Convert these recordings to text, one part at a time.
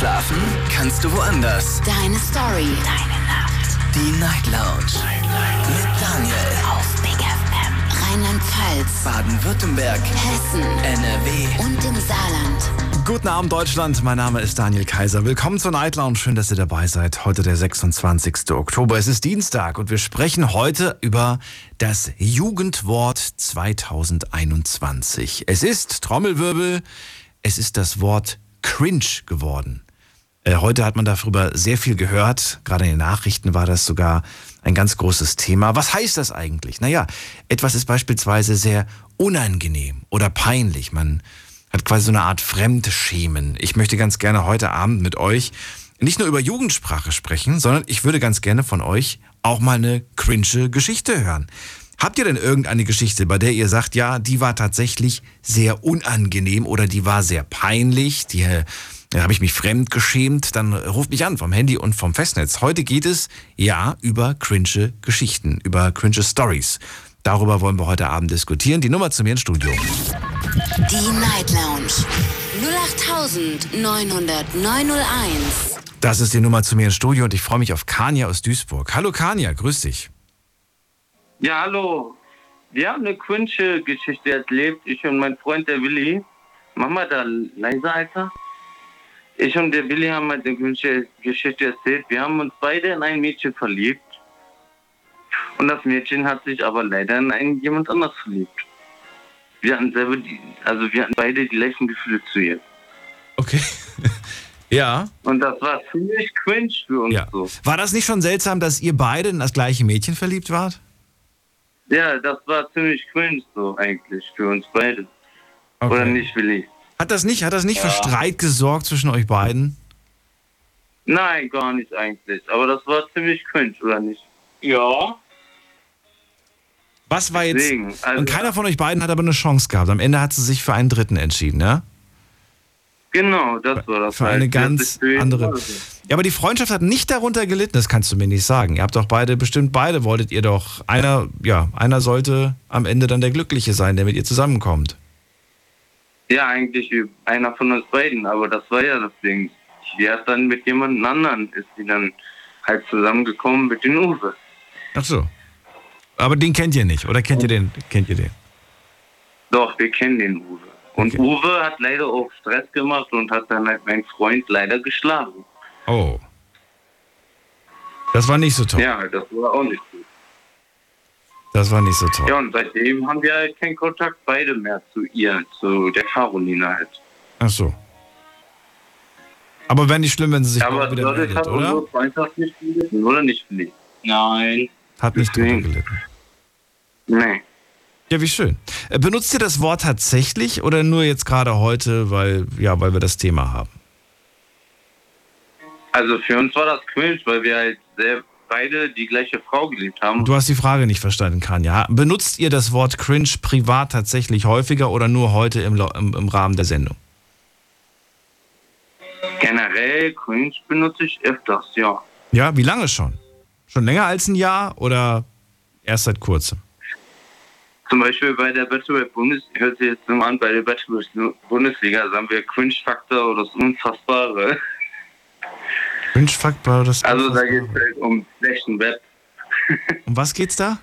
Schlafen kannst du woanders. Deine Story. Deine Nacht. Die Night Lounge. Mit Daniel. Auf Big FM. Rheinland-Pfalz. Baden-Württemberg. Hessen. NRW. Und im Saarland. Guten Abend Deutschland, mein Name ist Daniel Kaiser. Willkommen zur Night Lounge, schön, dass ihr dabei seid. Heute der 26. Oktober, es ist Dienstag und wir sprechen heute über das Jugendwort 2021. Es ist, Trommelwirbel, es ist das Wort cringe geworden. Äh, heute hat man darüber sehr viel gehört, gerade in den Nachrichten war das sogar ein ganz großes Thema. Was heißt das eigentlich? Naja, etwas ist beispielsweise sehr unangenehm oder peinlich. Man hat quasi so eine Art Fremdschämen. Ich möchte ganz gerne heute Abend mit euch nicht nur über Jugendsprache sprechen, sondern ich würde ganz gerne von euch auch mal eine cringe Geschichte hören. Habt ihr denn irgendeine Geschichte, bei der ihr sagt, ja, die war tatsächlich sehr unangenehm oder die war sehr peinlich, die äh, da habe ich mich fremd geschämt, dann ruft mich an vom Handy und vom Festnetz. Heute geht es ja über cringe Geschichten, über cringe Stories. Darüber wollen wir heute Abend diskutieren. Die Nummer zu mir ins Studio. Die Night Lounge. 0890901. Das ist die Nummer zu mir ins Studio und ich freue mich auf Kania aus Duisburg. Hallo Kania, grüß dich. Ja, hallo. Wir haben eine cringe Geschichte erlebt, ich und mein Freund der Willi. Mach mal da leiser, Alter. Ich und der Willi haben halt eine Geschichte erzählt. Wir haben uns beide in ein Mädchen verliebt. Und das Mädchen hat sich aber leider in einen jemand anders verliebt. Wir hatten selber die, also wir hatten beide die gleichen Gefühle zu ihr. Okay. ja. Und das war ziemlich cringe für uns ja. so. War das nicht schon seltsam, dass ihr beide in das gleiche Mädchen verliebt wart? Ja, das war ziemlich cringe so eigentlich für uns beide. Okay. Oder nicht, Willi? Hat das nicht, hat das nicht für Streit gesorgt zwischen euch beiden? Nein, gar nicht eigentlich. Aber das war ziemlich cringe, oder nicht? Ja. Was war jetzt? Deswegen, also- und keiner von euch beiden hat aber eine Chance gehabt. Am Ende hat sie sich für einen Dritten entschieden, ja? Genau, das war das. Für halt. eine Das ganz andere. Ja, aber die Freundschaft hat nicht darunter gelitten, das kannst du mir nicht sagen. Ihr habt doch beide, bestimmt beide wolltet ihr doch. Einer, ja, einer sollte am Ende dann der Glückliche sein, der mit ihr zusammenkommt. Ja, eigentlich wie einer von uns beiden, aber das war ja das Ding. Die hat dann mit jemand anderen, ist die dann halt zusammengekommen mit den Uwe. Ach so. Aber den kennt ihr nicht, oder kennt ihr den? Kennt ihr den? Doch, wir kennen den Uwe. Und Okay. Uwe hat leider auch Stress gemacht und hat dann halt meinen Freund leider geschlagen. Oh. Das war nicht so toll. Ja, das war auch nicht gut. Das war nicht so toll. Ja, und seitdem haben wir halt keinen Kontakt beide mehr zu ihr, zu der Caroline halt. Ach so. Aber wäre nicht schlimm, wenn sie sich Ja, aber wieder meldet, hat oder? unsere Freundschaft nicht gelitten, oder nicht gelitten? Nein. Hat nicht Deswegen. gelitten. Nee. Ja, wie schön. Äh, Benutzt ihr das Wort tatsächlich oder nur jetzt gerade heute, weil, ja, weil wir das Thema haben? Also für uns war das cringe, weil wir halt sehr beide die gleiche Frau geliebt haben. Du hast die Frage nicht verstanden, Kanja. Benutzt ihr das Wort cringe privat tatsächlich häufiger oder nur heute im, im, im Rahmen der Sendung? Generell cringe benutze ich öfters, ja. Ja, wie lange schon? Schon länger als ein Jahr oder erst seit kurzem? Zum Beispiel bei der Battle Bundes hört sich jetzt an, bei der Battle Bundesliga sagen wir Cringe-Faktor oder das Unfassbare. Cringe Faktor, das Also da geht es halt um schlechten Web. Um was geht's da?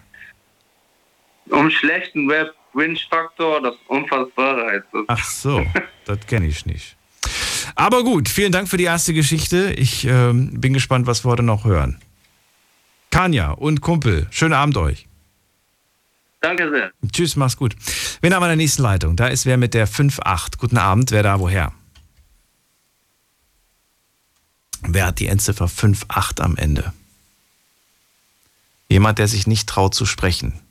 Um schlechten Web, Cringe-Faktor, das Unfassbare heißt das. Ach so, das kenne ich nicht. Aber gut, vielen Dank für die erste Geschichte. Ich ähm, bin gespannt, was wir heute noch hören. Kanja und Kumpel, schönen Abend euch. Danke sehr. Tschüss, mach's gut. Wen haben wir in der nächsten Leitung? Da ist wer mit der 5-8. Guten Abend, wer da woher? Wer hat die Endziffer 5-8 am Ende? Jemand, der sich nicht traut zu sprechen.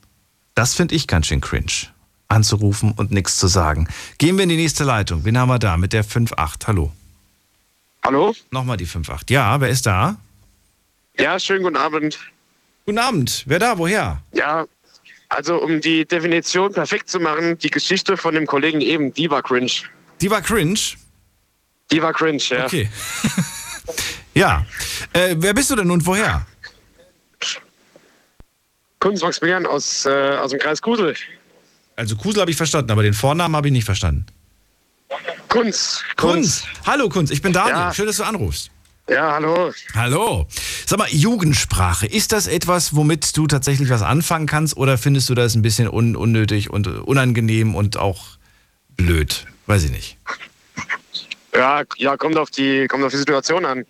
Das finde ich ganz schön cringe. Anzurufen und nichts zu sagen. Gehen wir in die nächste Leitung. Wen haben wir da mit der 5-8? Hallo. Hallo? Nochmal die 5-8. Ja, wer ist da? Ja, schönen guten Abend. Guten Abend. Wer da? Woher? Ja, also um die Definition perfekt zu machen, die Geschichte von dem Kollegen eben, die war cringe. Die war cringe. Die war cringe, ja. Okay. ja. Äh, wer bist du denn und woher? Kunz Maximilian aus, äh, aus dem Kreis Kusel. Also Kusel habe ich verstanden, aber den Vornamen habe ich nicht verstanden. Kunz. Kunz. Hallo Kunz, ich bin Daniel. Ja. Schön, dass du anrufst. Ja, hallo. Hallo. Sag mal, Jugendsprache, ist das etwas, womit du tatsächlich was anfangen kannst oder findest du das ein bisschen un unnötig und unangenehm und auch blöd? Weiß ich nicht. Ja, ja, kommt auf die, kommt auf die Situation an.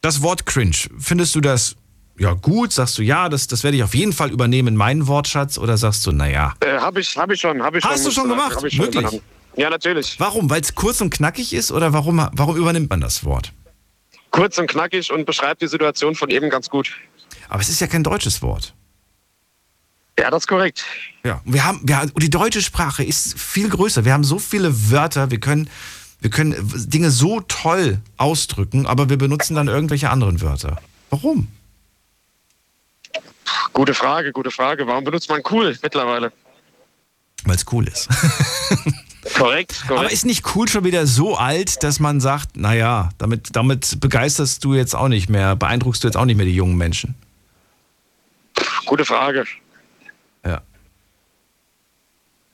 Das Wort cringe, findest du das ja gut? Sagst du ja, das, das werde ich auf jeden Fall übernehmen in meinen Wortschatz oder sagst du, naja. Äh, hab ich, hab ich schon, hab ich schon. Hast du schon gemacht? Hab ich schon Wirklich? übernommen. Ja, natürlich. Warum? Weil es kurz und knackig ist oder warum, warum übernimmt man das Wort? Kurz und knackig und beschreibt die Situation von eben ganz gut. Aber es ist ja kein deutsches Wort. Ja, das ist korrekt. Ja, wir haben, wir, die deutsche Sprache ist viel größer. Wir haben so viele Wörter, wir können, wir können Dinge so toll ausdrücken, aber wir benutzen dann irgendwelche anderen Wörter. Warum? Gute Frage, gute Frage. Warum benutzt man cool mittlerweile? Weil es cool ist. Korrekt, korrekt. Aber ist nicht cool schon wieder so alt, dass man sagt, naja, damit, damit begeisterst du jetzt auch nicht mehr, beeindruckst du jetzt auch nicht mehr die jungen Menschen? Gute Frage. Ja.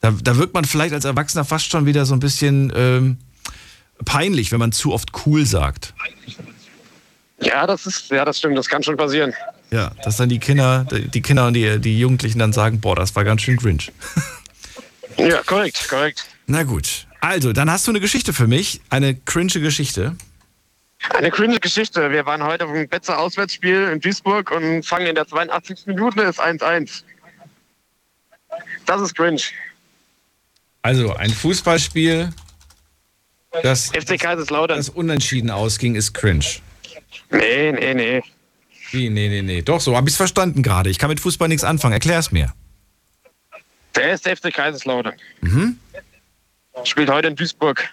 Da, da wirkt man vielleicht als Erwachsener fast schon wieder so ein bisschen ähm, peinlich, wenn man zu oft cool sagt. Ja, das ist, ja, das stimmt, das kann schon passieren. Ja, dass dann die Kinder, die Kinder und die, die Jugendlichen dann sagen, boah, das war ganz schön cringe. Ja, korrekt, korrekt. Na gut. Also, dann hast du eine Geschichte für mich, eine cringe Geschichte. Eine cringe Geschichte. Wir waren heute auf einem Betzer Auswärtsspiel in Duisburg und fangen in der 82. Minute ist 1-1. Das ist cringe. Also, ein Fußballspiel, das, FC Kaiserslautern. das unentschieden ausging, ist cringe. Nee, nee, nee. Wie? Nee, nee, nee. Doch, so habe ich es verstanden gerade. Ich kann mit Fußball nichts anfangen. Erklär's mir. Der ist FC Kaiserslautern. Mhm. Spielt heute in Duisburg.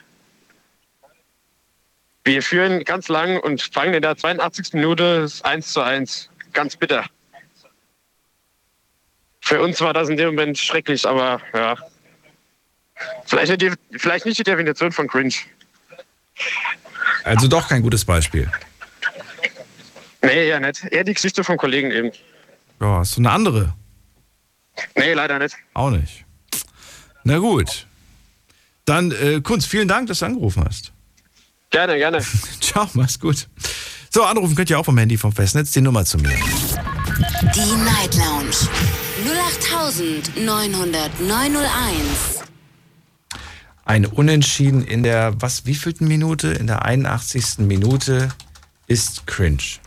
Wir führen ganz lang und fangen in der 82. Minute das 1 zu 1. Ganz bitter. Für uns war das in dem Moment schrecklich, aber ja. Vielleicht, die, vielleicht nicht die Definition von cringe. Also doch kein gutes Beispiel. Nee, eher nicht. Eher die Geschichte vom Kollegen eben. Ja, hast du eine andere? Nee, leider nicht. Auch nicht. Na gut. Dann, äh, Kunz, vielen Dank, dass du angerufen hast. Gerne, gerne. Ciao, mach's gut. So, anrufen könnt ihr auch vom Handy vom Festnetz die Nummer zu mir. Die Night Lounge 0890901. Ein Unentschieden in der, was, wievielten Minute? In der 81. Minute ist cringe.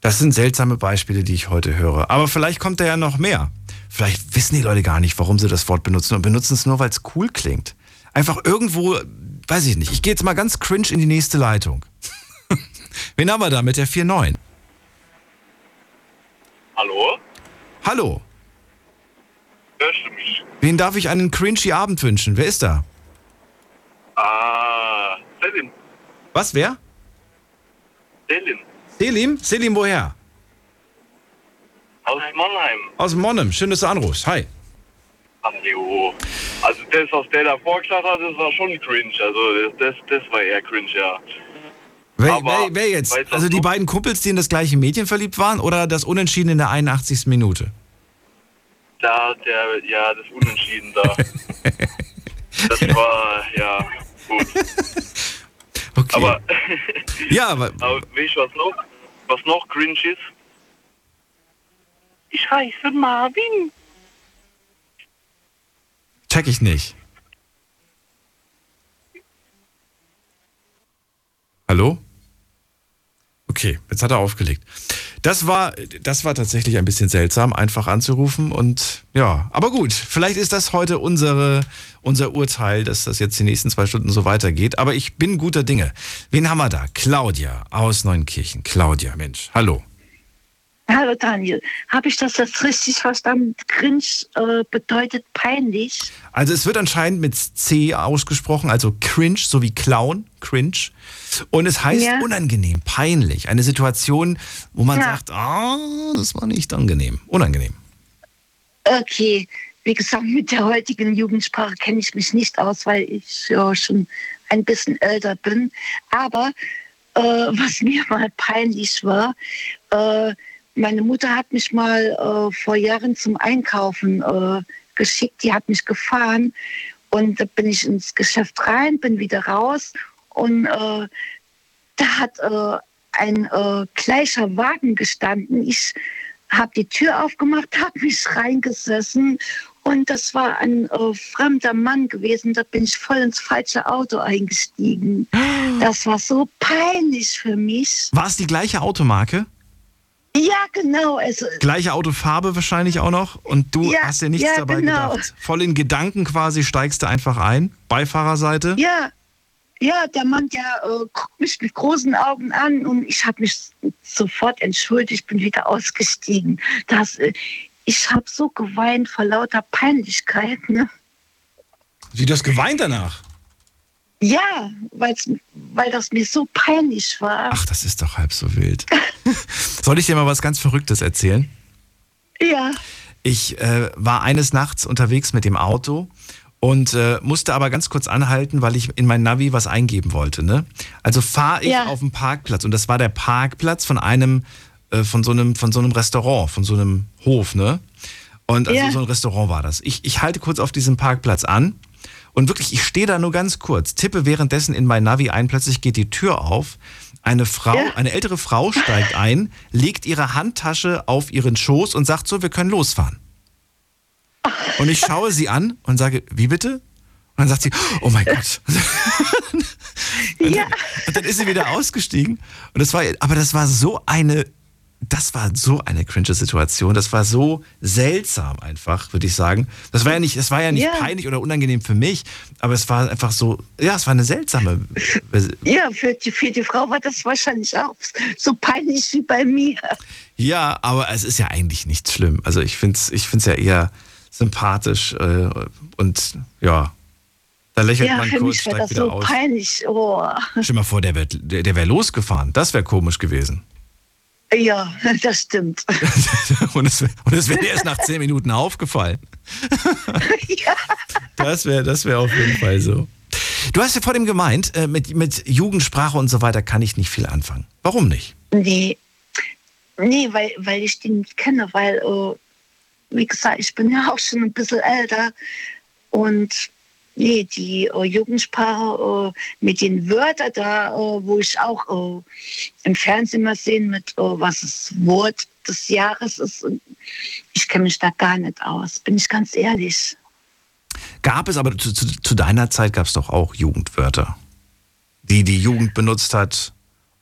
Das sind seltsame Beispiele, die ich heute höre. Aber vielleicht kommt da ja noch mehr. Vielleicht wissen die Leute gar nicht, warum sie das Wort benutzen und benutzen es nur, weil es cool klingt. Einfach irgendwo, weiß ich nicht. Ich gehe jetzt mal ganz cringe in die nächste Leitung. Wen haben wir da mit der 4.9? Hallo? Hallo, Hörst du mich? Wen darf ich einen cringy Abend wünschen? Wer ist da? Ah, Selim. Was, wer? Selim. Selim? Selim, woher? Aus Mannheim. Aus Monnem. Schön, dass du anrufst. Hi. Hallo. Also das, was der da vorgeschlagen hat, das war schon cringe. Also das, das, war eher cringe, ja. Wer, wer, wer jetzt? Also die beiden Kumpels, die in das gleiche Mädchen verliebt waren oder das Unentschieden in der 81. Minute? Da, der, ja, das Unentschieden da. das war, ja, gut. Okay. Aber, ja, aber aber weißt du, was noch, was noch cringe ist? Ich heiße Marvin. check ich nicht. Hallo? Okay, jetzt hat er aufgelegt. Das war, das war tatsächlich ein bisschen seltsam, einfach anzurufen und ja, aber gut, vielleicht ist das heute unsere, unser Urteil, dass das jetzt die nächsten zwei Stunden so weitergeht. Aber ich bin guter Dinge. Wen haben wir da? Claudia aus Neunkirchen. Claudia, Mensch, hallo. Hallo Daniel, habe ich das jetzt richtig verstanden? Cringe äh, bedeutet peinlich. Also es wird anscheinend mit C ausgesprochen, also cringe, so wie Clown, cringe. Und es heißt Ja. unangenehm, peinlich. Eine Situation, wo man Ja. sagt, ah, das war nicht angenehm. Unangenehm. Okay, wie gesagt, mit der heutigen Jugendsprache kenne ich mich nicht aus, weil ich ja schon ein bisschen älter bin. Aber äh, was mir mal peinlich war, äh, meine Mutter hat mich mal äh, vor Jahren zum Einkaufen äh, geschickt, die hat mich gefahren Und da bin ich ins Geschäft rein, bin wieder raus und äh, da hat äh, ein äh, gleicher Wagen gestanden. Ich habe die Tür aufgemacht, habe mich reingesessen und das war ein äh, fremder Mann gewesen. Da bin ich voll ins falsche Auto eingestiegen. Das war so peinlich für mich. War es die gleiche Automarke? Ja, genau. Also, Gleiche Autofarbe wahrscheinlich auch noch und du Ja, hast dir nichts ja, dabei genau. gedacht. Voll in Gedanken quasi steigst du einfach ein, Beifahrerseite. ja, ja, der Mann, der äh, guckt mich mit großen Augen an und ich habe mich sofort entschuldigt, bin wieder ausgestiegen. Das, äh, ich habe so geweint vor lauter Peinlichkeit. Ne? Wie du hast geweint danach. Ja, weil's, weil das mir so peinlich war. Ach, das ist doch halb so wild. Soll ich dir mal was ganz Verrücktes erzählen? Ja, Ich äh, war eines Nachts unterwegs mit dem Auto und äh, musste aber ganz kurz anhalten, weil ich in mein Navi was eingeben wollte. Ne? Also fahre ich Ja. auf den Parkplatz und das war der Parkplatz von einem, äh, von so einem, von so einem Restaurant, von so einem Hof, ne? Und also Ja. so ein Restaurant war das. Ich, ich halte kurz auf diesem Parkplatz an und wirklich, ich stehe da nur ganz kurz, tippe währenddessen in mein Navi ein, plötzlich geht die Tür auf. Eine Frau, Ja. eine ältere Frau steigt ein, legt ihre Handtasche auf ihren Schoß und sagt so, wir können losfahren. Und ich schaue sie an und sage, wie bitte? Und dann sagt sie, oh mein Gott. Und, Ja. dann, und dann ist sie wieder ausgestiegen. Und das war, aber das war so eine, das war so eine cringe Situation. Das war so seltsam einfach, würde ich sagen. Das war ja nicht, das war ja nicht Ja. peinlich oder unangenehm für mich, aber es war einfach so, ja, es war eine seltsame. ja für, die, für die Frau war das wahrscheinlich auch so peinlich wie bei mir. Ja, aber es ist ja eigentlich nicht schlimm. Also ich finde es ich find's ja eher sympathisch äh, und ja, da lächelt Ja, man für kurz, mich steigt das wieder so aus. peinlich. Oh. Stell dir mal vor, der, wird, der, der wäre losgefahren. Das wäre komisch gewesen. Ja, das stimmt. und es, und es wäre dir erst nach zehn Minuten aufgefallen. ja. Das wäre das wär auf jeden Fall so. Du hast ja vor dem gemeint, äh, mit, mit Jugendsprache und so weiter kann ich nicht viel anfangen. Warum nicht? Nee, nee weil, weil ich den nicht kenne, weil, äh, wie gesagt, ich bin ja auch schon ein bisschen älter und nee, die äh, Jugendsprache äh, mit den Wörtern da, äh, wo ich auch äh, im Fernsehen mal sehen mit, äh, was das Wort des Jahres ist, ich kenne mich da gar nicht aus, bin ich ganz ehrlich. Gab es aber zu, zu, deiner Zeit gab es doch auch Jugendwörter, die die Jugend benutzt hat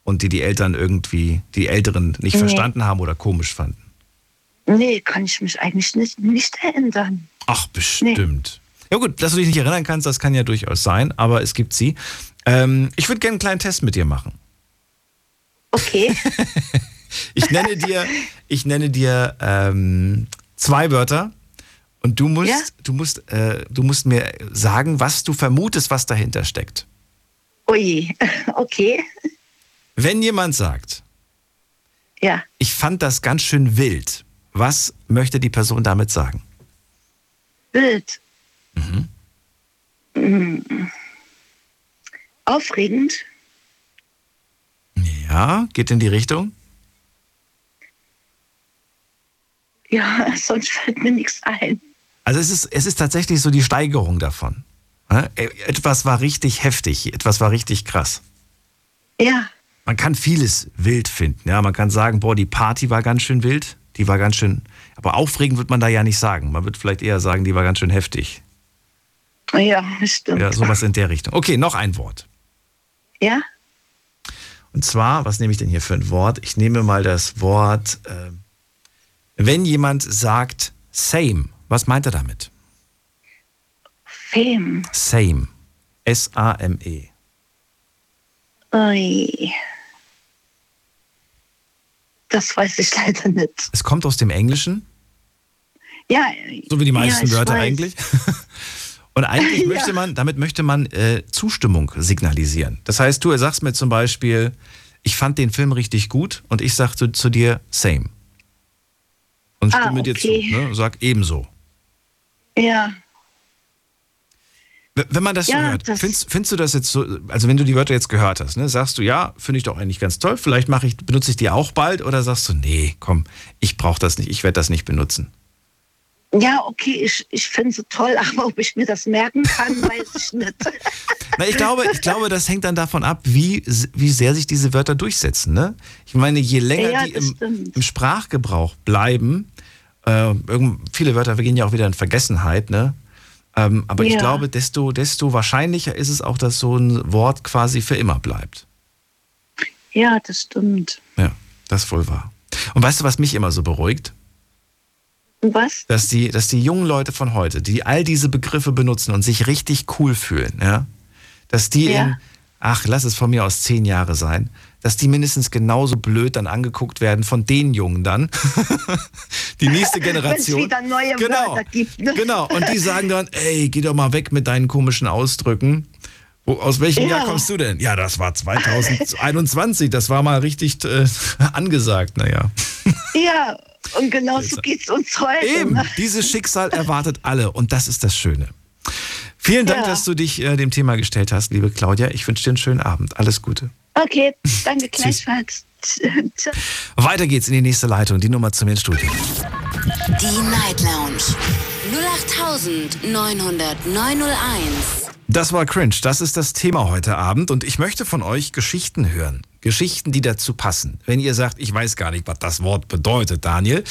und die die Eltern irgendwie, die Älteren nicht Nee. verstanden haben oder komisch fanden. Nee, kann ich mich eigentlich nicht, nicht erinnern. Ach, bestimmt. Ja gut, dass du dich nicht erinnern kannst, das kann ja durchaus sein, aber es gibt sie. Ähm, ich würde gerne einen kleinen Test mit dir machen. Okay, Ich nenne dir, ich nenne dir ähm, zwei Wörter und du musst, Ja? du musst, äh, du musst mir sagen, was du vermutest, was dahinter steckt. ui, okay, Wenn jemand sagt, ja. ich fand das ganz schön wild, was möchte die Person damit sagen? Wild. Mm. Aufregend. Ja, geht in die Richtung? Ja, sonst fällt mir nichts ein. Also es ist, es ist tatsächlich so die Steigerung davon. Ja, Etwas war richtig heftig, etwas war richtig krass. Ja, Man kann vieles wild finden. Ja, man kann sagen, boah, die Party war ganz schön wild, die war ganz schön. Aber aufregend wird man da ja nicht sagen. Man wird vielleicht eher sagen, die war ganz schön heftig. Ja, stimmt. Ja, sowas in der Richtung. Okay, noch ein Wort. Ja? Und zwar, was nehme ich denn hier für ein Wort? Ich nehme mal das Wort, äh, wenn jemand sagt same, was meint er damit? Fame. Same. S-A-M-E. Ui. Das weiß ich leider nicht. Es kommt aus dem Englischen, Ja, so wie die meisten ja, Wörter weiß. eigentlich. Und eigentlich Ja. möchte man, damit möchte man äh, Zustimmung signalisieren. Das heißt, du sagst mir zum Beispiel, ich fand den Film richtig gut und ich sag zu, zu dir same. Und Ah, stimme dir okay. zu. Ne? Sag ebenso. Ja, Wenn man das so Ja, hört, das- findest, findest du das jetzt so, also wenn du die Wörter jetzt gehört hast, ne, sagst du, ja, finde ich doch eigentlich ganz toll, vielleicht mache ich, benutze ich die auch bald oder sagst du, nee, komm, ich brauche das nicht, ich werde das nicht benutzen. Ja, okay, ich, ich finde sie toll, aber ob ich mir das merken kann, weiß ich nicht. Na, ich glaube, ich glaube, das hängt dann davon ab, wie, wie sehr sich diese Wörter durchsetzen. Ne? Ich meine, je länger Ja, die im, im Sprachgebrauch bleiben, äh, viele Wörter gehen ja auch wieder in Vergessenheit, ne? Ähm, aber ich Ja. glaube, desto, desto wahrscheinlicher ist es auch, dass so ein Wort quasi für immer bleibt. Ja, das stimmt. Ja, das ist wohl wahr. Und weißt du, was mich immer so beruhigt? Was? Dass die, dass die jungen Leute von heute, die all diese Begriffe benutzen und sich richtig cool fühlen, ja, dass die Ja. in, ach, lass es von mir aus zehn Jahre sein, dass die mindestens genauso blöd dann angeguckt werden von den Jungen dann. die nächste Generation. wieder neue genau, Wörter gibt? Genau, und die sagen dann, ey, geh doch mal weg mit deinen komischen Ausdrücken. Wo, aus welchem Ja. Jahr kommst du denn? Ja, das war 2021, das war mal richtig äh, angesagt, naja. Ja, und genau so geht es uns heute. Eben, Ne? dieses Schicksal erwartet alle und das ist das Schöne. Vielen Dank, Ja. dass du dich äh, dem Thema gestellt hast, liebe Claudia. Ich wünsche dir einen schönen Abend. Alles Gute. Okay, danke gleichfalls. Weiter geht's in die nächste Leitung, die Nummer zu mir ins Studio. Die Night Lounge 0890901. Das war Cringe, das ist das Thema heute Abend und ich möchte von euch Geschichten hören. Geschichten, die dazu passen. Wenn ihr sagt, ich weiß gar nicht, was das Wort bedeutet, Daniel.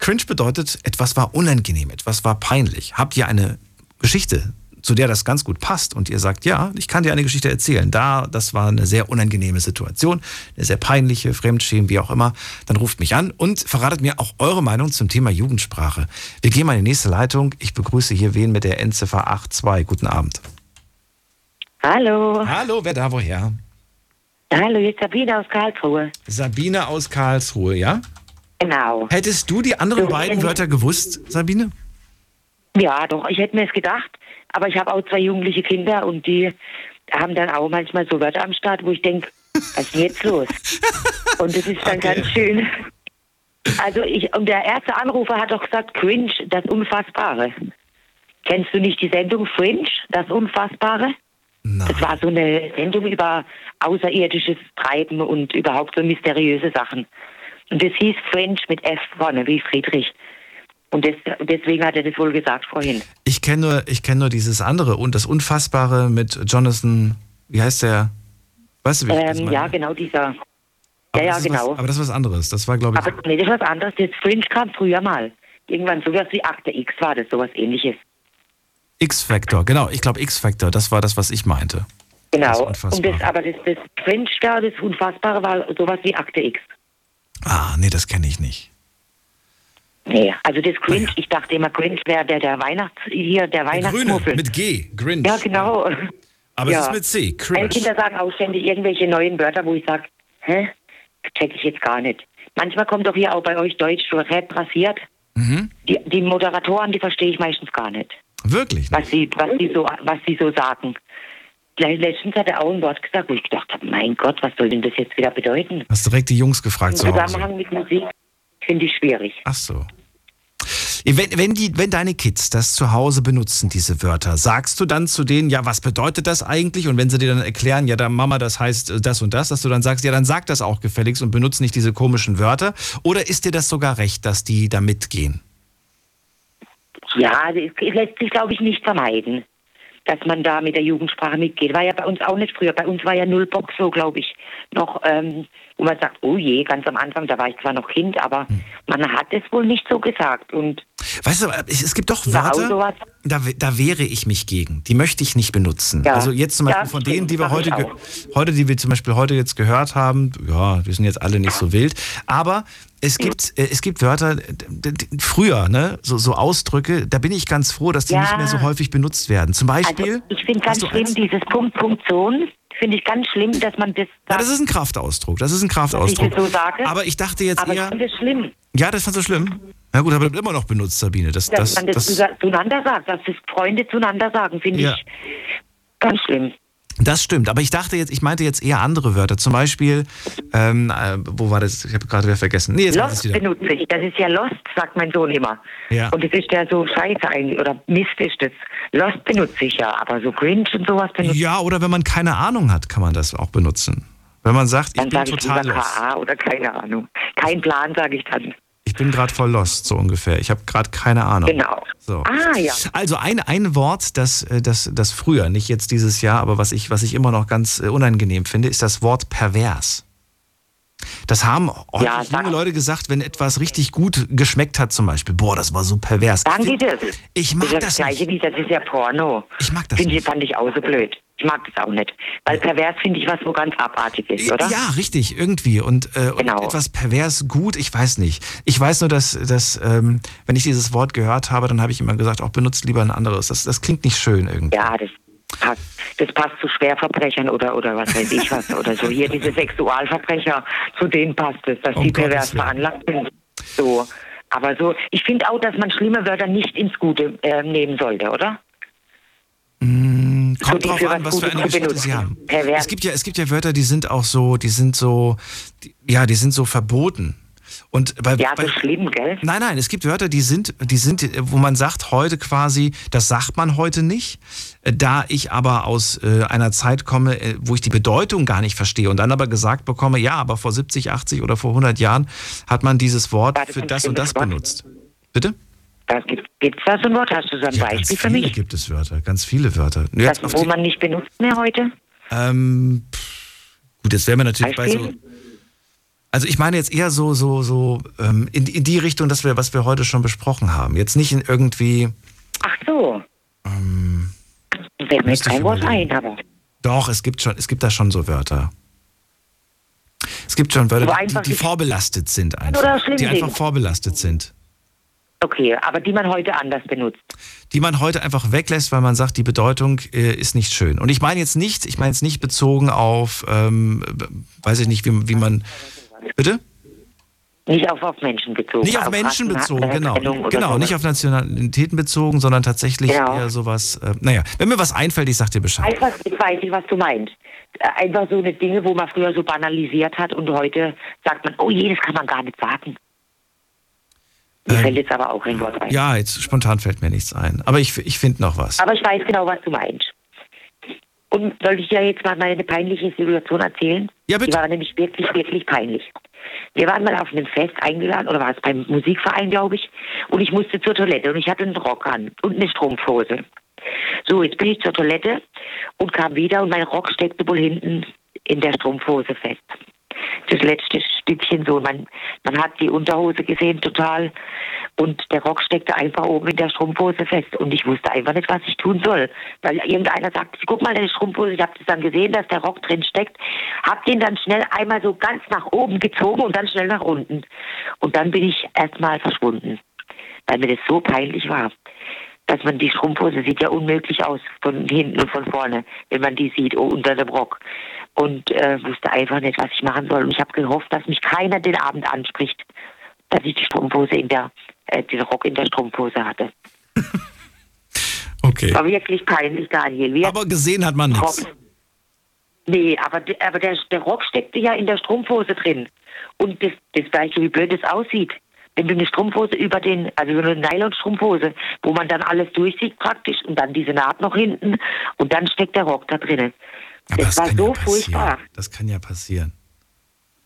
Cringe bedeutet, etwas war unangenehm, etwas war peinlich. Habt ihr eine Geschichte, zu der das ganz gut passt und ihr sagt, ja, ich kann dir eine Geschichte erzählen. Da, das war eine sehr unangenehme Situation, eine sehr peinliche, Fremdschämen, wie auch immer. Dann ruft mich an und verratet mir auch eure Meinung zum Thema Jugendsprache. Wir gehen mal in die nächste Leitung. Ich begrüße hier wen mit der Endziffer 82. Guten Abend. Hallo. Hallo, wer da woher? Hallo, hier ist Sabine aus Karlsruhe. Sabine aus Karlsruhe, ja? Genau. Hättest du die anderen So, beiden Wörter gewusst, Sabine? Ja, doch, ich hätte mir es gedacht. Aber ich habe auch zwei jugendliche Kinder und die haben dann auch manchmal so Wörter am Start, wo ich denke, was ist denn jetzt los? Und das ist dann Okay. ganz schön. Also ich, und der erste Anrufer hat doch gesagt, cringe, das Unfassbare. Kennst du nicht die Sendung Fringe, das Unfassbare? Nein. Das war so eine Sendung über außerirdisches Treiben und überhaupt so mysteriöse Sachen. Und das hieß French mit F vorne, wie Friedrich. Und des, deswegen hat er das wohl gesagt vorhin. Ich kenne nur, ich kenn nur dieses andere und das Unfassbare mit Jonathan, wie heißt der? Weißt du, wie ich Ähm, meine? ja, genau dieser. Aber ja, ja, genau. Was, aber das ist was anderes. Das war, glaube ich. Aber nee, das ist was anderes. Das Fringe kam früher mal. Irgendwann sowas wie Akte X war das, sowas ähnliches. X-Factor, genau. Ich glaube X-Factor, das war das, was ich meinte. Das Genau. Unfassbare. Und das, aber das, das Fringe da, das Unfassbare war sowas wie Akte X. Ah, nee, das kenne ich nicht. Nee, also das Cringe, Ah, ja. ich dachte immer, Cringe wäre der, der Weihnachts, hier, der Weihnachtsmuffel. mit G, Grinch. Ja, genau. Aber ja. es ist mit C, Meine Cringe. Kinder sagen auch ständig irgendwelche neuen Wörter, wo ich sage, hä? Check ich jetzt gar nicht. Manchmal kommt doch hier auch bei euch Deutsch so Rap rasiert. Mhm. Die, die Moderatoren, die verstehe ich meistens gar nicht, Wirklich? was sie, was sie so, was sie so sagen. Gleich Letztens hat er auch ein Wort gesagt, wo ich gedacht habe, mein Gott, was soll denn das jetzt wieder bedeuten? Hast direkt die Jungs gefragt Im zu Hause. Zusammenhang mit Musik finde ich schwierig. Ach so. Wenn, wenn, die, wenn deine Kids das zu Hause benutzen, diese Wörter, sagst du dann zu denen, ja, was bedeutet das eigentlich? Und wenn sie dir dann erklären, ja, da Mama, das heißt äh, das und das, dass du dann sagst, ja, dann sag das auch gefälligst und benutze nicht diese komischen Wörter. Oder ist dir das sogar recht, dass die da mitgehen? Ja, es lässt sich, glaube ich, nicht vermeiden, dass man da mit der Jugendsprache mitgeht. War ja bei uns auch nicht früher. Bei uns war ja null Bock so, glaube ich, noch, ähm, wo man sagt, oh je, ganz am Anfang, da war ich zwar noch Kind, aber Hm. man hat es wohl nicht so gesagt. Und Weißt du, es, es gibt doch Wörter, da, da wehre ich mich gegen. Die möchte ich nicht benutzen. Ja. Also jetzt zum Beispiel Ja, von denen, die wir heute, heute, die wir zum Beispiel heute jetzt gehört haben, ja, wir sind jetzt alle nicht so wild, aber es gibt, äh, es gibt Wörter, früher, ne, so, so Ausdrücke, da bin ich ganz froh, dass die Ja. nicht mehr so häufig benutzt werden. Zum Beispiel. also ich finde ganz schlimm, eins? dieses Punkt, Punkt, Sohn, finde ich ganz schlimm, dass man das Ja, sagt. das ist ein Kraftausdruck. Das ist ein ich Kraftausdruck. das so sage. Aber ich dachte jetzt aber ich eher. finde es schlimm, Ja, das fandst du schlimm. Na gut, aber wird immer noch benutzt, Sabine. Das, dass das, man das, das, zueinander sagt, dass das Freunde zueinander sagen, finde Ja. ich ganz schlimm. Das stimmt, aber ich dachte jetzt, ich meinte jetzt eher andere Wörter. Zum Beispiel, ähm, äh, wo war das? Ich habe gerade wieder vergessen. Nee, jetzt Lost ich wieder. benutze ich. Das ist ja Lost, sagt mein Sohn immer. Ja. Und das ist ja so scheiße eigentlich, oder Mist ist das. Lost benutze ich ja, aber so Cringe und sowas benutze ich. Ja, oder wenn man keine Ahnung hat, kann man das auch benutzen. Wenn man sagt, ich Dann bin sage ich total lieber lost. KA oder keine Ahnung. Kein Plan, sage ich dann. Ich bin gerade voll lost, so ungefähr. Ich habe gerade keine Ahnung. Genau. So. Ah, ja. Also ein, ein Wort, das, äh, das, das früher, nicht jetzt dieses Jahr, aber was ich, was ich immer noch ganz äh, unangenehm finde, ist das Wort pervers. Das haben häufig Ja, junge Leute gesagt, wenn etwas richtig gut geschmeckt hat, zum Beispiel. Boah, das war so pervers. Sagen die das? Ich mag das das Gleiche wie, das ist ja Porno. Ich mag das Finde ich, nicht. fand ich auch so blöd. Ich mag das auch nicht. Weil pervers finde ich was, wo ganz abartig ist, oder? Ja, richtig, irgendwie. Und, äh, und Genau. etwas pervers gut, ich weiß nicht. Ich weiß nur, dass, dass ähm, wenn ich dieses Wort gehört habe, dann habe ich immer gesagt, auch benutzt lieber ein anderes. Das, das klingt nicht schön irgendwie. Ja, das passt, das passt zu Schwerverbrechern oder, oder was weiß ich was. oder so. Hier diese Sexualverbrecher, zu denen passt es, dass Um die pervers veranlagt sind. So. Aber so, ich finde auch, dass man schlimme Wörter nicht ins Gute äh, nehmen sollte, oder? Mm, So Kommt die drauf an, was was für Gutes eine Geschichte sie haben. Pervers. Es gibt ja, es gibt ja Wörter, die sind auch so, die sind so, die, ja, die sind so verboten. Und bei, Ja, bei, so schlimm, gell? Nein, nein, es gibt Wörter, die sind, die sind, wo man sagt heute quasi, das sagt man heute nicht. Äh, Da ich aber aus äh, einer Zeit komme, äh, wo ich die Bedeutung gar nicht verstehe und dann aber gesagt bekomme, ja, aber vor 70, 80 oder vor 100 Jahren hat man dieses Wort das für das und das Wort? benutzt. Bitte? Da gibt es da so ein Wort? Hast du so ein Ja, ganz Beispiel für viele mich? gibt es Wörter, ganz viele Wörter. Das, wo man nicht benutzt mehr heute? ähm, pff, gut, jetzt wären wir natürlich bei so. Also ich meine jetzt eher so, so, so ähm, in, in die Richtung, dass wir, was wir heute schon besprochen haben. Jetzt nicht in irgendwie. Ach so. Ähm, Fällt mir kein Wort ein, aber. Doch, es gibt schon, es gibt da schon so Wörter. Es gibt schon Wörter, die, einfach die vorbelastet sind einfach. Oder Die einfach sind. vorbelastet sind. Okay, aber die man heute anders benutzt. Die man heute einfach weglässt, weil man sagt, die Bedeutung äh, ist nicht schön. Und ich meine jetzt nicht, ich meine jetzt nicht bezogen auf, ähm, weiß ich nicht, wie, wie man. Bitte? Nicht auf, auf Menschen bezogen. Nicht auf Menschen Rassen- bezogen, genau. Genau, sowas. nicht auf Nationalitäten bezogen, sondern tatsächlich Genau. eher sowas. Äh, naja, wenn mir was einfällt, ich sag dir Bescheid. Einfach, ich weiß nicht, was du meinst. Äh, Einfach so eine Dinge, wo man früher so banalisiert hat und heute sagt man, oh je, das kann man gar nicht sagen. Mir Ähm, fällt jetzt aber auch ein Wort ein. Ja, jetzt spontan fällt mir nichts ein. Aber ich, ich finde noch was. Aber ich weiß genau, was du meinst. Und soll ich dir jetzt mal meine peinliche Situation erzählen? Ja, bitte. Die war nämlich wirklich, wirklich peinlich. Wir waren mal auf einem Fest eingeladen, oder war es beim Musikverein, glaube ich, und ich musste zur Toilette und ich hatte einen Rock an und eine Strumpfhose. So, jetzt bin ich zur Toilette und kam wieder und mein Rock steckte wohl hinten in der Strumpfhose fest. Das letzte Stückchen so, man, man hat die Unterhose gesehen total und der Rock steckte einfach oben in der Strumpfhose fest und ich wusste einfach nicht, was ich tun soll. Weil irgendeiner sagte, guck mal, deine Strumpfhose, ich habe das dann gesehen, dass der Rock drin steckt, hab den dann schnell einmal so ganz nach oben gezogen und dann schnell nach unten. Und dann bin ich erstmal verschwunden, weil mir das so peinlich war dass man die Strumpfhose sieht ja unmöglich aus von hinten und von vorne, wenn man die sieht oh, unter dem Rock. Und äh, wusste einfach nicht, was ich machen soll. Und ich habe gehofft, dass mich keiner den Abend anspricht, dass ich die Strumpfhose in der, äh, den Rock in der Strumpfhose hatte. Okay. War wirklich peinlich, Daniel. Wir Aber gesehen hat man nichts. Nee, aber, aber der, der Rock steckte ja in der Strumpfhose drin. Und das, das Gleiche, wie blöd es aussieht. Wenn du eine Strumpfhose über den, also so eine Nylon-Strumpfhose, wo man dann alles durchsieht praktisch und dann diese Naht noch hinten und dann steckt der Rock da drinnen. Aber Das war kann so ja passieren. furchtbar. Das kann ja passieren.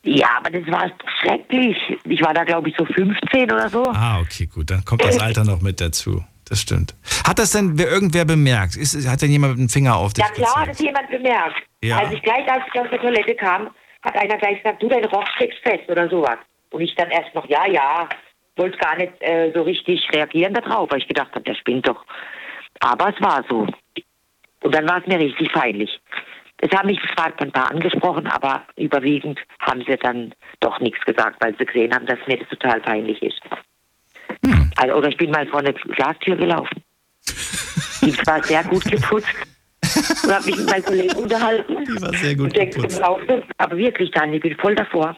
Ja, aber das war schrecklich. Ich war da, glaube ich, so 15 oder so. Ah, okay, gut. Dann kommt das Alter noch mit dazu. Das stimmt. Hat das denn wer- irgendwer bemerkt? Ist, hat denn jemand mit dem Finger auf dich Ja klar, hat es jemand bemerkt. Ja. Als ich gleich, als ich aus der Toilette kam, hat einer gleich gesagt, du, dein Rock steckst fest oder sowas. Und ich dann erst noch, ja, ja, wollte gar nicht äh, so richtig reagieren darauf, weil ich gedacht habe, der spinnt doch. Aber es war so. Und dann war es mir richtig peinlich. Es haben mich zwar ein paar angesprochen, aber überwiegend haben sie dann doch nichts gesagt, weil sie gesehen haben, dass mir das total peinlich ist. Hm. Also, oder ich bin mal vor eine Glastür gelaufen. Die war sehr gut geputzt. Und habe mich mit meinen Kollegen unterhalten. Die war sehr gut geputzt. Auto, Aber wirklich, Daniel, ich bin voll davor.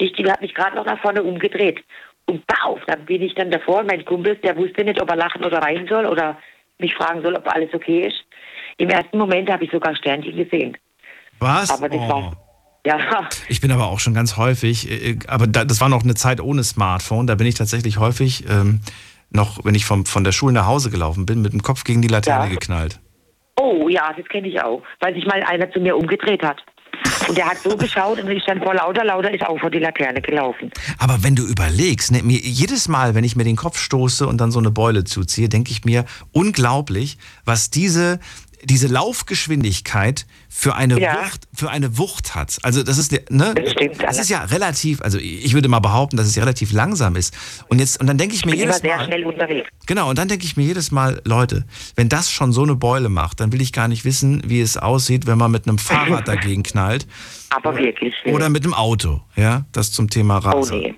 Richtig, hat mich gerade noch nach vorne umgedreht. Und bauf, dann bin ich dann davor. Mein Kumpel, der wusste nicht, ob er lachen oder weinen soll oder mich fragen soll, ob alles okay ist. Im ersten Moment habe ich sogar Sternchen gesehen. Was? Aber das Oh. war, ja, Ich bin aber auch schon ganz häufig, äh, aber da, das war noch eine Zeit ohne Smartphone, da bin ich tatsächlich häufig ähm, noch, wenn ich vom, von der Schule nach Hause gelaufen bin, mit dem Kopf gegen die Laterne Ja. geknallt. Oh ja, das kenne ich auch, weil sich mal einer zu mir umgedreht hat. Und der hat so geschaut und ist dann vor lauter, lauter ist auch vor die Laterne gelaufen. Aber wenn du überlegst, ne, mir, jedes Mal, wenn ich mir den Kopf stoße und dann so eine Beule zuziehe, denke ich mir, unglaublich, was diese, diese Laufgeschwindigkeit für eine, Ja. Wucht, für eine Wucht hat. Also das ist, ne, Das stimmt, das ist ja relativ, also ich würde mal behaupten, dass es ja relativ langsam ist. Und jetzt, und dann denke ich mir Ich immer jedes Mal, genau, und dann denke ich mir jedes Mal, Leute, wenn das schon so eine Beule macht, dann will ich gar nicht wissen, wie es aussieht, wenn man mit einem Fahrrad dagegen knallt Aber wirklich. oder mit einem Auto, ja, das zum Thema Oh Raser. nee.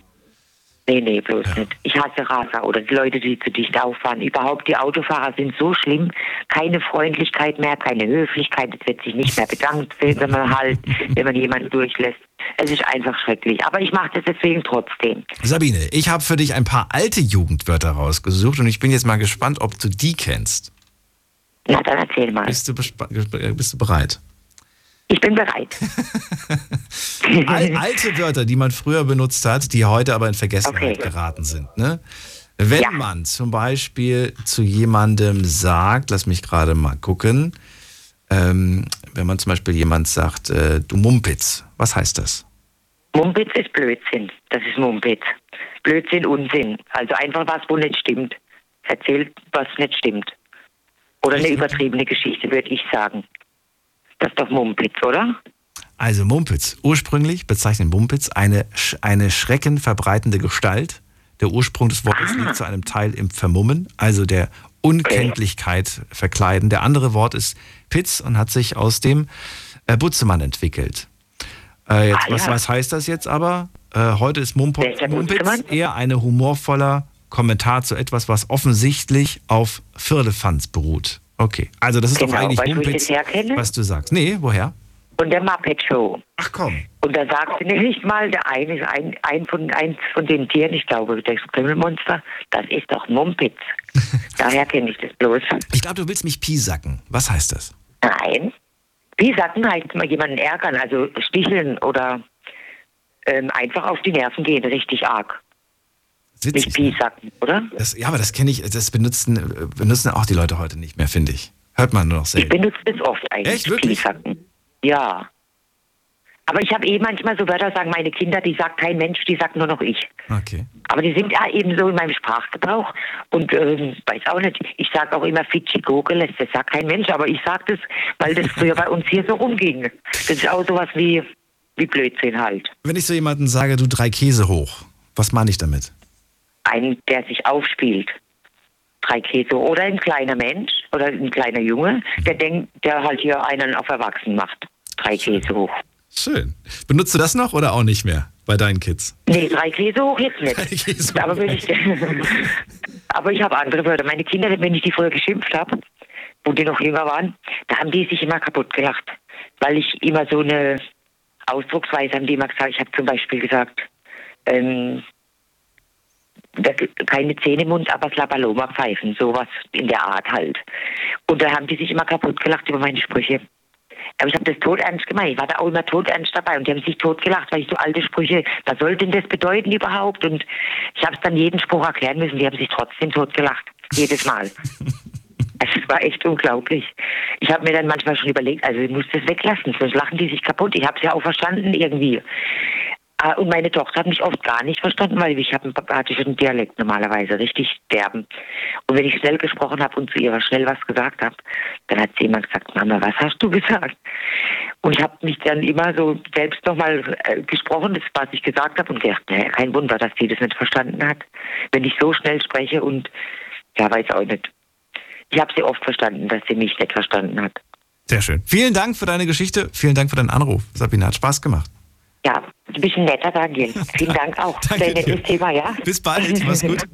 Nee, nee, bloß nicht. Ich hasse Raser oder die Leute, die zu dicht auffahren. Überhaupt, die Autofahrer sind so schlimm. Keine Freundlichkeit mehr, keine Höflichkeit. Es wird sich nicht mehr bedankt, wenn man halt, wenn man jemanden durchlässt. Es ist einfach schrecklich. Aber ich mache das deswegen trotzdem. Sabine, ich habe für dich ein paar alte Jugendwörter rausgesucht und ich bin jetzt mal gespannt, ob du die kennst. Na, dann erzähl mal. Bist du, bist du bereit? Ich bin bereit. Al alte Wörter, die man früher benutzt hat, die heute aber in Vergessenheit Okay. geraten sind. Ne? Wenn Ja. man zum Beispiel zu jemandem sagt, lass mich gerade mal gucken, ähm, wenn man zum Beispiel jemand sagt, äh, du Mumpitz, was heißt das? Mumpitz ist Blödsinn. Das ist Mumpitz. Blödsinn, Unsinn. Also einfach was, wo nicht stimmt. Erzählt, was nicht stimmt. Oder eine übertriebene Geschichte, würde ich sagen. Das ist doch Mumpitz, oder? Also Mumpitz, ursprünglich bezeichnet Mumpitz eine, eine schreckenverbreitende Gestalt. Der Ursprung des Wortes liegt zu einem Teil im Vermummen, also der Unkenntlichkeit verkleiden. Der andere Wort ist Pitz und hat sich aus dem äh, Butzemann entwickelt. Äh, jetzt, Ah, was, ja. was heißt das jetzt aber? Äh, heute ist Mumpo, Mumpitz eher ein humorvoller Kommentar zu etwas, was offensichtlich auf Firlefanz beruht. Okay, also das ist doch Genau, eigentlich weißt du, wo ich Mumpitz, was du sagst. Nee, woher? Und der Muppet Show. Ach komm. Und da sagte nicht mal der eine, ein, ein von, eins von den Tieren, ich glaube, das Krümmelmonster, das ist doch Mumpitz. Daher kenne ich das bloß. Ich glaube, du willst mich piesacken. Was heißt das? Nein. Wie sagten heißt mal jemanden ärgern, also sticheln oder ähm, einfach auf die Nerven gehen, richtig arg. Ist Nicht piesacken, oder? Das, ja, aber das kenne ich, das benutzen, benutzen auch die Leute heute nicht mehr, finde ich. Hört man nur noch Ich selten. benutze das oft eigentlich. Echt, wirklich? Piesacken. Ja. Aber ich habe eh manchmal so Wörter, sagen meine Kinder, die sagt kein Mensch, die sagt nur noch ich. Okay. Aber die sind ja eben so in meinem Sprachgebrauch und ähm, weiß auch nicht. Ich sage auch immer Fidschi Gogeles, das sagt kein Mensch, aber ich sage das, weil das früher bei uns hier so rumging. Das ist auch sowas wie, wie Blödsinn halt. Wenn ich so jemanden sage, du drei Käse hoch, was meine ich damit? Ein, der sich aufspielt. Drei Käse oder ein kleiner Mensch oder ein kleiner Junge, der denkt, der halt hier einen auf Erwachsen macht. Drei Käse hoch. Schön. Benutzt du das noch oder auch nicht mehr bei deinen Kids? Nee, drei Käse hoch jetzt nicht. Drei Käse hoch. aber, ich, aber ich habe andere Wörter. Meine Kinder, wenn ich die früher geschimpft habe, wo die noch jünger waren, da haben die sich immer kaputt gelacht. Weil ich immer so eine Ausdrucksweise haben die immer gesagt. Ich habe zum Beispiel gesagt, ähm, da- keine Zähne im Mund, aber Slapaloma pfeifen, sowas in der Art halt. Und da haben die sich immer kaputt gelacht über meine Sprüche. Aber ich habe das todernst gemeint. Ich war da auch immer todernst dabei und die haben sich totgelacht, weil ich so alte Sprüche, was soll denn das bedeuten überhaupt? Und ich habe es dann jeden Spruch erklären müssen. Die haben sich trotzdem totgelacht. Jedes Mal. Also, Es war echt unglaublich. Ich habe mir dann manchmal schon überlegt, also ich muss das weglassen, sonst lachen die sich kaputt. Ich habe es ja auch verstanden irgendwie. Ah, Und meine Tochter hat mich oft gar nicht verstanden, weil ich habe einen badischen Dialekt normalerweise, richtig derben. Und wenn ich schnell gesprochen habe und zu ihr schnell was gesagt habe, dann hat sie immer gesagt, Mama, was hast du gesagt? Und ich habe mich dann immer so selbst nochmal äh, gesprochen, das, was ich gesagt habe, und gedacht, naja, kein Wunder, dass sie das nicht verstanden hat. Wenn ich so schnell spreche und, ja, weiß auch nicht. Ich habe sie oft verstanden, dass sie mich nicht verstanden hat. Sehr schön. Vielen Dank für deine Geschichte. Vielen Dank für deinen Anruf. Sabine, hat Spaß gemacht. Ja, ein bisschen netter, Daniel. Vielen Dank auch. Danke Sehr nettes dir. Thema, ja? Bis bald. Mach's gut.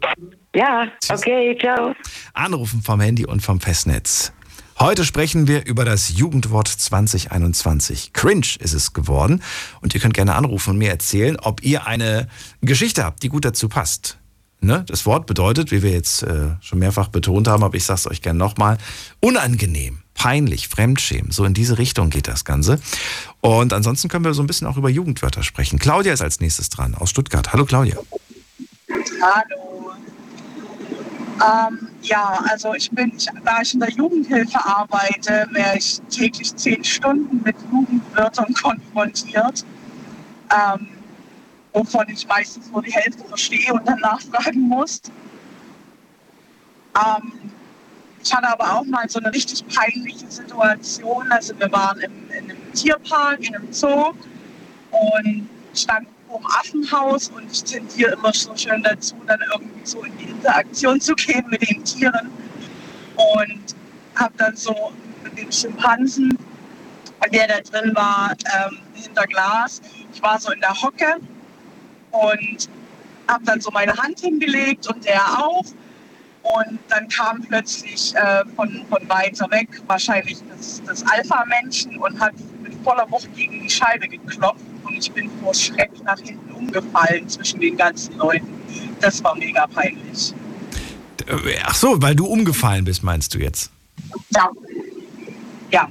Ja, okay, ciao. Anrufen vom Handy und vom Festnetz. Heute sprechen wir über das Jugendwort 2021. Cringe ist es geworden. Und ihr könnt gerne anrufen und mir erzählen, ob ihr eine Geschichte habt, die gut dazu passt. Ne? Das Wort bedeutet, wie wir jetzt äh, schon mehrfach betont haben, aber ich sage es euch gerne nochmal, unangenehm, peinlich, Fremdschämen. So in diese Richtung geht das Ganze. Und ansonsten können wir so ein bisschen auch über Jugendwörter sprechen. Claudia ist als nächstes dran aus Stuttgart. Hallo Claudia. Hallo. Ähm, ja, also ich bin, da ich in der Jugendhilfe arbeite, wäre ich täglich zehn Stunden mit Jugendwörtern konfrontiert, ähm, wovon ich meistens nur die Hälfte verstehe und dann nachfragen muss. Ähm, ich hatte aber auch mal so eine richtig peinliche Situation. Also wir waren im, in einem Tierpark, in einem Zoo und standen vor dem Affenhaus und ich tendiere immer so schön dazu, dann irgendwie so in die Interaktion zu gehen mit den Tieren. Und habe dann so mit dem Schimpansen, der da drin war, ähm, hinter Glas, ich war so in der Hocke und habe dann so meine Hand hingelegt und der auch. Und dann kam plötzlich äh, von, von weiter weg wahrscheinlich das, das Alpha-Männchen und hat mit voller Wucht gegen die Scheibe geklopft. Und ich bin vor Schreck nach hinten umgefallen zwischen den ganzen Leuten. Das war mega peinlich. Ach so, weil du umgefallen bist, meinst du jetzt? Ja. Ja.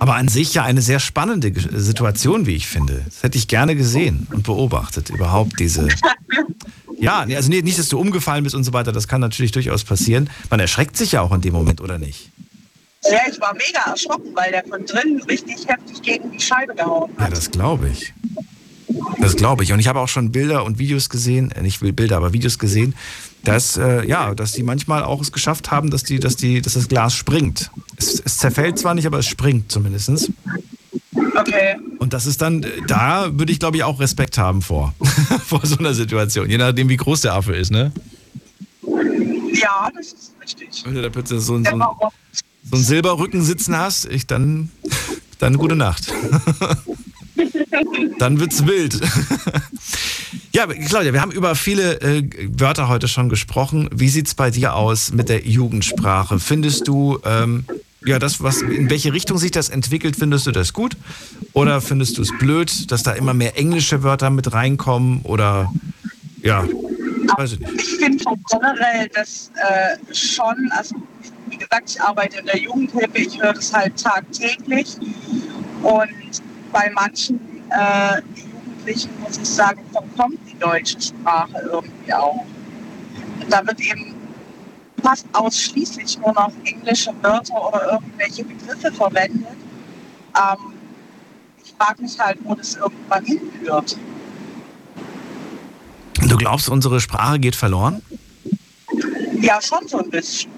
Aber an sich ja eine sehr spannende Situation, wie ich finde. Das hätte ich gerne gesehen und beobachtet, überhaupt diese. Ja, also nicht, dass du umgefallen bist und so weiter, das kann natürlich durchaus passieren. Man erschreckt sich ja auch in dem Moment, oder nicht? Ja, ich war mega erschrocken, weil der von drinnen richtig heftig gegen die Scheibe gehauen hat. Ja, das glaube ich. Das glaube ich. Und ich habe auch schon Bilder und Videos gesehen, äh, nicht Bilder, aber Videos gesehen, dass, äh, ja, dass die manchmal auch es geschafft haben, dass, die, dass, die, dass das Glas springt. Es, es zerfällt zwar nicht, aber es springt zumindest. Okay. Und das ist dann, da würde ich glaube ich auch Respekt haben vor, vor so einer Situation, je nachdem wie groß der Affe ist, ne? Ja, das ist richtig. Wenn du da plötzlich so, ein, so, ein, so einen Silberrücken sitzen hast, ich dann, dann gute Nacht. dann wird's wild. ja, Claudia, wir haben über viele äh, Wörter heute schon gesprochen. Wie sieht's bei dir aus mit der Jugendsprache? Findest du, ähm, ja, das, was, in welche Richtung sich das entwickelt, findest du das gut? Oder findest du es blöd, dass da immer mehr englische Wörter mit reinkommen? Oder ja, weiß ich nicht. Ich finde generell das äh, schon, also wie gesagt, ich arbeite in der Jugendhilfe, ich höre das halt tagtäglich. Und bei manchen äh, Jugendlichen, muss ich sagen, verkommt die deutsche Sprache irgendwie auch. Da wird eben fast ausschließlich nur noch englische Wörter oder irgendwelche Begriffe verwendet. Ähm, ich frage mich halt, wo das irgendwann hinführt. Du glaubst, unsere Sprache geht verloren? Ja, schon so ein bisschen.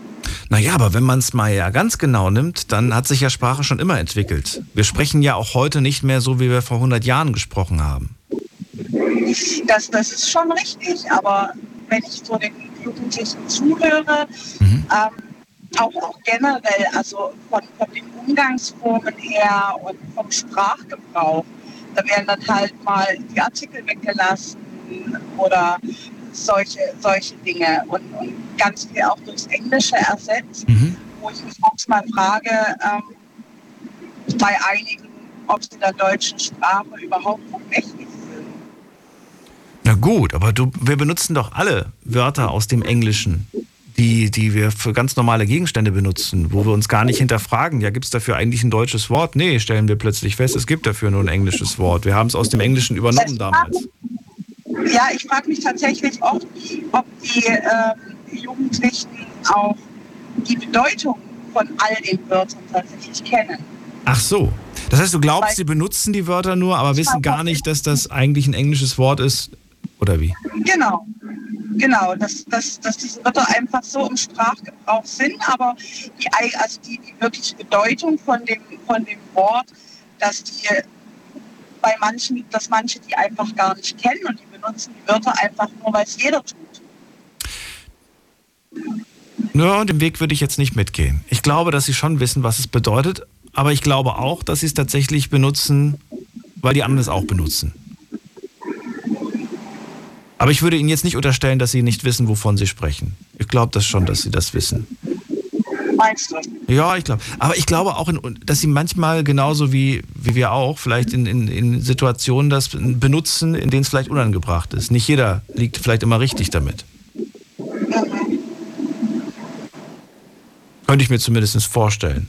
Naja, aber wenn man es mal ja ganz genau nimmt, dann hat sich ja Sprache schon immer entwickelt. Wir sprechen ja auch heute nicht mehr so, wie wir vor 100 Jahren gesprochen haben. Das, das ist schon richtig, aber wenn ich so den Jugendlichen zuhöre, mhm. ähm, auch, auch, generell, also von, von, den Umgangsformen her und vom Sprachgebrauch, da werden dann halt mal die Artikel weggelassen oder solche, solche Dinge und, und ganz viel auch durchs Englische ersetzt, mhm. wo ich mich manchmal frage, ähm, bei einigen, ob sie der deutschen Sprache überhaupt noch mächtig. Na gut, aber du, wir benutzen doch alle Wörter aus dem Englischen, die, die wir für ganz normale Gegenstände benutzen, wo wir uns gar nicht hinterfragen, ja, gibt es dafür eigentlich ein deutsches Wort? Nee, stellen wir plötzlich fest, es gibt dafür nur ein englisches Wort. Wir haben es aus dem Englischen übernommen damals. Ja, ich frage mich tatsächlich oft, ob die äh, Jugendlichen auch die Bedeutung von all den Wörtern tatsächlich kennen. Ach so. Das heißt, du glaubst, sie benutzen die Wörter nur, aber wissen gar nicht, dass das eigentlich ein englisches Wort ist? Oder wie? Genau. Genau, dass, dass, dass diese Wörter einfach so im Sprachgebrauch sind, aber die, also die, die wirkliche Bedeutung von dem, von dem Wort, dass die bei manchen, dass manche die einfach gar nicht kennen und die benutzen die Wörter einfach nur, weil es jeder tut. Ja, den Weg würde ich jetzt nicht mitgehen. Ich glaube, dass sie schon wissen, was es bedeutet, aber ich glaube auch, dass sie es tatsächlich benutzen, weil die anderen es auch benutzen. Aber ich würde Ihnen jetzt nicht unterstellen, dass Sie nicht wissen, wovon Sie sprechen. Ich glaube das schon, dass Sie das wissen. Meinst du? Ja, ich glaube. Aber ich glaube auch, in, dass sie manchmal genauso wie, wie wir auch, vielleicht in, in, in Situationen das benutzen, in denen es vielleicht unangebracht ist. Nicht jeder liegt vielleicht immer richtig damit. Könnte ich mir zumindest vorstellen.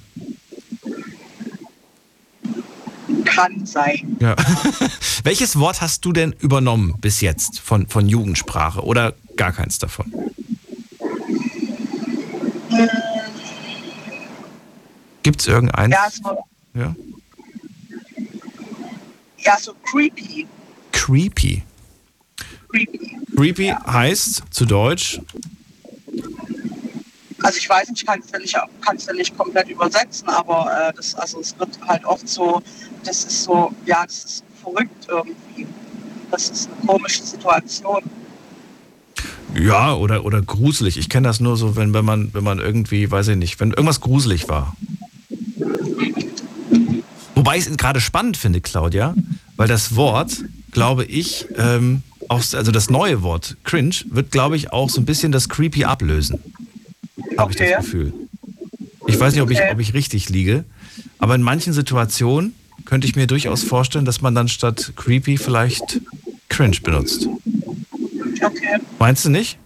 Kann sein. Ja. Welches Wort hast du denn übernommen bis jetzt von, von Jugendsprache oder gar keins davon? Gibt es irgendeins? Ja, so, Ja. ja, so creepy. Creepy. creepy. Creepy heißt zu Deutsch, Also ich weiß nicht, ich kann es ja nicht, ja nicht komplett übersetzen, aber äh, das, also es wird halt oft so, das ist so, ja, das ist verrückt irgendwie. Das ist eine komische Situation. ja, oder, oder gruselig. Ich kenne das nur so, wenn, wenn, man, wenn man irgendwie, weiß ich nicht, wenn irgendwas gruselig war. Wobei ich es gerade spannend finde, Claudia, weil das Wort, glaube ich, ähm, auch, also das neue Wort cringe, wird, glaube ich, auch so ein bisschen das creepy ablösen. Habe ich Okay. das Gefühl. Ich weiß nicht, ob ich, ob ich richtig liege, aber in manchen Situationen könnte ich mir durchaus vorstellen, dass man dann statt creepy vielleicht cringe benutzt. Okay. Meinst du nicht?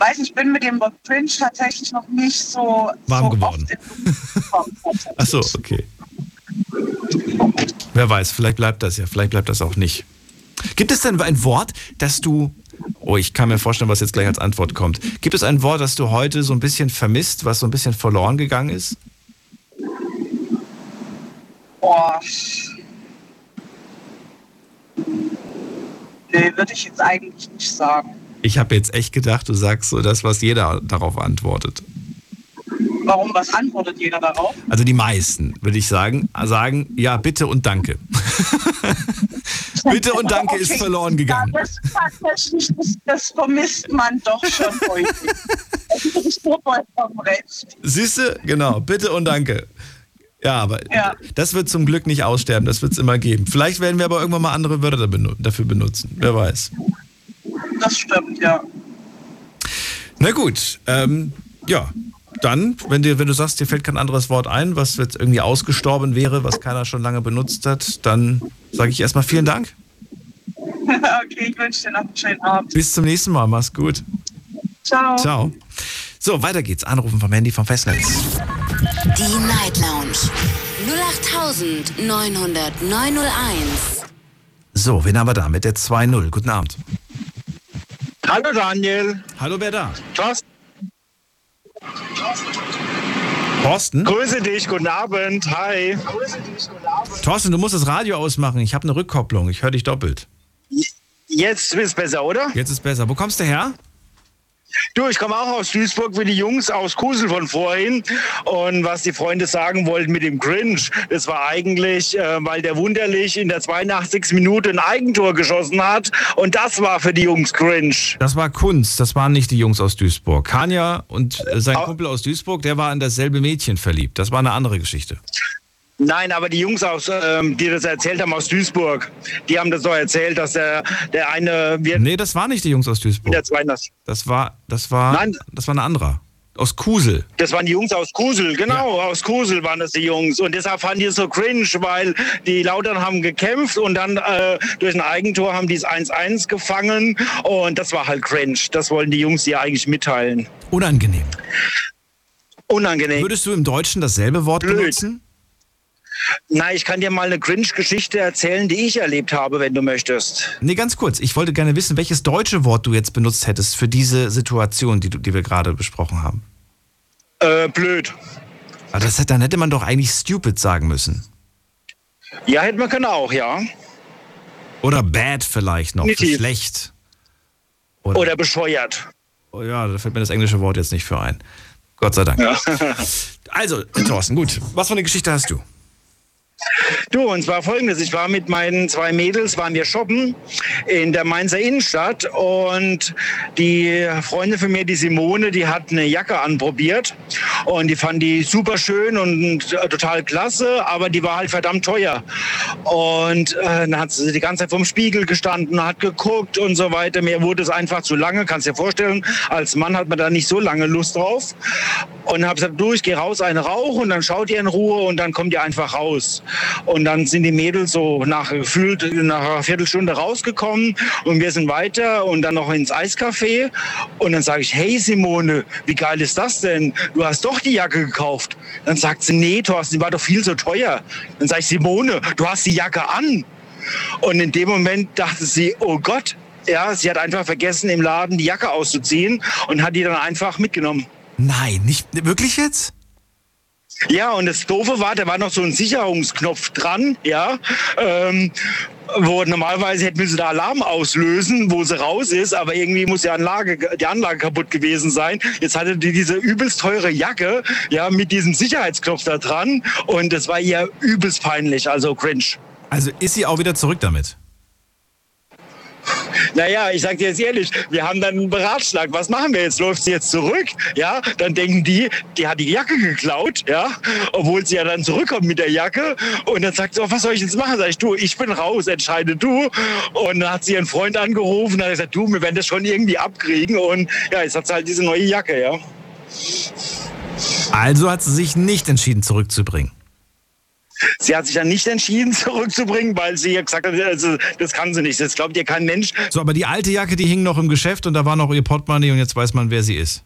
Weiß nicht, ich bin mit dem Wort Cringe tatsächlich noch nicht so Warm so geworden. Ach so, okay. Wer weiß, vielleicht bleibt das ja, vielleicht bleibt das auch nicht. Gibt es denn ein Wort, das du, oh, ich kann mir vorstellen, was jetzt gleich als Antwort kommt. Gibt es ein Wort, das du heute so ein bisschen vermisst, was so ein bisschen verloren gegangen ist? Boah. Nee, würde ich jetzt eigentlich nicht sagen. Ich habe jetzt echt gedacht, du sagst so das, was jeder darauf antwortet. Warum, was antwortet jeder darauf? Also die meisten, würde ich sagen, sagen, ja, bitte und danke. bitte und danke ist Okay. verloren gegangen. Ja, das, ist das, das vermisst man doch schon häufig. Ich bin vollkommen recht. Siehst du? Genau, bitte und danke. Ja, aber Ja. das wird zum Glück nicht aussterben, das wird es immer geben. Vielleicht werden wir aber irgendwann mal andere Wörter dafür benutzen. Wer weiß. Das stimmt, ja. Na gut, ähm, ja. Dann, wenn, dir, wenn du sagst, dir fällt kein anderes Wort ein, was jetzt irgendwie ausgestorben wäre, was keiner schon lange benutzt hat, dann sage ich erstmal vielen Dank. okay, ich wünsche dir noch einen schönen Abend. Bis zum nächsten Mal. Mach's gut. Ciao. Ciao. So, weiter geht's. Anrufen vom Handy vom Festnetz. Die Night Lounge 0890901. So, wen haben wir da mit der 2-0? Guten Abend. Hallo Daniel. Hallo, wer da? Thorsten, Thorsten? grüße dich, guten Abend. Hi. Thorsten, du musst das Radio ausmachen. Ich habe eine Rückkopplung. Ich höre dich doppelt. Jetzt ist besser, oder? Jetzt ist besser. Wo kommst du her? Du, ich komme auch aus Duisburg wie die Jungs aus Kusel von vorhin. Und was die Freunde sagen wollten mit dem Cringe, das war eigentlich, äh, weil der Wunderlich in der 82. Minute ein Eigentor geschossen hat. Und das war für die Jungs cringe. Das war Kunst. Das waren nicht die Jungs aus Duisburg. Kanja und äh, sein Kumpel aus Duisburg, der war in dasselbe Mädchen verliebt. Das war eine andere Geschichte. Nein, aber die Jungs, aus, ähm, die das erzählt haben aus Duisburg, die haben das doch erzählt, dass der, der eine wird Nee, das war nicht die Jungs aus Duisburg. der 82. Das war, das war, Nein. das war eine andere. Aus Kusel. Das waren die Jungs aus Kusel, genau, aus Kusel waren das die Jungs. Und deshalb fanden die es so cringe, weil die Lautern haben gekämpft und dann äh, durch ein Eigentor haben die es 1-1 gefangen. Und das war halt cringe. Das wollten die Jungs dir eigentlich mitteilen. Unangenehm. Unangenehm. Würdest du im Deutschen dasselbe Wort Blöd. benutzen? Na, ich kann dir mal eine Cringe-Geschichte erzählen, die ich erlebt habe, wenn du möchtest. Nee, ganz kurz. Ich wollte gerne wissen, welches deutsche Wort du jetzt benutzt hättest für diese Situation, die, du, die wir gerade besprochen haben. Äh, blöd. Aber das, hätte- dann hätte man doch eigentlich stupid sagen müssen. Ja, hätte man können auch, ja. Oder bad vielleicht noch, für schlecht. Oder bescheuert. Oh ja, da fällt mir das englische Wort jetzt nicht für ein. Gott sei Dank. Ja. Also, Thorsten, gut. Was für eine Geschichte hast du? Du, und zwar folgendes. Ich war mit meinen zwei Mädels, waren wir shoppen in der Mainzer Innenstadt und die Freundin von mir, die Simone, die hat eine Jacke anprobiert und die fand die super schön und äh, total klasse, aber die war halt verdammt teuer. Und äh, dann hat sie die ganze Zeit vorm Spiegel gestanden, hat geguckt und so weiter. Mir wurde es einfach zu lange, kannst dir vorstellen. Als Mann hat man da nicht so lange Lust drauf. Und habe gesagt, du, ich geh raus, eine Rauch und dann schaut ihr in Ruhe und dann kommt ihr einfach raus. Und dann sind die Mädels so nach gefühlt nach einer Viertelstunde rausgekommen und wir sind weiter und dann noch ins Eiscafé. Und dann sage ich, hey Simone, wie geil ist das denn? Du hast doch die Jacke gekauft. Dann sagt sie, nee, Thorsten, die war doch viel zu teuer. Dann sage ich, Simone, du hast die Jacke an. Und in dem Moment dachte sie, oh Gott, ja, sie hat einfach vergessen, im Laden die Jacke auszuziehen und hat die dann einfach mitgenommen. Nein, nicht wirklich jetzt? Ja, und das Doofe war, da war noch so ein Sicherungsknopf dran, ja, ähm, wo normalerweise hätten sie da Alarm auslösen, wo sie raus ist, aber irgendwie muss die Anlage, die Anlage kaputt gewesen sein. Jetzt hatte die diese übelst teure Jacke, ja, mit diesem Sicherheitsknopf da dran und das war ihr übelst peinlich, also cringe. Also ist sie auch wieder zurück damit? Naja, ich sag dir jetzt ehrlich, wir haben dann einen Beratschlag. Was machen wir jetzt? Läuft sie jetzt zurück? Ja, dann denken die, die hat die Jacke geklaut, ja, obwohl sie ja dann zurückkommt mit der Jacke. Und dann sagt sie, oh, was soll ich jetzt machen? Sag ich, du, ich bin raus, entscheide du. Und dann hat sie ihren Freund angerufen und hat gesagt, du, wir werden das schon irgendwie abkriegen. Und ja, jetzt hat sie halt diese neue Jacke, ja. Also hat sie sich nicht entschieden zurückzubringen. Sie hat sich dann nicht entschieden, zurückzubringen, weil sie ja gesagt hat, also, das kann sie nicht. Das glaubt ihr kein Mensch. So, aber die alte Jacke, die hing noch im Geschäft und da war noch ihr Portemonnaie und jetzt weiß man, wer sie ist.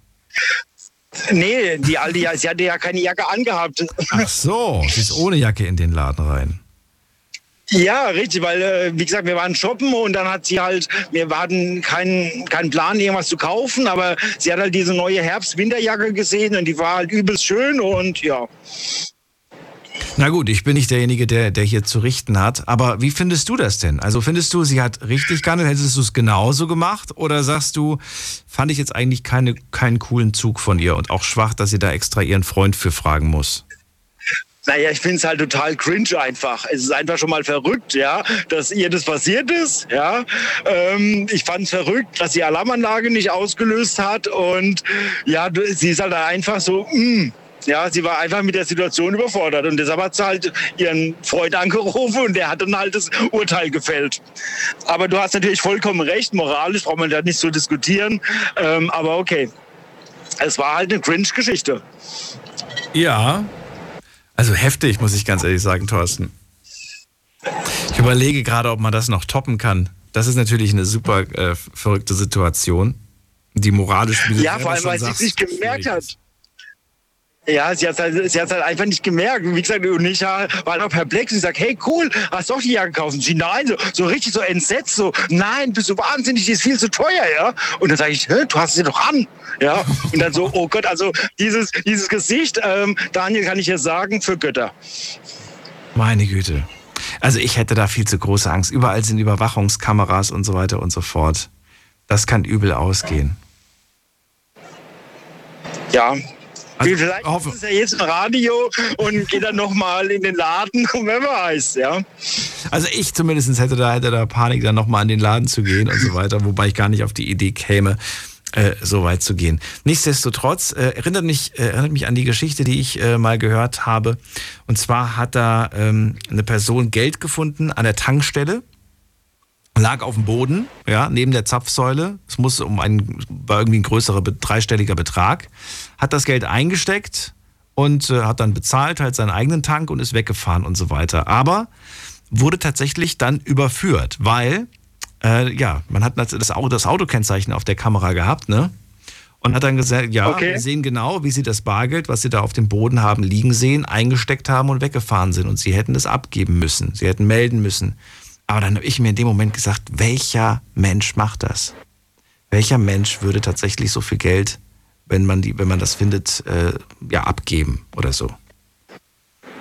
Nee, die alte, ja- sie hatte ja keine Jacke angehabt. Ach so, sie ist ohne Jacke in den Laden rein. Ja, richtig, weil, äh, wie gesagt, wir waren shoppen und dann hat sie halt, wir hatten keinen keinen Plan, irgendwas zu kaufen, aber sie hat halt diese neue Herbst-Winterjacke gesehen und die war halt übelst schön und ja. Na gut, ich bin nicht derjenige, der, der hier zu richten hat, aber wie findest du das denn? Also findest du, sie hat richtig gehandelt, hättest du es genauso gemacht oder sagst du, fand ich jetzt eigentlich keine, keinen coolen Zug von ihr und auch schwach, dass sie da extra ihren Freund für fragen muss? Naja, ich finde es halt total cringe einfach. Es ist einfach schon mal verrückt, ja, dass ihr das passiert ist, ja. Ähm, ich fand es verrückt, dass die Alarmanlage nicht ausgelöst hat und ja, sie ist halt einfach so, mm, ja, sie war einfach mit der Situation überfordert und deshalb hat sie halt ihren Freund angerufen und der hat dann halt das Urteil gefällt. Aber du hast natürlich vollkommen recht, moralisch braucht man da nicht so diskutieren, ähm, aber okay. Es war halt eine Cringe-Geschichte. Ja. Also heftig, muss ich ganz ehrlich sagen, Thorsten. Ich überlege gerade, ob man das noch toppen kann. Das ist natürlich eine super äh, verrückte Situation, die moralisch, Ja, vor allem, weil sie es nicht gemerkt hat. Ja, sie hat halt, sie hat's halt einfach nicht gemerkt. Wie gesagt, und ich war noch perplex und ich sag, hey, cool, hast doch die Jacke gekauft? Und sie, nein, so, so richtig so entsetzt, so, nein, bist du wahnsinnig, die ist viel zu teuer, ja? Und dann sage ich, Hä, du hast sie doch an, ja? Und dann so, oh Gott, also dieses, dieses Gesicht, ähm, Daniel, kann ich jetzt sagen, für Götter. Meine Güte. Also ich hätte da viel zu große Angst. Überall sind Überwachungskameras und so weiter und so fort. Das kann übel ausgehen. Ja. Also, Vielleicht hoffe- ist es ja jetzt im Radio und geht dann nochmal in den Laden und wer weiß, ja. Also ich zumindest hätte da, hätte da Panik, dann nochmal in den Laden zu gehen und so weiter, wobei ich gar nicht auf die Idee käme, äh, so weit zu gehen. Nichtsdestotrotz äh, erinnert, mich, äh, erinnert mich an die Geschichte, die ich äh, mal gehört habe. Und zwar hat da ähm, eine Person Geld gefunden an der Tankstelle, lag auf dem Boden, ja, neben der Zapfsäule. Es musste um einen, war irgendwie ein größerer, dreistelliger Betrag. Hat das Geld eingesteckt und äh, hat dann bezahlt, halt seinen eigenen Tank und ist weggefahren und so weiter. Aber wurde tatsächlich dann überführt, weil, äh, ja, man hat das Auto, das Autokennzeichen auf der Kamera gehabt, ne? Und hat dann gesagt, ja, Okay. wir sehen genau, wie sie das Bargeld, was sie da auf dem Boden haben liegen sehen, eingesteckt haben und weggefahren sind. Und sie hätten es abgeben müssen. Sie hätten melden müssen. Aber dann habe ich mir in dem Moment gesagt, welcher Mensch macht das? Welcher Mensch würde tatsächlich so viel Geld, wenn man, die, wenn man das findet, äh, ja, abgeben oder so?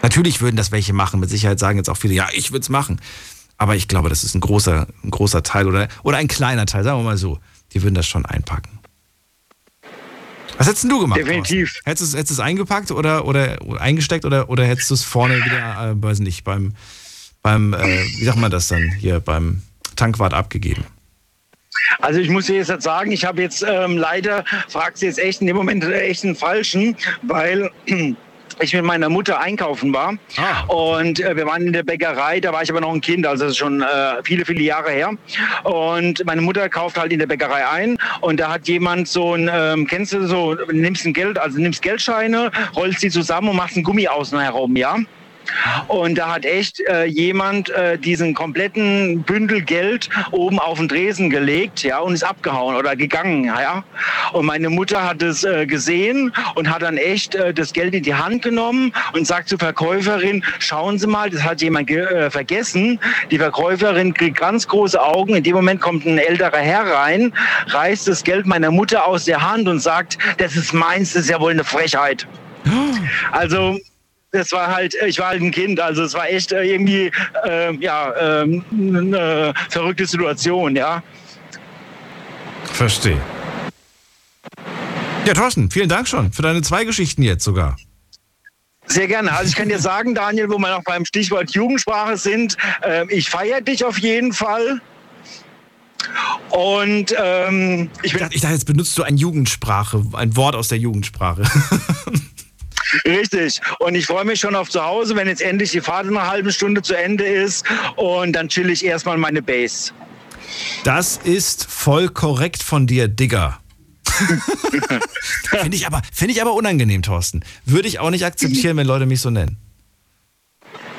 Natürlich würden das welche machen. Mit Sicherheit sagen jetzt auch viele, ja, ich würde es machen. Aber ich glaube, das ist ein großer, ein großer Teil oder, oder ein kleiner Teil, sagen wir mal so. Die würden das schon einpacken. Was hättest denn du gemacht? Definitiv. Thorsten? Hättest du es, hättest du es eingepackt oder, oder, oder eingesteckt oder, oder hättest du es vorne wieder, äh, weiß nicht, beim, beim äh, wie sagt man das dann, hier beim Tankwart abgegeben? Also ich muss dir jetzt sagen, ich habe jetzt ähm, leider, fragst du jetzt echt in dem Moment echt einen Falschen, weil ich mit meiner Mutter einkaufen war Ah. und äh, wir waren in der Bäckerei, da war ich aber noch ein Kind, also das ist schon äh, viele, viele Jahre her. Und meine Mutter kauft halt in der Bäckerei ein und da hat jemand so ein, ähm, kennst du so, nimmst ein Geld, also nimmst Geldscheine, rollst die zusammen und machst ein Gummi außen herum, ja? Und da hat echt äh, jemand äh, diesen kompletten Bündel Geld oben auf den Dresen gelegt, ja, und ist abgehauen oder gegangen, ja. Und meine Mutter hat es äh, gesehen und hat dann echt äh, das Geld in die Hand genommen und sagt zur Verkäuferin, schauen Sie mal, das hat jemand äh, vergessen. Die Verkäuferin kriegt ganz große Augen. In dem Moment kommt ein älterer Herr rein, reißt das Geld meiner Mutter aus der Hand und sagt, das ist meins, das ist ja wohl eine Frechheit. Also das war halt, ich war halt ein Kind, also es war echt äh, irgendwie äh, ja ähm, eine verrückte Situation, ja. Verstehe. Ja, Thorsten, vielen Dank schon für deine zwei Geschichten jetzt sogar. Sehr gerne. Also ich kann dir sagen, Daniel, wo wir noch beim Stichwort Jugendsprache sind, äh, ich feiere dich auf jeden Fall. Und ähm, ich, Ich dachte, ich dachte, jetzt benutzt du eine Jugendsprache, ein Wort aus der Jugendsprache. Richtig. Und ich freue mich schon auf zu Hause, wenn jetzt endlich die Fahrt in einer halben Stunde zu Ende ist. Und dann chill ich erstmal meine Base. Das ist voll korrekt von dir, Digger. Finde ich, aber, find ich aber unangenehm, Thorsten. Würde ich auch nicht akzeptieren, wenn Leute mich so nennen.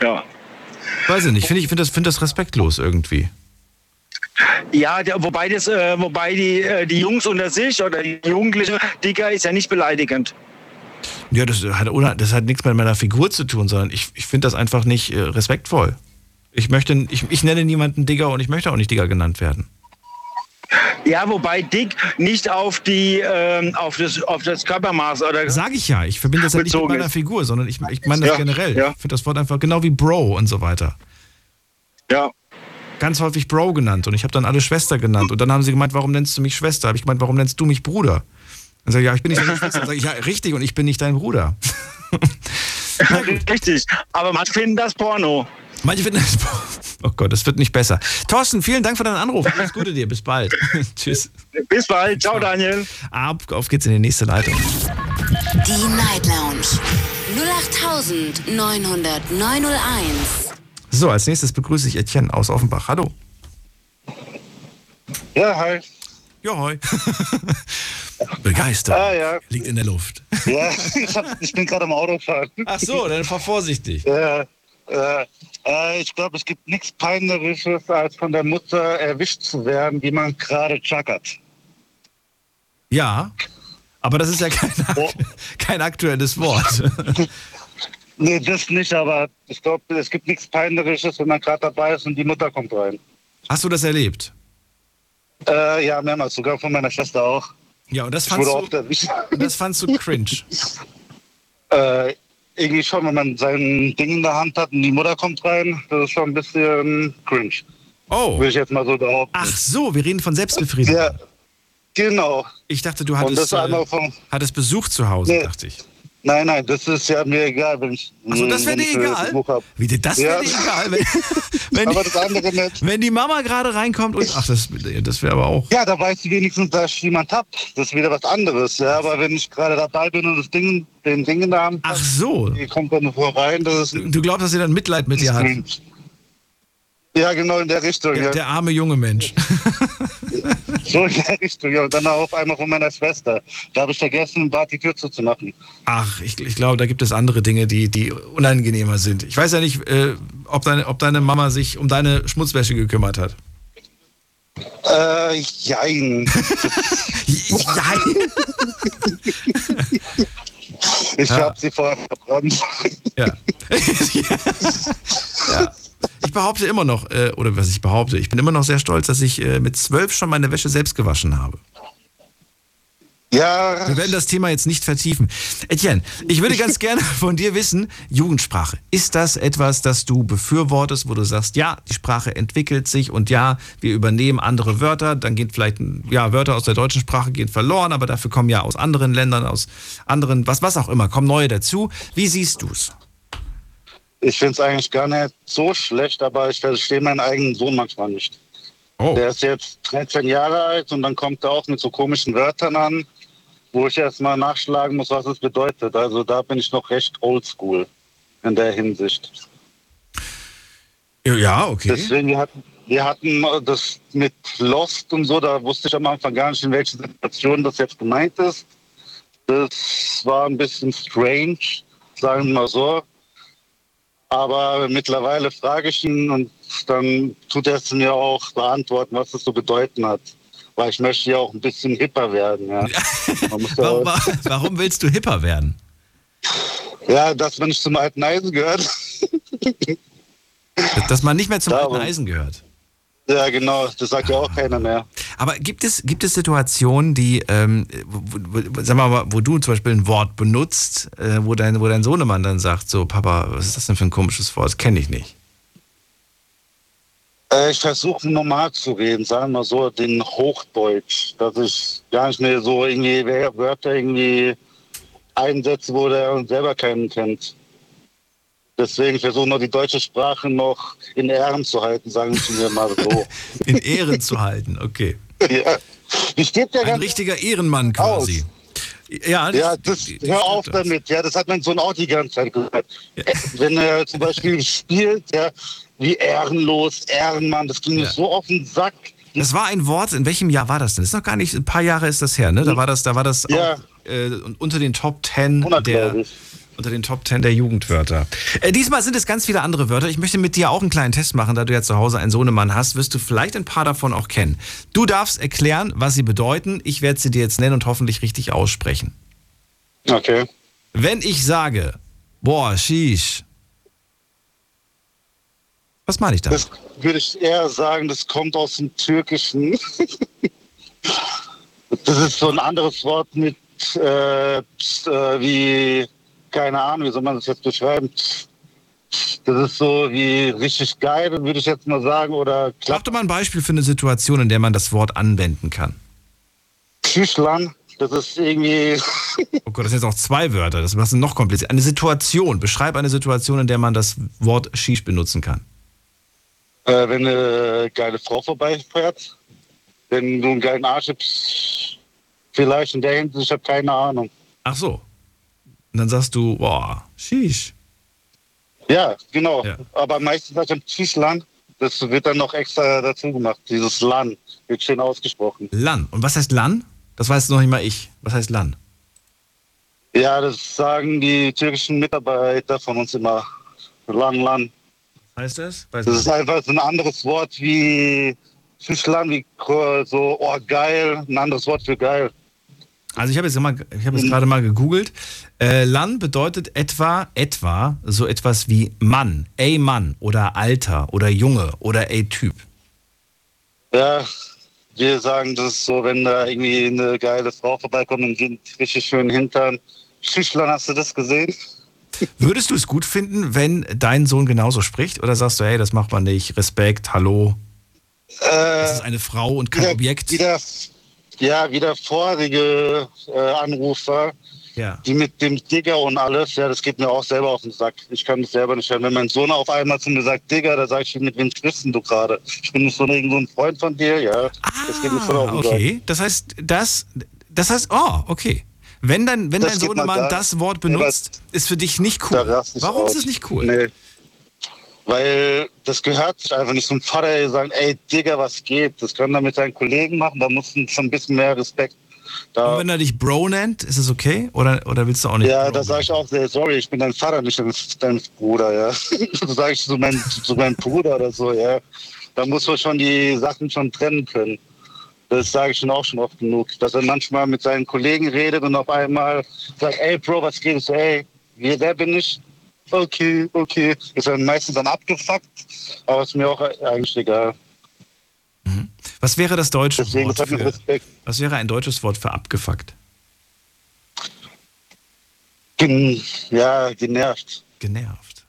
Ja. Weiß ich nicht. Finde ich find das, find das respektlos irgendwie. Ja, der, wobei, das, äh, wobei die, äh, die Jungs unter sich oder die Jugendlichen, Digger ist ja nicht beleidigend. Ja, das hat, das hat nichts mit meiner Figur zu tun, sondern ich, ich finde das einfach nicht äh, respektvoll. Ich möchte, ich, ich nenne niemanden Digger und ich möchte auch nicht Digger genannt werden. Ja, wobei dick nicht auf die ähm, auf das auf das Körpermaß oder Sag ich ja, ich verbinde das ja nicht mit meiner ist. Figur, sondern ich, ich meine das Ja, generell. ja. Ich finde das Wort einfach genau wie Bro und so weiter. Ja. Ganz häufig Bro genannt und ich habe dann alle Schwester genannt. Und dann haben sie gemeint, warum nennst du mich Schwester? Habe ich gemeint, warum nennst du mich Bruder? Dann sage ich, ja, ich bin nicht deine Schwester. Dann sage ich, ja, richtig, und ich bin nicht dein Bruder. Richtig. Aber manche finden das Porno. Manche finden das. Oh Gott, das wird nicht besser. Thorsten, vielen Dank für deinen Anruf. Alles Gute dir. Bis bald. Tschüss. Bis bald. Ciao, Daniel. Ab, auf geht's in die nächste Leitung. Die Night Lounge 0890901. So, als nächstes begrüße ich Etienne aus Offenbach. Hallo. Ja, hi. Ja, hoi. Begeistert. Ah, ja. Liegt in der Luft. Ja, ich, hab, ich bin gerade am Autofahren. Ach so, dann fahr vorsichtig. Ja, äh, äh, ich glaube, es gibt nichts Peinlicheres, als von der Mutter erwischt zu werden, wie man gerade chackert. Ja, aber das ist ja kein, kein aktuelles Wort. Nee, das nicht, aber ich glaube, es gibt nichts Peinlicheres, wenn man gerade dabei ist und die Mutter kommt rein. Hast du das erlebt? Äh, ja, mehrmals, sogar von meiner Schwester auch. Ja, und das fandst du, das fandst du cringe. Äh, irgendwie schon, wenn man sein Ding in der Hand hat und die Mutter kommt rein, das ist schon ein bisschen cringe. Oh. Würde ich jetzt mal so behaupten. Ach so, wir reden von Selbstbefriedigung. Ja, genau. Ich dachte, du hattest, äh, hattest Besuch zu Hause, Nee. dachte ich. Nein, nein, das ist ja mir egal, wenn ich. Achso, das wäre dir egal? Wie dir das wäre Ja. dir egal? Wenn, wenn, Aber die, das andere nicht. wenn die Mama gerade reinkommt und. Ach, das, das wäre aber auch. Ja, da weißt du wenigstens, dass ich jemand hab. Das ist wieder was anderes. Ja, aber wenn ich gerade dabei bin und das Ding, den Ding in der Hand Ach so. die kommt dann vor rein, das ist. Du glaubst, dass sie dann Mitleid mit dir hat? Ja, genau in der Richtung. Der, ja. der arme junge Mensch. So in der Richtung. Ja. Und dann auf einmal von meiner Schwester. Da habe ich vergessen, Bad die Tür zuzumachen. Ach, ich, ich glaube, da gibt es andere Dinge, die, die unangenehmer sind. Ich weiß ja nicht, äh, ob, deine, ob deine Mama sich um deine Schmutzwäsche gekümmert hat. Äh, jein. jein? Ich Ja. habe sie vorher verbrannt. Ja. ja. Ich behaupte immer noch, äh, oder was ich behaupte, ich bin immer noch sehr stolz, dass ich äh, mit zwölf schon meine Wäsche selbst gewaschen habe. Ja. Wir werden das Thema jetzt nicht vertiefen. Etienne, ich würde ganz gerne von dir wissen, Jugendsprache. Ist das etwas, das du befürwortest, wo du sagst, ja, die Sprache entwickelt sich und ja, wir übernehmen andere Wörter, dann gehen vielleicht, ja, Wörter aus der deutschen Sprache gehen verloren, aber dafür kommen ja aus anderen Ländern, aus anderen, was, was auch immer, kommen neue dazu. Wie siehst du es? Ich finde es eigentlich gar nicht so schlecht, aber ich verstehe meinen eigenen Sohn manchmal nicht. Oh. Der ist jetzt 13 Jahre alt und dann kommt er auch mit so komischen Wörtern an, wo ich erst mal nachschlagen muss, was es bedeutet. Also da bin ich noch recht oldschool in der Hinsicht. Ja, okay. Deswegen, wir hatten, wir hatten das mit Lost und so, da wusste ich am Anfang gar nicht, in welcher Situation das jetzt gemeint ist. Das war ein bisschen strange, sagen wir mal so. Aber mittlerweile frage ich ihn und dann tut er es mir auch beantworten, was es so bedeuten hat. Weil ich möchte ja auch ein bisschen hipper werden. Ja, Warum, warum willst du hipper werden? ja dass man nicht zum alten Eisen gehört. Dass man nicht mehr zum alten Eisen gehört. Ja, genau. Das sagt ja auch keiner mehr. Aber gibt es, gibt es Situationen, die, ähm, wo, sag mal, wo du zum Beispiel ein Wort benutzt, äh, wo, dein, wo dein Sohnemann dann sagt, so, Papa, was ist das denn für ein komisches Wort? Das kenne ich nicht. Äh, ich versuche normal zu reden, sagen wir mal so, den Hochdeutsch, dass ich gar nicht mehr so irgendwie Wörter irgendwie einsetze, wo der selber keinen kennt. Deswegen versuche ich noch die deutsche Sprache noch in Ehren zu halten, sagen wir mal so. In Ehren zu halten, okay. ja. Wie steht der Ein richtiger Ehrenmann quasi. Ja, das, Ja, das, hör auf damit. Ja, das hat mein Sohn auch die ganze Zeit gesagt. Äh, Wenn er zum Beispiel spielt, ja, wie ehrenlos, Ehrenmann, das ging mir so auf den Sack. Das war ein Wort, in welchem Jahr war das denn? Das ist noch gar nicht, ein paar Jahre ist das her, ne? Da war das, da war das Ja. auch, äh, unter den Top 10 der, unter den Top 10 der Jugendwörter. Äh, diesmal sind es ganz viele andere Wörter. Ich möchte mit dir auch einen kleinen Test machen, da du ja zu Hause einen Sohnemann hast, wirst du vielleicht ein paar davon auch kennen. Du darfst erklären, was sie bedeuten. Ich werde sie dir jetzt nennen und hoffentlich richtig aussprechen. Okay. Wenn ich sage, boah, sheesh, was meine ich da? Das würde ich eher sagen, das kommt aus dem Türkischen. das ist so ein anderes Wort mit äh, äh, wie, keine Ahnung, wie soll man das jetzt beschreiben? Das ist so wie richtig geil, würde ich jetzt mal sagen, oder Sag doch mal ein Beispiel für eine Situation, in der man das Wort anwenden kann. Küchlein. Das ist irgendwie, Oh Gott, das sind jetzt auch zwei Wörter. Das macht es noch kompliziert. Eine Situation. Beschreib eine Situation, in der man das Wort Shish benutzen kann. äh, wenn eine geile Frau vorbeifährt, wenn du einen geilen Arsch hast, vielleicht in der Hinsicht, ich habe keine Ahnung. Ach so. Und dann sagst du, boah, Shish. Ja, genau. Aber meistens sagt man Tischland. Das wird dann noch extra dazu gemacht. Dieses Lan wird schön ausgesprochen. Lan. Und was heißt Lan? Das weiß noch nicht mal ich. Was heißt Lan? Ja, das sagen die türkischen Mitarbeiter von uns immer. Lan, Lan. Heißt das? Weiß Das ist einfach so ein anderes Wort wie Tischland, wie so, oh geil, ein anderes Wort für geil. Also ich habe jetzt, mal- ich habe jetzt gerade mal gegoogelt. Äh, Lan bedeutet etwa, etwa so etwas wie Mann, ey Mann oder Alter oder Junge oder ey Typ. Ja, wir sagen das ist so, wenn da irgendwie eine geile Frau vorbeikommt und geht richtig schön hintern. Tischland, hast du das gesehen? Würdest du es gut finden, wenn dein Sohn genauso spricht? Oder sagst du, hey, das macht man nicht, Respekt, hallo? das ist eine Frau und kein wieder, Objekt. Wieder, ja, wie der vorige äh, Anrufer, Ja. die mit dem Digger und alles, ja, das geht mir auch selber auf den Sack. Ich kann das selber nicht hören. Wenn mein Sohn auf einmal zu mir sagt, Digger, da sag ich, mit wem sprichst du gerade? Ich bin nicht so ein Freund von dir, ja. das geht mir voll auf Ah, den Sack. okay, das heißt, das, das heißt, oh, okay. Wenn dein, wenn Das dein Sohnemann da. das Wort benutzt, ist für dich nicht cool. Warum ist aus. es nicht cool? Nee. Weil das gehört sich einfach nicht zum Vater, der sagt, ey Digga, was geht? Das können er mit seinen Kollegen machen, da muss schon ein bisschen mehr Respekt. Da, Und wenn er dich Bro nennt, ist es okay? Oder, oder willst du auch nicht? ja, Bro da sage ich auch, sehr, sorry, ich bin dein Vater, nicht dein, dein Bruder, ja. Das sage ich zu, mein, zu meinem Bruder oder so, ja. Da muss man schon die Sachen schon trennen können. Das sage ich schon auch schon oft genug. Dass er manchmal mit seinen Kollegen redet und auf einmal sagt, ey Bro, was geht? Ich so, ey, wer bin ich? Okay, okay. Ist dann meistens dann abgefuckt, aber ist mir auch eigentlich egal. Was wäre das deutsche Deswegen Wort für, Respekt. Was wäre ein deutsches Wort für abgefuckt? Gen ja, genervt. Genervt.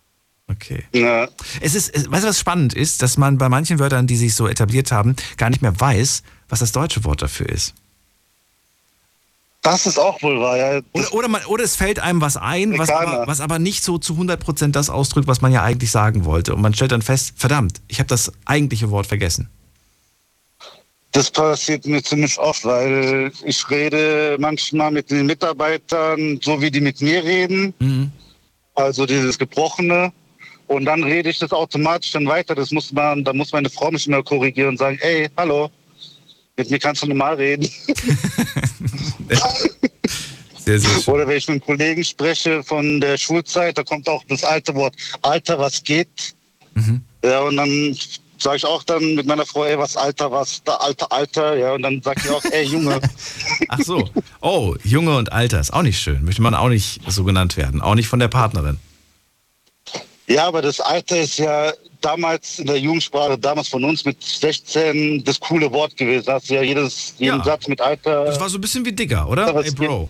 Okay. Ja. Es ist, es- weißt du, was spannend ist, dass man bei manchen Wörtern, die sich so etabliert haben, gar nicht mehr weiß, was das deutsche Wort dafür ist. Das ist auch wohl wahr, ja. Oder, oder, man, oder es fällt einem was ein, was aber, was aber nicht so zu 100% das ausdrückt, was man ja eigentlich sagen wollte. Und man stellt dann fest, verdammt, ich habe das eigentliche Wort vergessen. Das passiert mir ziemlich oft, weil ich rede manchmal mit den Mitarbeitern, so wie die mit mir reden. Also dieses Gebrochene. Und dann rede ich das automatisch dann weiter. Das muss man, da muss meine Frau mich immer korrigieren und sagen, ey, hallo, mit mir kannst du normal reden. Sehr, sehr schön. Oder wenn ich mit einem Kollegen spreche von der Schulzeit, da kommt auch das alte Wort, Alter, was geht? Mhm. Ja, und dann sage ich auch dann mit meiner Frau, ey, was Alter, was da, Alter, Alter, ja, und dann sagt sie auch, ey, Junge. Ach so. Oh, Junge und Alter ist auch nicht schön. Möchte man auch nicht so genannt werden. Auch nicht von der Partnerin. Ja, aber das Alter ist ja damals in der Jugendsprache, damals von uns mit 16 das coole Wort gewesen. Hast du ja jedes, jeden Ja. Satz mit Alter. Das war so ein bisschen wie Digger, oder? Ey, Bro.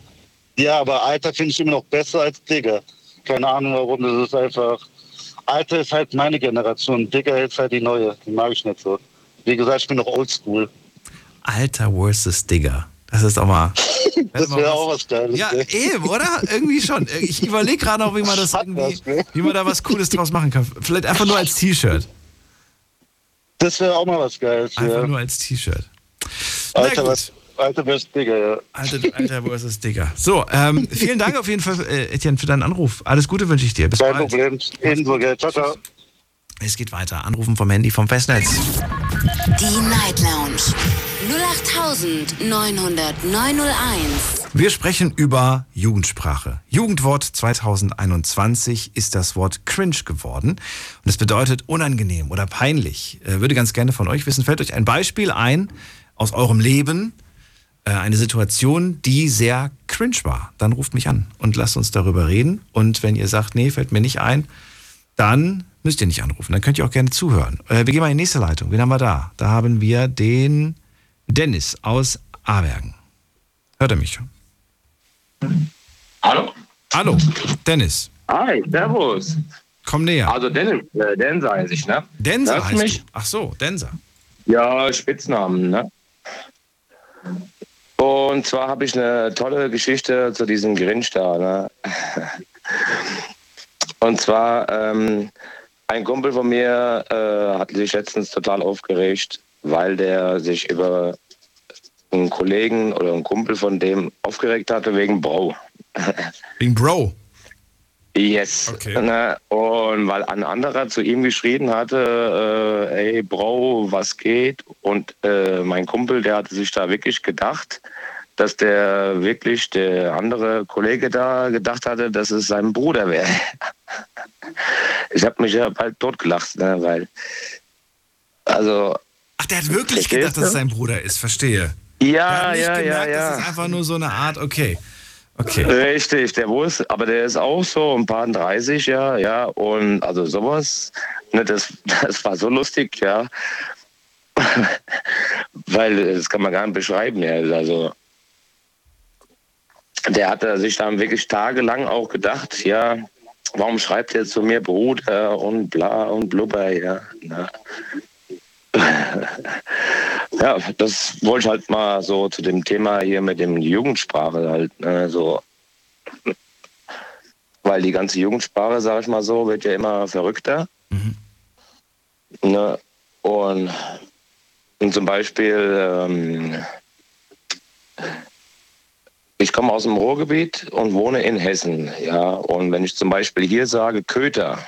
Ja, aber Alter finde ich immer noch besser als Digger. Keine Ahnung warum, das ist einfach. Alter ist halt meine Generation, Digger ist halt die neue. Die mag ich nicht so. Wie gesagt, ich bin noch oldschool. Alter versus Digger. Das ist auch mal. Das wäre auch was Geiles. Ja, ne? eben, oder? Irgendwie schon. Ich überlege gerade noch, wie man das irgendwie, wie man da was Cooles draus machen kann. Vielleicht einfach nur als T-Shirt. Das wäre auch mal was Geiles. Einfach ja. nur als T-Shirt. Alter, was, Alter, best Digger, ja. Alter, Alter versus Digger. So, ähm, vielen Dank auf jeden Fall, äh, Etienne, für deinen Anruf. Alles Gute wünsche ich dir. Bis Kein bald. Problem. Ebenso, gell. Ciao, ciao. Es geht weiter. Anrufen vom Handy vom Festnetz. Die Night Lounge 0890901. Wir sprechen über Jugendsprache. Jugendwort 2021 ist das Wort cringe geworden. Und es bedeutet unangenehm oder peinlich. Äh, würde ganz gerne von euch wissen, fällt euch ein Beispiel ein aus eurem Leben, äh, eine Situation, die sehr cringe war. Dann ruft mich an und lasst uns darüber reden. Und wenn ihr sagt, nee, fällt mir nicht ein, dann müsst ihr nicht anrufen. Dann könnt ihr auch gerne zuhören. Äh, wir gehen mal in die nächste Leitung. Wen haben wir da? Da haben wir den Dennis aus Abergen. Hört er mich schon? Hallo? Hallo, Dennis. Hi, servus. Komm näher. Also Dennis, äh, Denser heiße ich, ne? Denser heißt mich? du. Ach so, Denser. Ja, Spitznamen, ne? Und zwar habe ich eine tolle Geschichte zu diesem Grinch da, ne? Und zwar, ähm, ein Kumpel von mir äh, hat sich letztens total aufgeregt, weil der sich über einen Kollegen oder einen Kumpel von dem aufgeregt hatte wegen Bro. Wegen Bro. Yes. Ne? Und weil ein anderer zu ihm geschrien hatte, äh, ey Bro, was geht? Und äh, mein Kumpel, der hatte sich da wirklich gedacht, dass der wirklich, der andere Kollege da gedacht hatte, dass es sein Bruder wäre. Ich habe mich ja bald totgelacht, ne? weil, also... Ach, der hat wirklich gedacht, dass es sein Bruder ist. Verstehe. Ja, Der hat nicht ja, ja, gemerkt, ja. Das ist einfach nur so eine Art, okay. Okay. Richtig, der wusste, aber der ist auch so ein paar 30, ja, ja, und also sowas, ne, das, das war so lustig, ja, weil das kann man gar nicht beschreiben, ja, also der hatte sich dann wirklich tagelang auch gedacht, ja, warum schreibt er zu mir Bruder und bla und blubber, ja, ne. Ja, das wollte ich halt mal so zu dem Thema hier mit dem Jugendsprache halt, ne, so. Weil die ganze Jugendsprache, sag ich mal so, wird ja immer verrückter. Ne? Und, und zum Beispiel, ähm, ich komme aus dem Ruhrgebiet und wohne in Hessen, ja. Und wenn ich zum Beispiel hier sage Köter,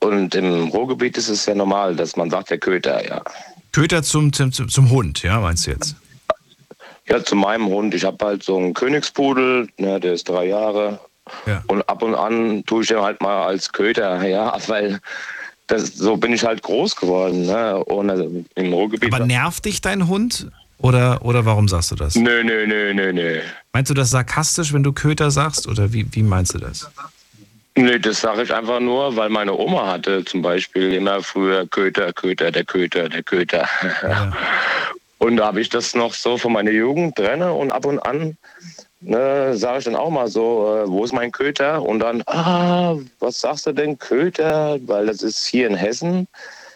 und im Ruhrgebiet ist es ja normal, dass man sagt der Köter, ja. Köter zum, zum, zum Hund, ja, meinst du jetzt? Ja, zu meinem Hund. Ich habe halt so einen Königspudel, ne, der ist drei Jahre. Ja. Und ab und an tue ich den halt mal als Köter, ja, weil das, so bin ich halt groß geworden. Ne? Und also im Ruhrgebiet. Aber nervt dich dein Hund? Oder, oder warum sagst du das? Nö, nö, nö, nö, nö. Meinst du das sarkastisch, wenn du Köter sagst? Oder wie, wie meinst du das? Nee, das sage ich einfach nur, weil meine Oma hatte zum Beispiel immer früher Köter, Köter, der Köter, der Köter. Und da habe ich das noch so von meiner Jugend drinne und ab und an ne, sage ich dann auch mal so, äh, wo ist mein Köter? Und dann, ah, was sagst du denn Köter? Weil das ist hier in Hessen,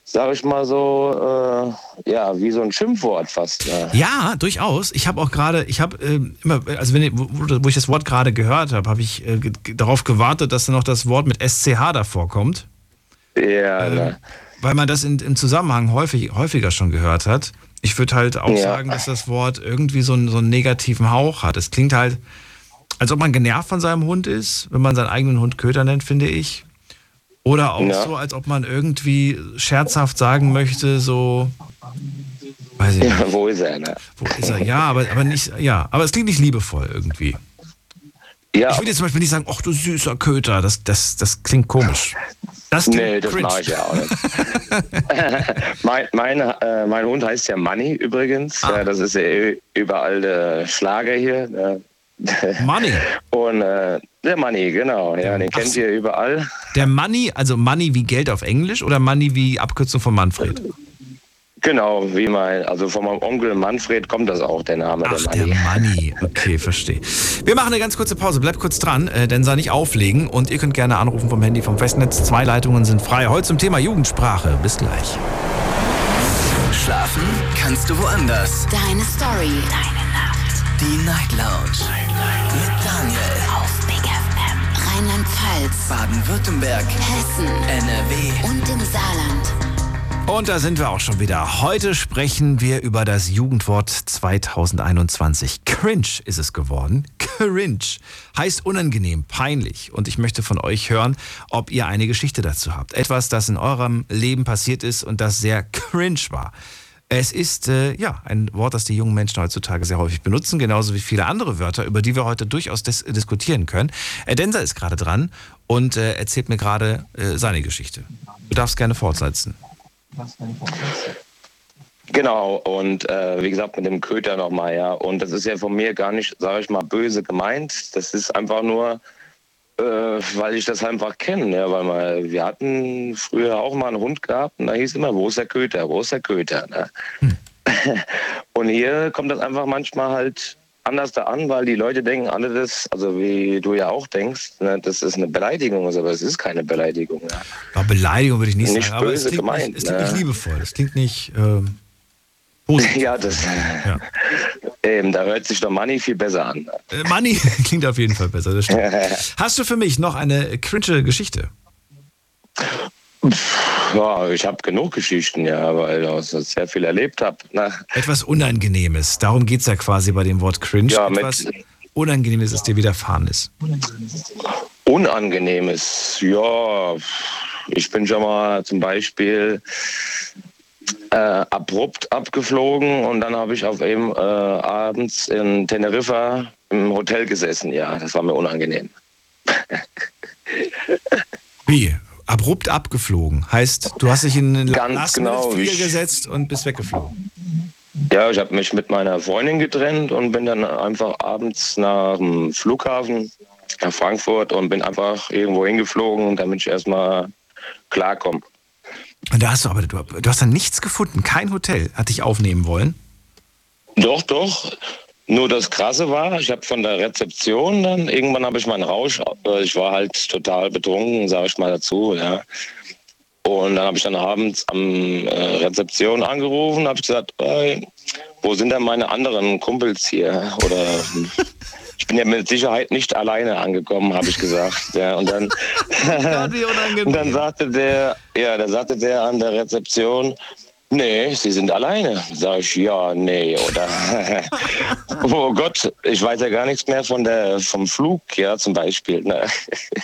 sage ich mal so, äh, ja, wie so ein Schimpfwort fast. Ne? Ja, durchaus. Ich habe auch gerade, ich habe äh, immer, also wenn, wo, wo ich das Wort gerade gehört habe, habe ich äh, darauf gewartet, dass dann noch das Wort mit SCH davor kommt. Ja, ne. Weil man das in, im Zusammenhang häufig, häufiger schon gehört hat. Ich würde halt auch Ja. sagen, dass das Wort irgendwie so einen, so einen negativen Hauch hat. Es klingt halt, als ob man genervt von seinem Hund ist, wenn man seinen eigenen Hund Köter nennt, finde ich. Oder auch Ja. so, als ob man irgendwie scherzhaft sagen möchte, so, weiß ich nicht. Ja, wo ist er? Ne? Wo ist er? Ja, aber, aber nicht, ja, aber es klingt nicht liebevoll irgendwie. Ja. Ich will jetzt zum Beispiel nicht sagen, ach du süßer Köter, das, das, das klingt komisch. Das klingt Nee, das cringe. mache ich ja auch nicht. mein, mein, äh, mein Hund heißt ja Money übrigens. Ah. Ja, das ist ja ü- überall der Schlager hier. ne? Money. Und äh, der Money, genau. Ja, den kennt ihr überall. Der Money, also Money wie Geld auf Englisch oder Money wie Abkürzung von Manfred? Genau, wie mein, also von meinem Onkel Manfred kommt das auch, der Name Ach, der der Money. Money. Okay, verstehe. Wir machen eine ganz kurze Pause. Bleibt kurz dran, äh, denn sei nicht auflegen. Und ihr könnt gerne anrufen vom Handy vom Festnetz. Zwei Leitungen sind frei. Heute zum Thema Jugendsprache. Bis gleich. Schlafen kannst du woanders. Deine Story. Deine Nacht. Die Night Lounge. Baden-Württemberg. Hessen. NRW. Und im Saarland. Und da sind wir auch schon wieder. Heute sprechen wir über das Jugendwort 2021. Cringe ist es geworden. Cringe heißt unangenehm, peinlich. Und ich möchte von euch hören, ob ihr eine Geschichte dazu habt. Etwas, das in eurem Leben passiert ist und das sehr cringe war. Es ist äh, ja ein Wort, das die jungen Menschen heutzutage sehr häufig benutzen, genauso wie viele andere Wörter, über die wir heute durchaus dis diskutieren können. Äh, Denser ist gerade dran und äh, erzählt mir gerade äh, seine Geschichte. Du darfst gerne fortsetzen. Genau, und äh, wie gesagt, mit dem Köter nochmal, ja. Und das ist ja von mir gar nicht, sage ich mal, böse gemeint. Das ist einfach nur, äh, weil ich das einfach kenne. Ja, weil mal, wir hatten früher auch mal einen Hund gehabt und da hieß immer, wo ist der Köter, wo ist der Köter? Ne? und hier kommt das einfach manchmal halt anders da an, weil die Leute denken alle das, also wie du ja auch denkst, ne, das ist eine Beleidigung, aber es ist keine Beleidigung. Ne? Ja, Beleidigung würde ich nicht, Nicht sagen, aber es böse klingt, gemeint, nicht, es klingt ne? nicht liebevoll. Es klingt nicht ähm, positiv. Ja, das. Eben, da hört sich doch Money viel besser an. Äh, Money klingt auf jeden Fall besser, das stimmt. Hast du für mich noch eine cringe Geschichte? Ja, ich habe genug Geschichten, ja, weil ich sehr viel erlebt habe. Ne? Etwas Unangenehmes. Darum geht es ja quasi bei dem Wort cringe. Ja, Etwas Unangenehmes, das dir widerfahren ist. Unangenehmes, ja. Ich bin schon mal zum Beispiel äh, abrupt abgeflogen und dann habe ich auf eben äh, abends in Teneriffa im Hotel gesessen. Ja, das war mir unangenehm. Wie? Abrupt abgeflogen. Heißt, du hast dich in einen Ganz genau, ich- gesetzt und bist weggeflogen. Ja, ich habe mich mit meiner Freundin getrennt und bin dann einfach abends nach dem Flughafen nach Frankfurt und bin einfach irgendwo hingeflogen, damit ich erstmal klarkomme. Und da hast du aber, du, du hast dann nichts gefunden. Kein Hotel hat dich aufnehmen wollen. Doch, doch. Nur das Krasse war, ich habe von der Rezeption dann, irgendwann habe ich meinen Rausch, äh, ich war halt total betrunken, sage ich mal dazu, ja. Und dann habe ich dann abends am äh, Rezeption angerufen, habe gesagt, hey, wo sind denn meine anderen Kumpels hier? Oder ich bin ja mit Sicherheit nicht alleine angekommen, habe ich gesagt. Ja, und dann, und dann sagte der, ja, da sagte der an der Rezeption, Nee, Sie sind alleine. Sag ich, ja, nee, oder? oh Gott, ich weiß ja gar nichts mehr von der, vom Flug, ja, zum Beispiel. Ne?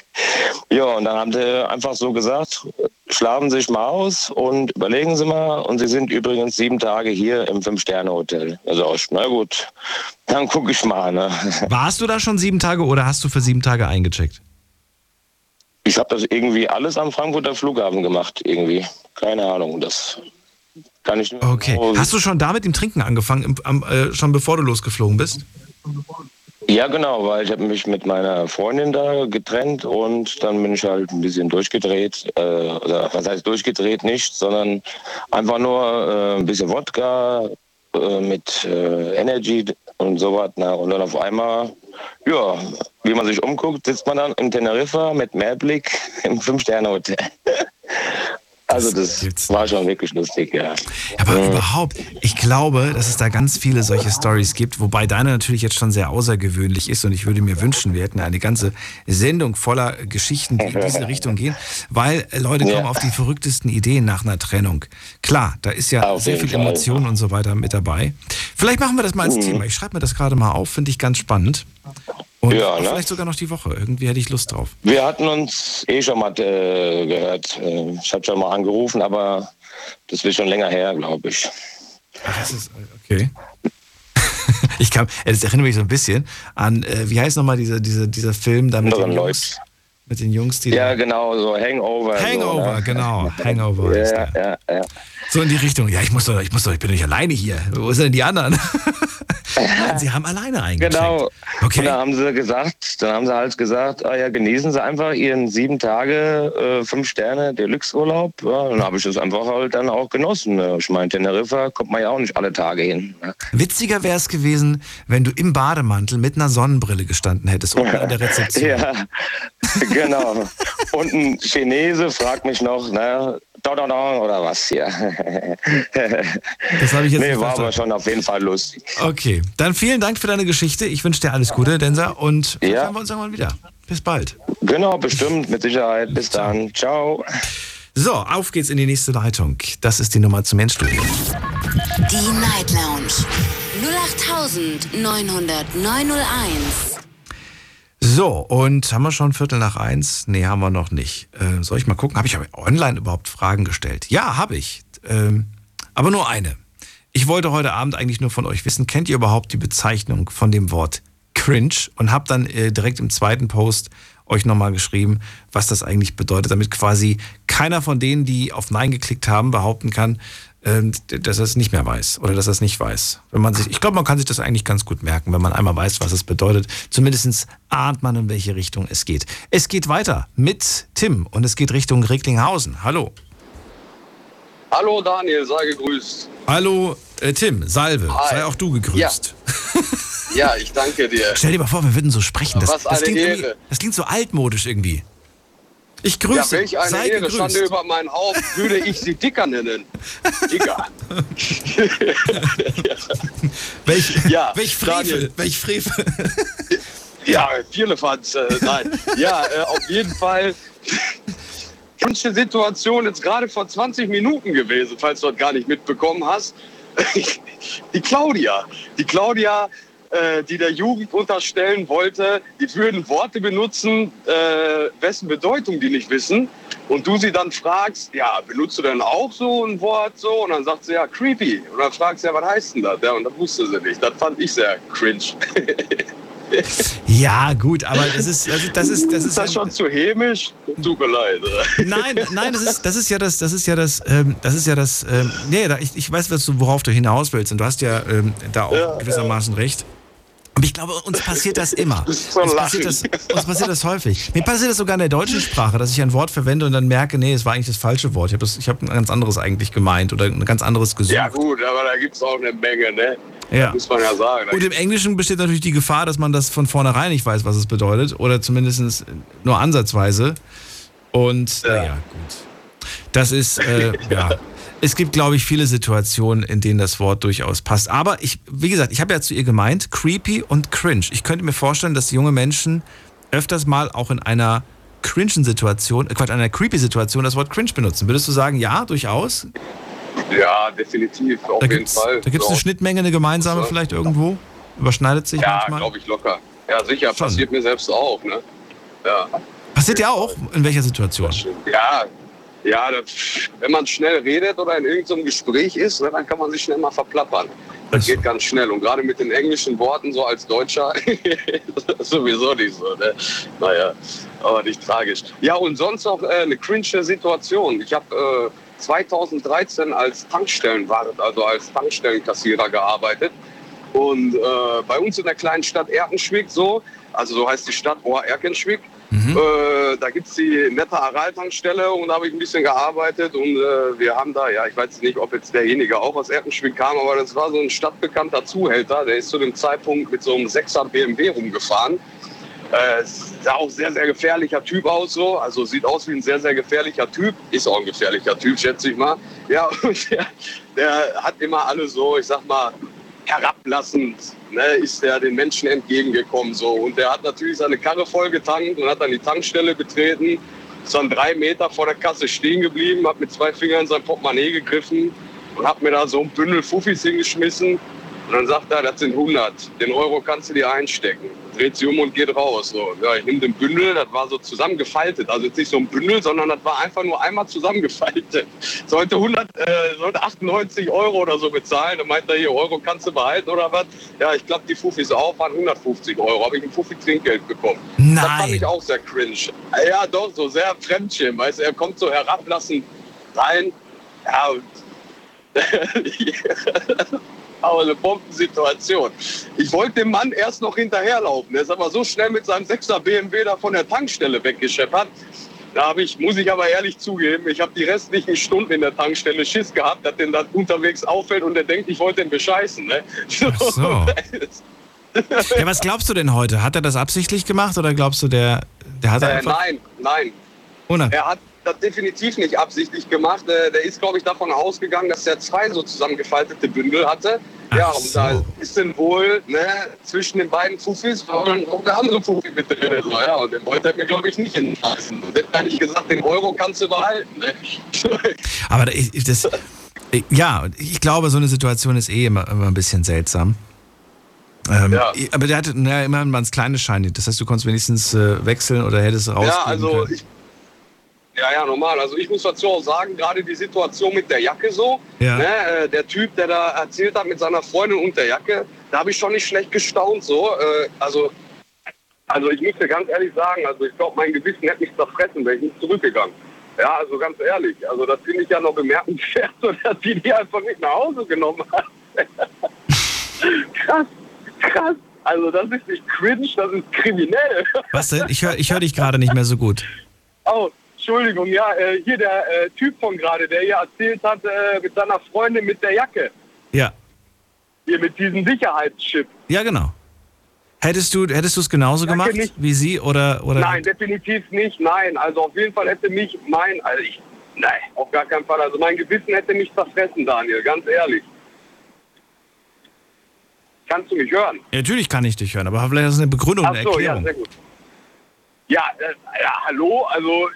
ja, und dann haben sie einfach so gesagt, schlafen Sie sich mal aus und überlegen Sie mal. Und Sie sind übrigens sieben Tage hier im Fünf-Sterne-Hotel. Also, na gut, dann gucke ich mal. Ne? Warst du da schon sieben Tage oder hast du für sieben Tage eingecheckt? Ich habe das irgendwie alles am Frankfurter Flughafen gemacht, irgendwie. Keine Ahnung, das kann ich nicht Okay. Hast du schon da mit dem Trinken angefangen, im, am, äh, schon bevor du losgeflogen bist? Ja, genau, weil ich habe mich mit meiner Freundin da getrennt und dann bin ich halt ein bisschen durchgedreht. Äh, oder was heißt durchgedreht nicht, sondern einfach nur äh, ein bisschen Wodka äh, mit äh, Energy und sowas. Ne? Und dann auf einmal, ja, wie man sich umguckt, sitzt man dann in Teneriffa mit Meerblick im Fünf-Sterne-Hotel. Also das war schon wirklich lustig, ja. Aber überhaupt, ich glaube, dass es da ganz viele solche Stories gibt, wobei deine natürlich jetzt schon sehr außergewöhnlich ist und ich würde mir wünschen, wir hätten eine ganze Sendung voller Geschichten, die in diese Richtung gehen, weil äh, Leute kommen Ja. auf die verrücktesten Ideen nach einer Trennung. Klar, da ist ja Auf sehr viel Fall. Emotion und so weiter mit dabei. Vielleicht machen wir das mal als Mhm. Thema. Ich schreibe mir das gerade mal auf, finde ich ganz spannend. Und Ja, ne? vielleicht sogar noch die Woche. Irgendwie hätte ich Lust drauf. Wir hatten uns eh schon mal äh, gehört. Äh, Ich hatte schon mal angerufen, aber das ist schon länger her, glaube ich. Ach, das ist, okay. ich kann, das erinnert mich so ein bisschen an, äh, wie heißt nochmal dieser, dieser, dieser Film da mit den Jungs? Mit den Jungs, die. Ja, genau, so Hangover. Hangover, so, ne? genau. Hangover. ist Ja, ja, ja. So in die Richtung. Ja, ich muss doch, ich muss doch, ich bin doch nicht alleine hier. Wo sind denn die anderen? Nein, sie haben alleine eingecheckt. Genau. Okay. Und dann haben sie gesagt, dann haben sie halt gesagt, ah ja, genießen Sie einfach Ihren sieben Tage, äh, fünf Sterne Deluxe-Urlaub. Ja, dann habe ich das einfach halt dann auch genossen. Ich meine, Teneriffa kommt man ja auch nicht alle Tage hin. ne? Witziger wäre es gewesen, wenn du im Bademantel mit einer Sonnenbrille gestanden hättest, unten an der Rezeption. Ja, genau. Und ein Chinese fragt mich noch, ne, da, da, da, oder was hier. Das habe ich jetzt nee, nicht war aber schon auf jeden Fall lustig. Okay, dann vielen Dank für deine Geschichte. Ich wünsche dir alles Gute, Densa, und Ja. hören wir uns irgendwann wieder. Bis bald. Genau, bestimmt, mit Sicherheit. Bis dann. Ciao. So, auf geht's in die nächste Leitung. Das ist die Nummer zum Endstudio. Die Night Lounge 0890901. So, und haben wir schon Viertel nach eins? Nee, haben wir noch nicht. Äh, soll ich mal gucken? Habe ich online überhaupt Fragen gestellt? Ja, habe ich. Ähm, aber nur eine. Ich wollte heute Abend eigentlich nur von euch wissen, kennt ihr überhaupt die Bezeichnung von dem Wort cringe? Und habe dann äh, direkt im zweiten Post euch nochmal geschrieben, was das eigentlich bedeutet, damit quasi keiner von denen, die auf Nein geklickt haben, behaupten kann, dass er es nicht mehr weiß oder dass er es nicht weiß. Wenn man sich, ich glaube, man kann sich das eigentlich ganz gut merken, wenn man einmal weiß, was es bedeutet. Zumindest ahnt man, in welche Richtung es geht. Es geht weiter mit Tim und es geht Richtung Recklinghausen. Hallo. Hallo Daniel, sei gegrüßt. Hallo äh, Tim, Salve. Hi. Sei auch du gegrüßt. Ja, ich danke dir. Stell dir mal vor, wir würden so sprechen. Das, Was das, eine klingt, irgendwie- Ehre. das klingt so altmodisch irgendwie. Ich grüße. Ja, welch eine sei Ehre, gegrüßt. Schande über mein Haupt, würde ich sie Dicker nennen. Dicker. Welch, Ja, welch Frevel, welch Frevel. Ja, Vierlefanz, äh, nein. Ja, äh, auf jeden Fall. Wünsche Situation jetzt gerade vor 20 Minuten gewesen, falls du das gar nicht mitbekommen hast. Die Claudia. Die Claudia, äh, die der Jugend unterstellen wollte, die würden Worte benutzen, äh, wessen Bedeutung die nicht wissen. Und du sie dann fragst, ja, benutzt du denn auch so ein Wort so? Und dann sagt sie, ja, creepy. Und dann fragst du, ja, was heißt denn das? Ja, und das wusste sie nicht. Das fand ich sehr cringe. Ja, gut, aber das ist, ist, das ist, das ist, Ist das schon zu hämisch? Tut mir leid. Nein, nein, das ist, das ist ja das, das ist ja das, ähm, das ist ja das, ähm, nee, ich, ich weiß, worauf du hinaus willst und du hast ja ähm, da auch gewissermaßen recht. Aber ich glaube, uns passiert das immer. so uns, passiert das, uns passiert das häufig. Mir passiert das sogar in der deutschen Sprache, dass ich ein Wort verwende und dann merke, nee, es war eigentlich das falsche Wort. Ich habe hab ein ganz anderes eigentlich gemeint oder ein ganz anderes gesucht. Ja gut, aber da gibt es auch eine Menge, ne? Ja. Muss man ja sagen. Und im Englischen besteht natürlich die Gefahr, dass man das von vornherein nicht weiß, was es bedeutet. Oder zumindest nur ansatzweise. Und naja, gut. Das ist, äh, ja. Es gibt, glaube ich, viele Situationen, in denen das Wort durchaus passt. Aber ich, wie gesagt, ich habe ja zu ihr gemeint, creepy und cringe. Ich könnte mir vorstellen, dass junge Menschen öfters mal auch in einer cringen Situation, äh, Quatsch, einer creepy Situation das Wort cringe benutzen. Würdest du sagen, ja, durchaus? Ja, definitiv, auf Da jeden Fall. da gibt's eine So. Schnittmenge, eine gemeinsame vielleicht irgendwo? Überschneidet sich Ja, manchmal? glaube ich locker. Ja, sicher, passiert mir selbst auch, ne? Ja. Passiert ja auch? In welcher Situation? Ja, ja das, wenn man schnell redet oder in irgendeinem Gespräch ist, ne, dann kann man sich schnell mal verplappern. Das geht ganz schnell. Und gerade mit den englischen Worten, so als Deutscher, sowieso nicht so. Ne? Naja, aber nicht tragisch. Ja, und sonst auch äh, eine cringe Situation. Ich habe äh, 2013 als Tankstellenwart, also als Tankstellenkassierer gearbeitet. Und äh, bei uns in der kleinen Stadt Erkenschwick so, also so heißt die Stadt Ohr Erkenschwick, äh, da gibt es die nette Aral-Tankstelle und da habe ich ein bisschen gearbeitet und äh, wir haben da, ja, ich weiß nicht, ob jetzt derjenige auch aus Erkenschwick kam, aber das war so ein stadtbekannter Zuhälter, der ist zu dem Zeitpunkt mit so einem 6er BMW rumgefahren. Äh, sah auch sehr, sehr gefährlicher Typ aus, so. Also sieht aus wie ein sehr, sehr gefährlicher Typ. Ist auch ein gefährlicher Typ, schätze ich mal. Ja, und der, der hat immer alle so, ich sag mal, herablassend ne, ist er den Menschen entgegengekommen. So. Und der hat natürlich seine Karre voll getankt und hat dann die Tankstelle betreten, ist dann drei Meter vor der Kasse stehen geblieben, hat mit zwei Fingern in sein Portemonnaie gegriffen und hat mir da so ein Bündel Fuffis hingeschmissen. Und dann sagt er, das sind 100. Den Euro kannst du dir einstecken. Dreht sich um und geht raus. So, ja, ich nehme den Bündel, das war so zusammengefaltet. Also jetzt nicht so ein Bündel, sondern das war einfach nur einmal zusammengefaltet. Sollte 100, äh, sollte 98 Euro oder so bezahlen. Dann meint er hier, Euro kannst du behalten oder was? Ja, ich glaube, die Fufis auch waren 150 Euro. Habe ich ein Fuffi Trinkgeld bekommen. Nein. Das fand ich auch sehr cringe. Ja, doch, so sehr Fremdschirm. Weißt er kommt so herablassend rein. Ja, und aber eine Bombensituation. Ich wollte dem Mann erst noch hinterherlaufen. Er ist aber so schnell mit seinem 6er BMW da von der Tankstelle weggescheppert. Da habe ich, muss ich aber ehrlich zugeben, ich habe die restlichen Stunden in der Tankstelle Schiss gehabt, dass den da unterwegs auffällt und der denkt, ich wollte den bescheißen. Ne? Ach so. Ja, was glaubst du denn heute? Hat er das absichtlich gemacht oder glaubst du, der, der hat Äh, einfach... nein, nein. Er hat das definitiv nicht absichtlich gemacht. Äh, Der ist, glaube ich, davon ausgegangen, dass er zwei so zusammengefaltete Bündel hatte. ja, und da ist dann wohl ne, zwischen den beiden Fufis war dann auch der andere Fufi mit drin. So, ja, und den wollte er mir, glaube ich, nicht entlassen. Und dann habe ich gesagt, den Euro kannst du behalten. Ne? Aber das, ja, ich glaube, so eine Situation ist eh immer, immer ein bisschen seltsam. Ähm, Ja. Aber der hatte naja, immerhin mal ein kleines Schein. Das heißt, du konntest wenigstens äh, wechseln oder hättest rausgehen Ja, also ich. Ja, ja, normal. Also ich muss dazu auch sagen, gerade die Situation mit der Jacke so, Ja. ne, äh, der Typ, der da erzählt hat mit seiner Freundin und der Jacke, da habe ich schon nicht schlecht gestaunt so. Äh, also, also ich muss dir ganz ehrlich sagen, also ich glaube, mein Gewissen hätte mich zerfressen, wäre ich nicht zurückgegangen. Ja, also ganz ehrlich, also das finde ich ja noch bemerkenswert, dass die die einfach nicht nach Hause genommen hat. krass, krass. Also das ist nicht cringe, das ist kriminell. Was denn? Ich höre ich hör dich gerade nicht mehr so gut. Oh, Entschuldigung, ja, äh, hier der äh, Typ von gerade, der hier erzählt hat äh, mit seiner Freundin mit der Jacke. Ja. Hier mit diesem Sicherheitschip. Ja, genau. Hättest du hättest du es genauso Danke gemacht nicht. wie sie oder oder Nein, definitiv nicht, nein. Also auf jeden Fall hätte mich mein, also ich, nein, auf gar keinen Fall. Also mein Gewissen hätte mich zerfressen, Daniel, ganz ehrlich. Kannst du mich hören? Ja, natürlich kann ich dich hören, aber vielleicht ist das eine Begründung, eine Ach so, ja, Erklärung. sehr gut. Ja, äh, ja, hallo, also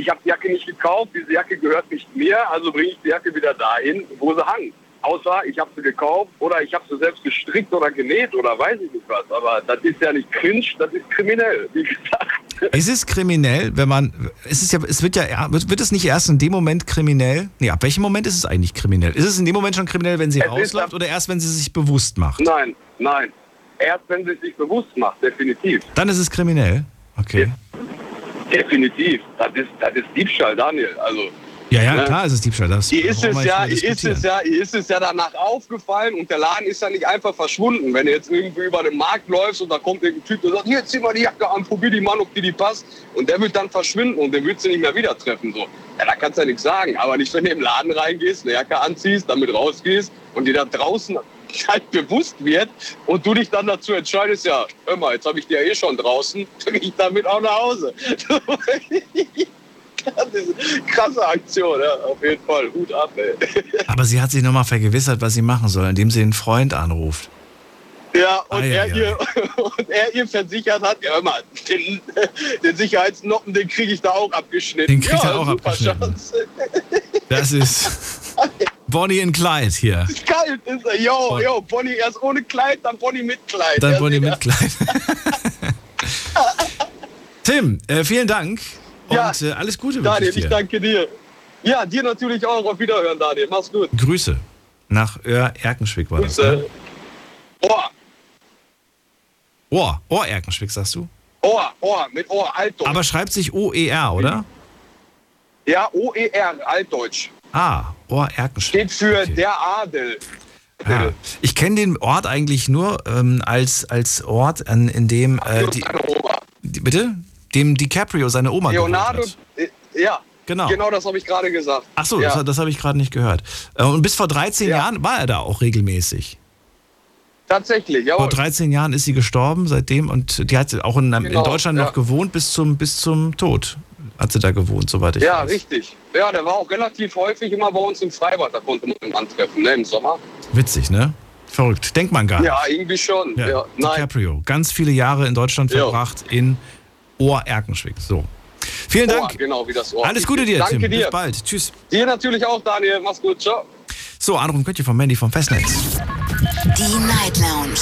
ich habe die Jacke nicht gekauft, diese Jacke gehört nicht mir, also bringe ich die Jacke wieder dahin, wo sie hang. Außer ich habe sie gekauft oder ich habe sie selbst gestrickt oder genäht oder weiß ich nicht was. Aber das ist ja nicht cringe, das ist kriminell, wie gesagt. Ist es kriminell, wenn man es ist ja es wird ja wird, wird es nicht erst in dem Moment kriminell? Nee, ab welchem Moment ist es eigentlich kriminell? Ist es in dem Moment schon kriminell, wenn sie Es rausläuft oder erst wenn sie sich bewusst macht? Nein, nein. Erst wenn sie es sich bewusst macht, definitiv. Dann ist es kriminell. Okay. Definitiv. Das ist, das ist Diebstahl, Daniel. Also Ja, ja, Ne? klar ist es Diebstahl. Das Ihr ist es ja, ihr ist es ja, ihr ist es ja danach aufgefallen und der Laden ist ja nicht einfach verschwunden. Wenn du jetzt irgendwie über den Markt läufst und da kommt irgendein Typ, der sagt, hier zieh mal die Jacke an, probier die mal, ob dir die passt. Und der wird dann verschwinden und den würdest du nicht mehr wieder treffen. So. Ja, da kannst du ja nichts sagen. Aber nicht, wenn du im Laden reingehst, eine Jacke anziehst, damit rausgehst und dir da draußen halt bewusst wird und du dich dann dazu entscheidest, ja, hör mal, jetzt habe ich die ja eh schon draußen, dann gehe ich damit auch nach Hause. Das ist eine krasse Aktion, ja, auf jeden Fall. Hut ab, ey. Aber sie hat sich nochmal vergewissert, was sie machen soll, indem sie den Freund anruft. Ja, und, Ei, er ei, ihr, und er ihr versichert hat, ja hör mal, den, den Sicherheitsnoppen, den kriege ich da auch abgeschnitten. Den kriegt ja, er auch abgeschnitten. Chance. Das ist Bonnie and Clyde hier. Kalt ist er. Jo, jo, Bonnie erst ohne Kleid, dann Bonnie mit Kleid. Dann Ja, Bonnie mit Clyde. Tim, äh, vielen Dank und Ja, äh, alles Gute Daniel, ich ich dir. danke dir. Ja, dir natürlich auch. Auf Wiederhören, Daniel. Mach's gut. Grüße nach Öhr Erkenschwick war das. Ne? Grüße. Ohr, Ohr, Ohr Erkenschwick sagst du? Ohr, Ohr, mit Ohr, Altdeutsch. Aber schreibt sich O-E-R, oder? ja, O-E-R, Altdeutsch. Ah, Ohr Erkenschwick. Steht für der Adel. Ja. Ich kenne den Ort eigentlich nur ähm, als, als Ort, an, in dem äh, die, die, bitte? Dem DiCaprio seine Oma Leonardo, hat. äh, ja. Genau. Genau das habe ich gerade gesagt. Ach so, ja. das, das habe ich gerade nicht gehört. Äh, Und bis vor 13 Jahren war er da auch regelmäßig. Tatsächlich, ja. Vor 13 Jahren ist sie gestorben seitdem und die hat auch in, in Genau, Deutschland ja. noch gewohnt bis zum, bis zum Tod. Hat sie da gewohnt, soweit ich Ja, weiß. richtig. Ja, der war auch relativ häufig immer bei uns im Freibad, da konnte man ihn antreffen, ne, im Sommer. Witzig, ne? Verrückt. Denkt man gar nicht. Ja, irgendwie schon. Ja, Ja, nein. DiCaprio. Ganz viele Jahre in Deutschland Ja. verbracht in Ohr-Erkenschwick. So. Vielen Ohr, Dank. genau wie das Ohr. Alles Gute dir, Danke Tim. dir. Bis bald. Tschüss. Dir natürlich auch, Daniel. Mach's gut. Ciao. So, anrufen könnt ihr von Mandy vom Festnetz. Die Night Lounge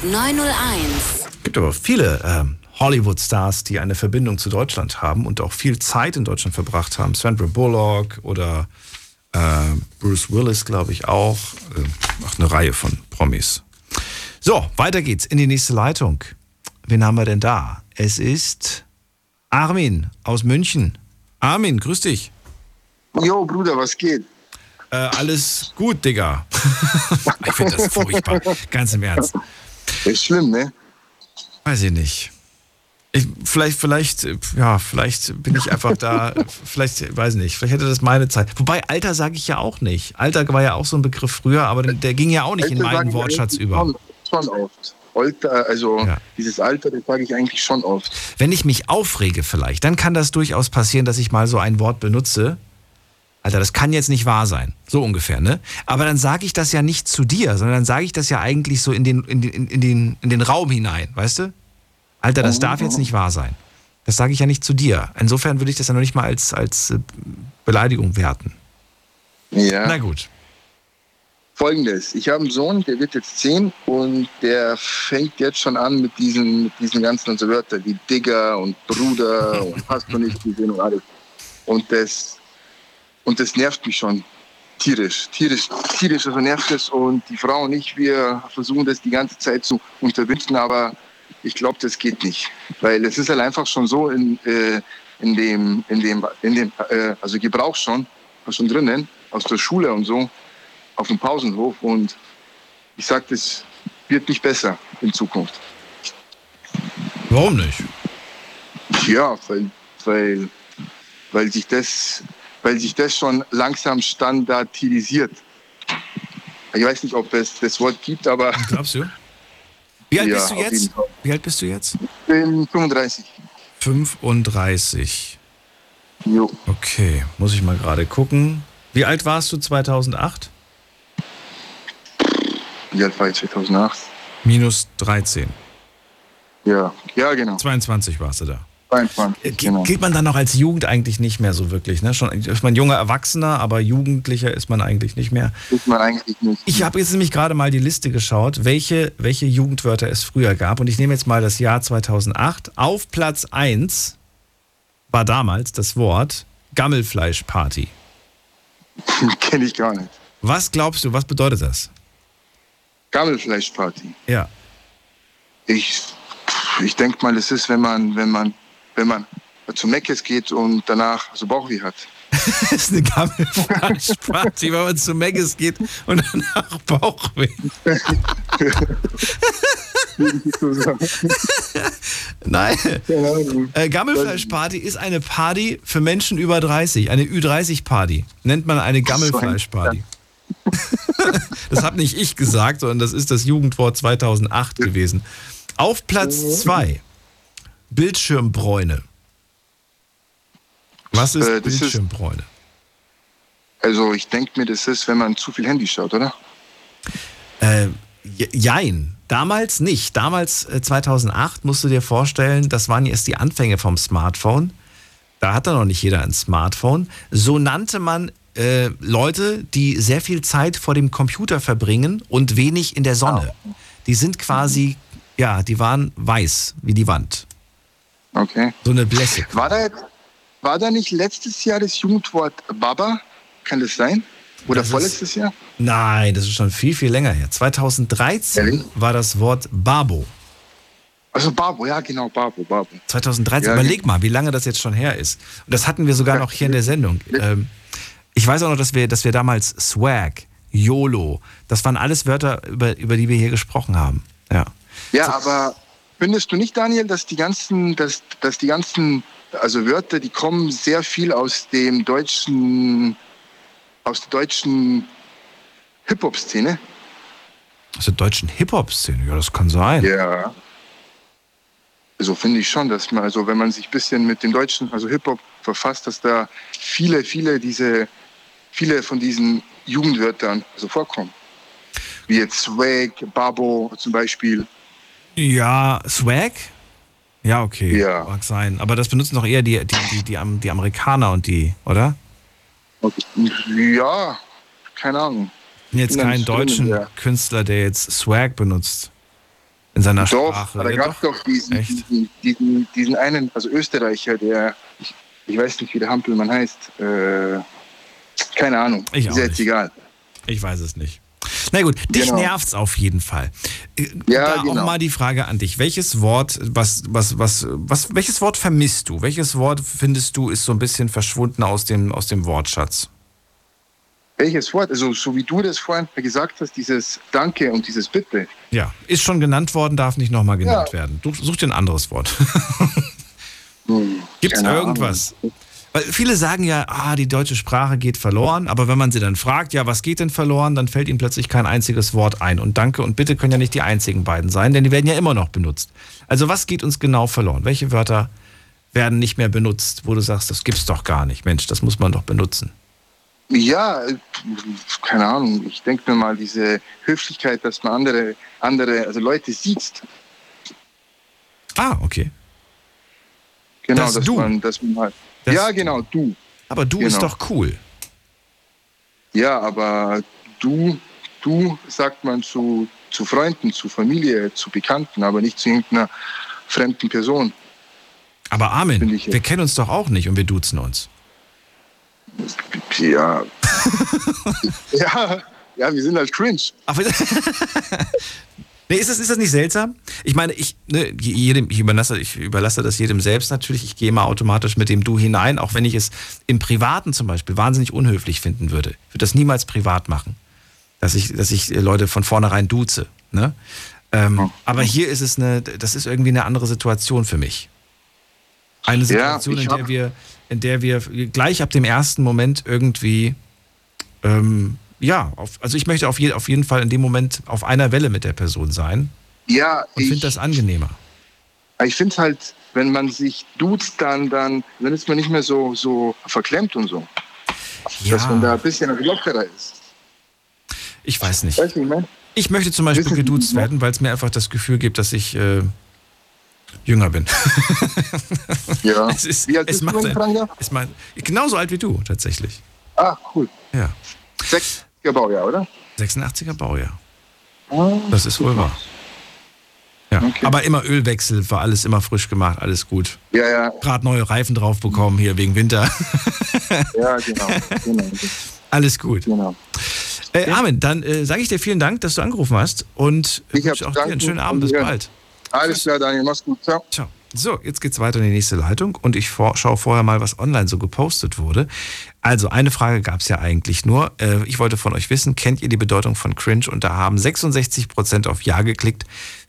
0890901. gibt aber viele ähm, Hollywood-Stars, die eine Verbindung zu Deutschland haben und auch viel Zeit in Deutschland verbracht haben. Sandra Bullock oder äh, Bruce Willis, glaube ich, auch. Äh, auch eine Reihe von Promis. So, weiter geht's in die nächste Leitung. Wen haben wir denn da? Es ist Armin aus München. Armin, grüß dich. Jo, Bruder, was geht? Äh, alles gut, Digga. ich finde das furchtbar. Ganz im Ernst. Ist schlimm, ne? Weiß ich nicht. Ich, vielleicht, vielleicht, ja, vielleicht bin ich einfach da, vielleicht, weiß nicht, vielleicht hätte das meine Zeit. Wobei, Alter sage ich ja auch nicht. Alter war ja auch so ein Begriff früher, aber der, der ging ja auch nicht in Alter meinen sagen Wortschatz über. Schon, schon oft. Alter, also dieses Alter, das sage ich eigentlich schon oft. Wenn ich mich aufrege vielleicht, dann kann das durchaus passieren, dass ich mal so ein Wort benutze. Alter, das kann jetzt nicht wahr sein. So ungefähr, ne? Aber dann sage ich das ja nicht zu dir, sondern dann sage ich das ja eigentlich so in den, in den, in den, in den Raum hinein, weißt du? Alter, das darf jetzt mhm. nicht wahr sein. Das sage ich ja nicht zu dir. Insofern würde ich das ja noch nicht mal als, als äh, Beleidigung werten. Ja. Na gut. Folgendes, ich habe einen Sohn, der wird jetzt zehn und der fängt jetzt schon an mit diesen, mit diesen ganzen so Wörtern wie Digger und Bruder und hast du nicht gesehen und alles. Und das, und das nervt mich schon tierisch, tierisch, tierisch, also nervt es. Und die Frau und ich, wir versuchen das die ganze Zeit zu unterbinden, aber ich glaube, das geht nicht. Weil es ist halt einfach schon so in, äh, in dem, in dem, in dem äh, also Gebrauch schon, schon drinnen, aus der Schule und so, auf dem Pausenhof. Und ich sage, das wird nicht besser in Zukunft. Warum nicht? Ja, weil, weil, weil, sich das, weil sich das schon langsam standardisiert. Ich weiß nicht, ob es das Wort gibt, aber. Glaubst du? Wie alt Ja, bist du jetzt? Wie alt bist du jetzt? Ich bin 35. 35. Jo. Okay, muss ich mal gerade gucken. Wie alt warst du 2008? Wie alt war ich 2008? Minus 13. Ja, ja, genau. 22 warst du da. 22, Ge- genau. Gilt man dann noch als Jugend eigentlich nicht mehr so wirklich? Ne? Schon ist man junger Erwachsener, aber Jugendlicher ist man eigentlich nicht mehr. Ist man eigentlich nicht. Ich habe jetzt nämlich gerade mal die Liste geschaut, welche, welche Jugendwörter es früher gab. Und ich nehme jetzt mal das Jahr 2008. Auf Platz 1 war damals das Wort Gammelfleischparty. Kenne ich gar nicht. Was glaubst du, was bedeutet das? Gammelfleischparty. Ja. Ich, ich denke mal, es ist, wenn man, wenn man, wenn man zu Meckes geht und danach so Bauchweh hat. Das ist eine Gammelfleischparty, wenn man zu Megges geht und danach Bauchweh. Nein. Äh, Gammelfleischparty ist eine Party für Menschen über 30, eine Ü30-Party. Nennt man eine Gammelfleischparty. das habe nicht ich gesagt, sondern das ist das Jugendwort 2008 gewesen. Auf Platz 2 Bildschirmbräune. Was ist Äh, das ist- Bildschirmbräune? Also ich denke mir, das ist, wenn man zu viel Handy schaut, oder? Äh, je- jein. Damals nicht. Damals, äh, 2008, musst du dir vorstellen, das waren erst die Anfänge vom Smartphone. Da hatte noch nicht jeder ein Smartphone. So nannte man äh, Leute, die sehr viel Zeit vor dem Computer verbringen und wenig in der Sonne. Die sind quasi, ja, die waren weiß wie die Wand. Okay. So eine Blässe. War da, war da nicht letztes Jahr das Jugendwort Baba? Kann das sein? Oder Das ist- vorletztes Jahr? Nein, das ist schon viel, viel länger her. 2013 war das Wort Babo. Also Babo, ja genau, Babo, Babo. 2013, Ja, überleg mal, wie lange das jetzt schon her ist. Und das hatten wir sogar noch hier in der Sendung. Ähm, ich weiß auch noch, dass wir, dass wir damals Swag, YOLO, das waren alles Wörter, über, über die wir hier gesprochen haben. Ja. Ja, aber findest du nicht, Daniel, dass die ganzen, dass, dass die ganzen, also Wörter, die kommen sehr viel aus dem deutschen, aus der deutschen Hip-Hop-Szene? Aus der deutschen Hip-Hop-Szene, ja, das kann sein. Ja. Also finde ich schon, dass man, also wenn man sich ein bisschen mit dem deutschen, also Hip-Hop verfasst, dass da viele, viele diese, viele von diesen Jugendwörtern so vorkommen. Wie jetzt Swag, Babo zum Beispiel. Ja, Swag? Ja, okay. Ja. Mag sein. Aber das benutzen doch eher die, die, die, die, Am- die Amerikaner und die, oder? Ja, keine Ahnung. Jetzt keinen deutschen der- Künstler, der jetzt Swag benutzt. In seiner Doch, Sprache. da gab es doch diesen, diesen, diesen, diesen einen, also Österreicher, der, ich, ich weiß nicht, wie der Hampelmann heißt. Äh, keine Ahnung. Ich auch ist jetzt nicht. egal. Ich weiß es nicht. Na gut, dich Genau. nervt's auf jeden Fall. Äh, Ja, da auch genau. mal die Frage an dich. Welches Wort, was, was, was, was, welches Wort vermisst du? Welches Wort findest du ist so ein bisschen verschwunden aus dem, aus dem Wortschatz? Welches Wort? Also, so wie du das vorhin gesagt hast, dieses Danke und dieses Bitte. Ja, ist schon genannt worden, darf nicht nochmal genannt Ja. werden. Du, such dir ein anderes Wort. Gibt es irgendwas? Weil viele sagen ja, ah, die deutsche Sprache geht verloren, aber wenn man sie dann fragt, ja, was geht denn verloren, dann fällt ihnen plötzlich kein einziges Wort ein. Und Danke und Bitte können ja nicht die einzigen beiden sein, denn die werden ja immer noch benutzt. Also was geht uns genau verloren? Welche Wörter werden nicht mehr benutzt, wo du sagst, das gibt's doch gar nicht. Mensch, das muss man doch benutzen. Ja, äh, keine Ahnung. Ich denke mir mal, diese Höflichkeit, dass man andere, andere also Leute sieht. Ah, okay. Genau, Das dass Du. man, dass man halt. Das ja, genau, du. Aber du ist Genau. doch cool. Ja, aber du, du sagt man zu, zu Freunden, zu Familie, zu Bekannten, aber nicht zu irgendeiner fremden Person. Aber Armin, wir kennen uns doch auch nicht und wir duzen uns. Ja. ja, ja, wir sind halt cringe. Aber nee, ist, das, ist das nicht seltsam? Ich meine, ich, ne, jedem, ich, überlasse, ich überlasse das jedem selbst natürlich. Ich gehe immer automatisch mit dem Du hinein, auch wenn ich es im Privaten zum Beispiel wahnsinnig unhöflich finden würde. Ich würde das niemals privat machen, dass ich, dass ich Leute von vornherein duze. Ne? Ähm, aber hier ist es eine, das ist irgendwie eine andere Situation für mich. Eine Situation, ich in der wir, in der wir gleich ab dem ersten Moment irgendwie, ähm, ja, auf, also ich möchte auf, je, auf jeden Fall in dem Moment auf einer Welle mit der Person sein Ja, und ich, finde das angenehmer. ich finde halt, wenn man sich duzt, dann, dann, dann ist man nicht mehr so, so verklemmt und so. Dass man da ein bisschen lockerer ist. Ich weiß nicht. Weißt du, ich? Ich möchte zum Beispiel Wissen geduzt werden, weil es mir einfach das Gefühl gibt, dass ich äh, jünger bin. Ja. es ist, Wie alt es bist du, macht fragen darf? es macht, genauso alt wie du, tatsächlich. Ah, cool. Ja. 60er Baujahr, oder? 86er Baujahr. Ah, Das ist wohl wahr. Ja. Aber immer Ölwechsel, war alles immer frisch gemacht, alles gut. Ja, ja. Gerade neue Reifen drauf bekommen hier wegen Winter. Ja, genau. genau. alles gut. Genau. Äh, Armin, dann äh, sage ich dir vielen Dank, dass du angerufen hast und äh, Ich wünsche auch dir einen schönen Abend. Bis bald. Alles klar, Daniel. Mach's gut. Ciao. Ciao. So, jetzt geht's weiter in die nächste Leitung und ich vor, schaue vorher mal, was online so gepostet wurde. Also, eine Frage gab's ja eigentlich nur. Äh, ich wollte von euch wissen, kennt ihr die Bedeutung von Cringe? Und da haben 66% auf Ja geklickt,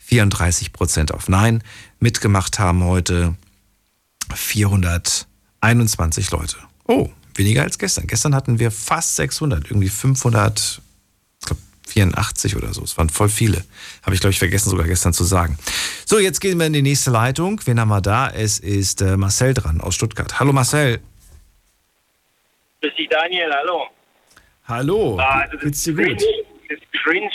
34% auf Nein. Mitgemacht haben heute 421 Leute. Oh, weniger als gestern. Gestern hatten wir fast 600, irgendwie 500, ich glaube 84 oder so. Es waren voll viele. Habe ich, glaube ich, vergessen sogar gestern zu sagen. So, jetzt gehen wir in die nächste Leitung. Wen haben wir da? Es ist äh, Marcel dran aus Stuttgart. Hallo Marcel. Grüß dich, Daniel, hallo. Hallo. Ah, also Geht's dir gut? das Cringe,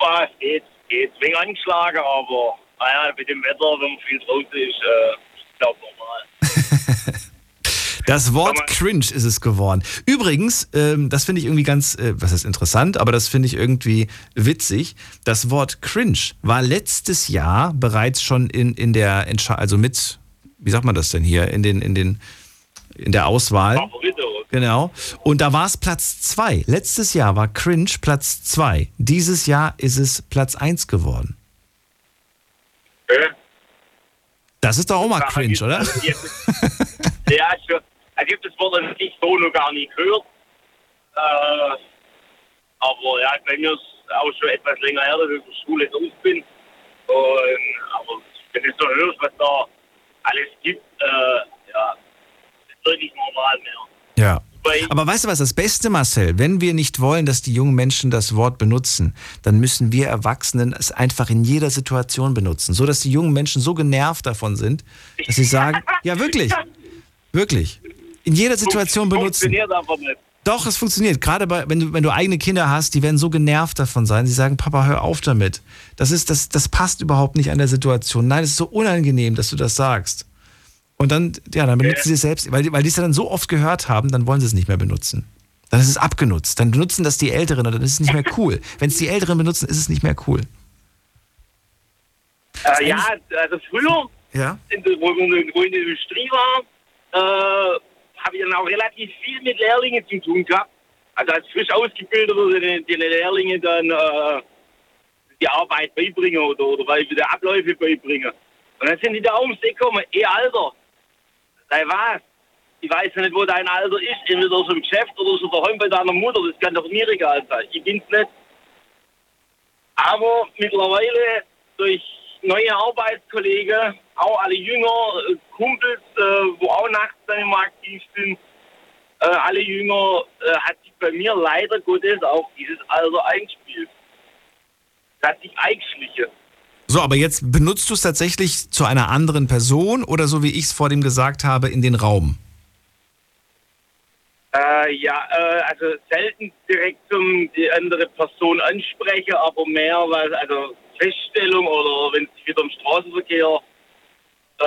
ah, es geht, geht. Wegen angeschlagen, aber naja, mit dem Wetter, wenn man viel draußen ist, äh, ich glaube normal. Das Wort cringe ist es geworden. Übrigens, ähm, das finde ich irgendwie ganz, äh, was ist interessant, aber das finde ich irgendwie witzig. Das Wort cringe war letztes Jahr bereits schon in, in der Entscheidung, also mit, wie sagt man das denn hier, in den, in den, in der Auswahl. Genau. Und da war es Platz zwei. Letztes Jahr war cringe Platz zwei. Dieses Jahr ist es Platz eins geworden. Okay. Das ist doch auch mal cringe, oder? Ja, schon. Also ich habe das Wort an sich so noch gar nicht gehört. Äh, aber ja, bei mir ist auch schon etwas länger her, dass ich aus der Schule raus bin. Und, aber wenn du so hörst, was da alles gibt, äh, ja, das wird nicht normal mehr. Ja. Aber weißt du was, das Beste, Marcel, wenn wir nicht wollen, dass die jungen Menschen das Wort benutzen, dann müssen wir Erwachsenen es einfach in jeder Situation benutzen, so dass die jungen Menschen so genervt davon sind, dass sie sagen, ja wirklich, wirklich, in jeder Situation benutzen. Funktioniert aber nicht. Doch, es funktioniert. Gerade bei, wenn du, wenn du eigene Kinder hast, die werden so genervt davon sein. Sie sagen, Papa, hör auf damit. Das ist, das, das passt überhaupt nicht an der Situation. Nein, es ist so unangenehm, dass du das sagst. Und dann, ja, dann benutzen sie es selbst, weil, die- weil die es dann so oft gehört haben, dann wollen sie es nicht mehr benutzen. Dann ist es abgenutzt. Dann benutzen das die Älteren und dann ist es nicht mehr cool. Wenn es die Älteren benutzen, ist es nicht mehr cool. Äh, ja, also früher, Ja? in der, wo, wo in der Industrie war, äh, habe ich dann auch relativ viel mit Lehrlingen zu tun gehabt. Also als frisch ausgebildeter den, den Lehrlingen dann äh, die Arbeit beibringen oder, oder weil wir die Abläufe beibringen. Und dann sind die da ums Eck gekommen, eh Alter, sei was? Ich weiß ja nicht, wo dein Alter ist, entweder so im Geschäft oder so daheim bei deiner Mutter, das kann doch mir egal sein. Ich bin's nicht. Aber mittlerweile durch neue Arbeitskollegen, auch alle jünger, äh, Kumpels, äh, wo auch nachts dann immer aktiv sind, äh, alle jünger, äh, hat sich bei mir leider Gottes auch dieses Alter eingespielt. Das hat sich eingeschlichen. So, aber jetzt benutzt du es tatsächlich zu einer anderen Person oder so wie ich es vor dem gesagt habe, in den Raum? Äh, ja, äh, also selten direkt zum die andere Person ansprechen, aber mehr, weil, also Feststellung oder wenn es wieder im Straßenverkehr. Äh,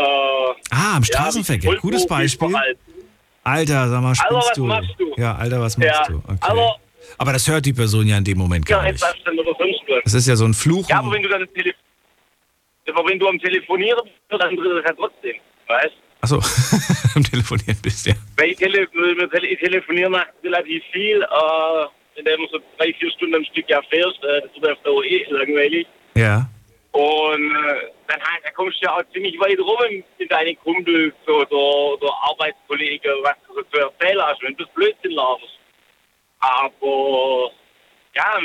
Ah, im Straßenverkehr. Gutes Beispiel. Alter, sag mal, spinnst Alter, was du? machst du? Ja, Alter, was machst Ja, du? Okay. aber aber das hört die Person ja in dem Moment gar ja, nicht. Das ist ja so ein Fluch. Ja, aber wenn du dann das Tele aber wenn du am Telefonieren bist, dann andere das ja trotzdem, weißt Achso, am Telefonieren bist ja. Weil ich, tele ich telefoniere nachts relativ viel, äh, wenn du immer so drei, vier Stunden am Stück ja fährst, äh, das wird auf Dauer eh langweilig. Ja. Und äh, dann, halt, dann kommst du ja auch ziemlich weit rum mit deinen Kumpels oder, oder Arbeitskollegen, was du so zu hast, wenn du Blödsinn laberst. Aber ja,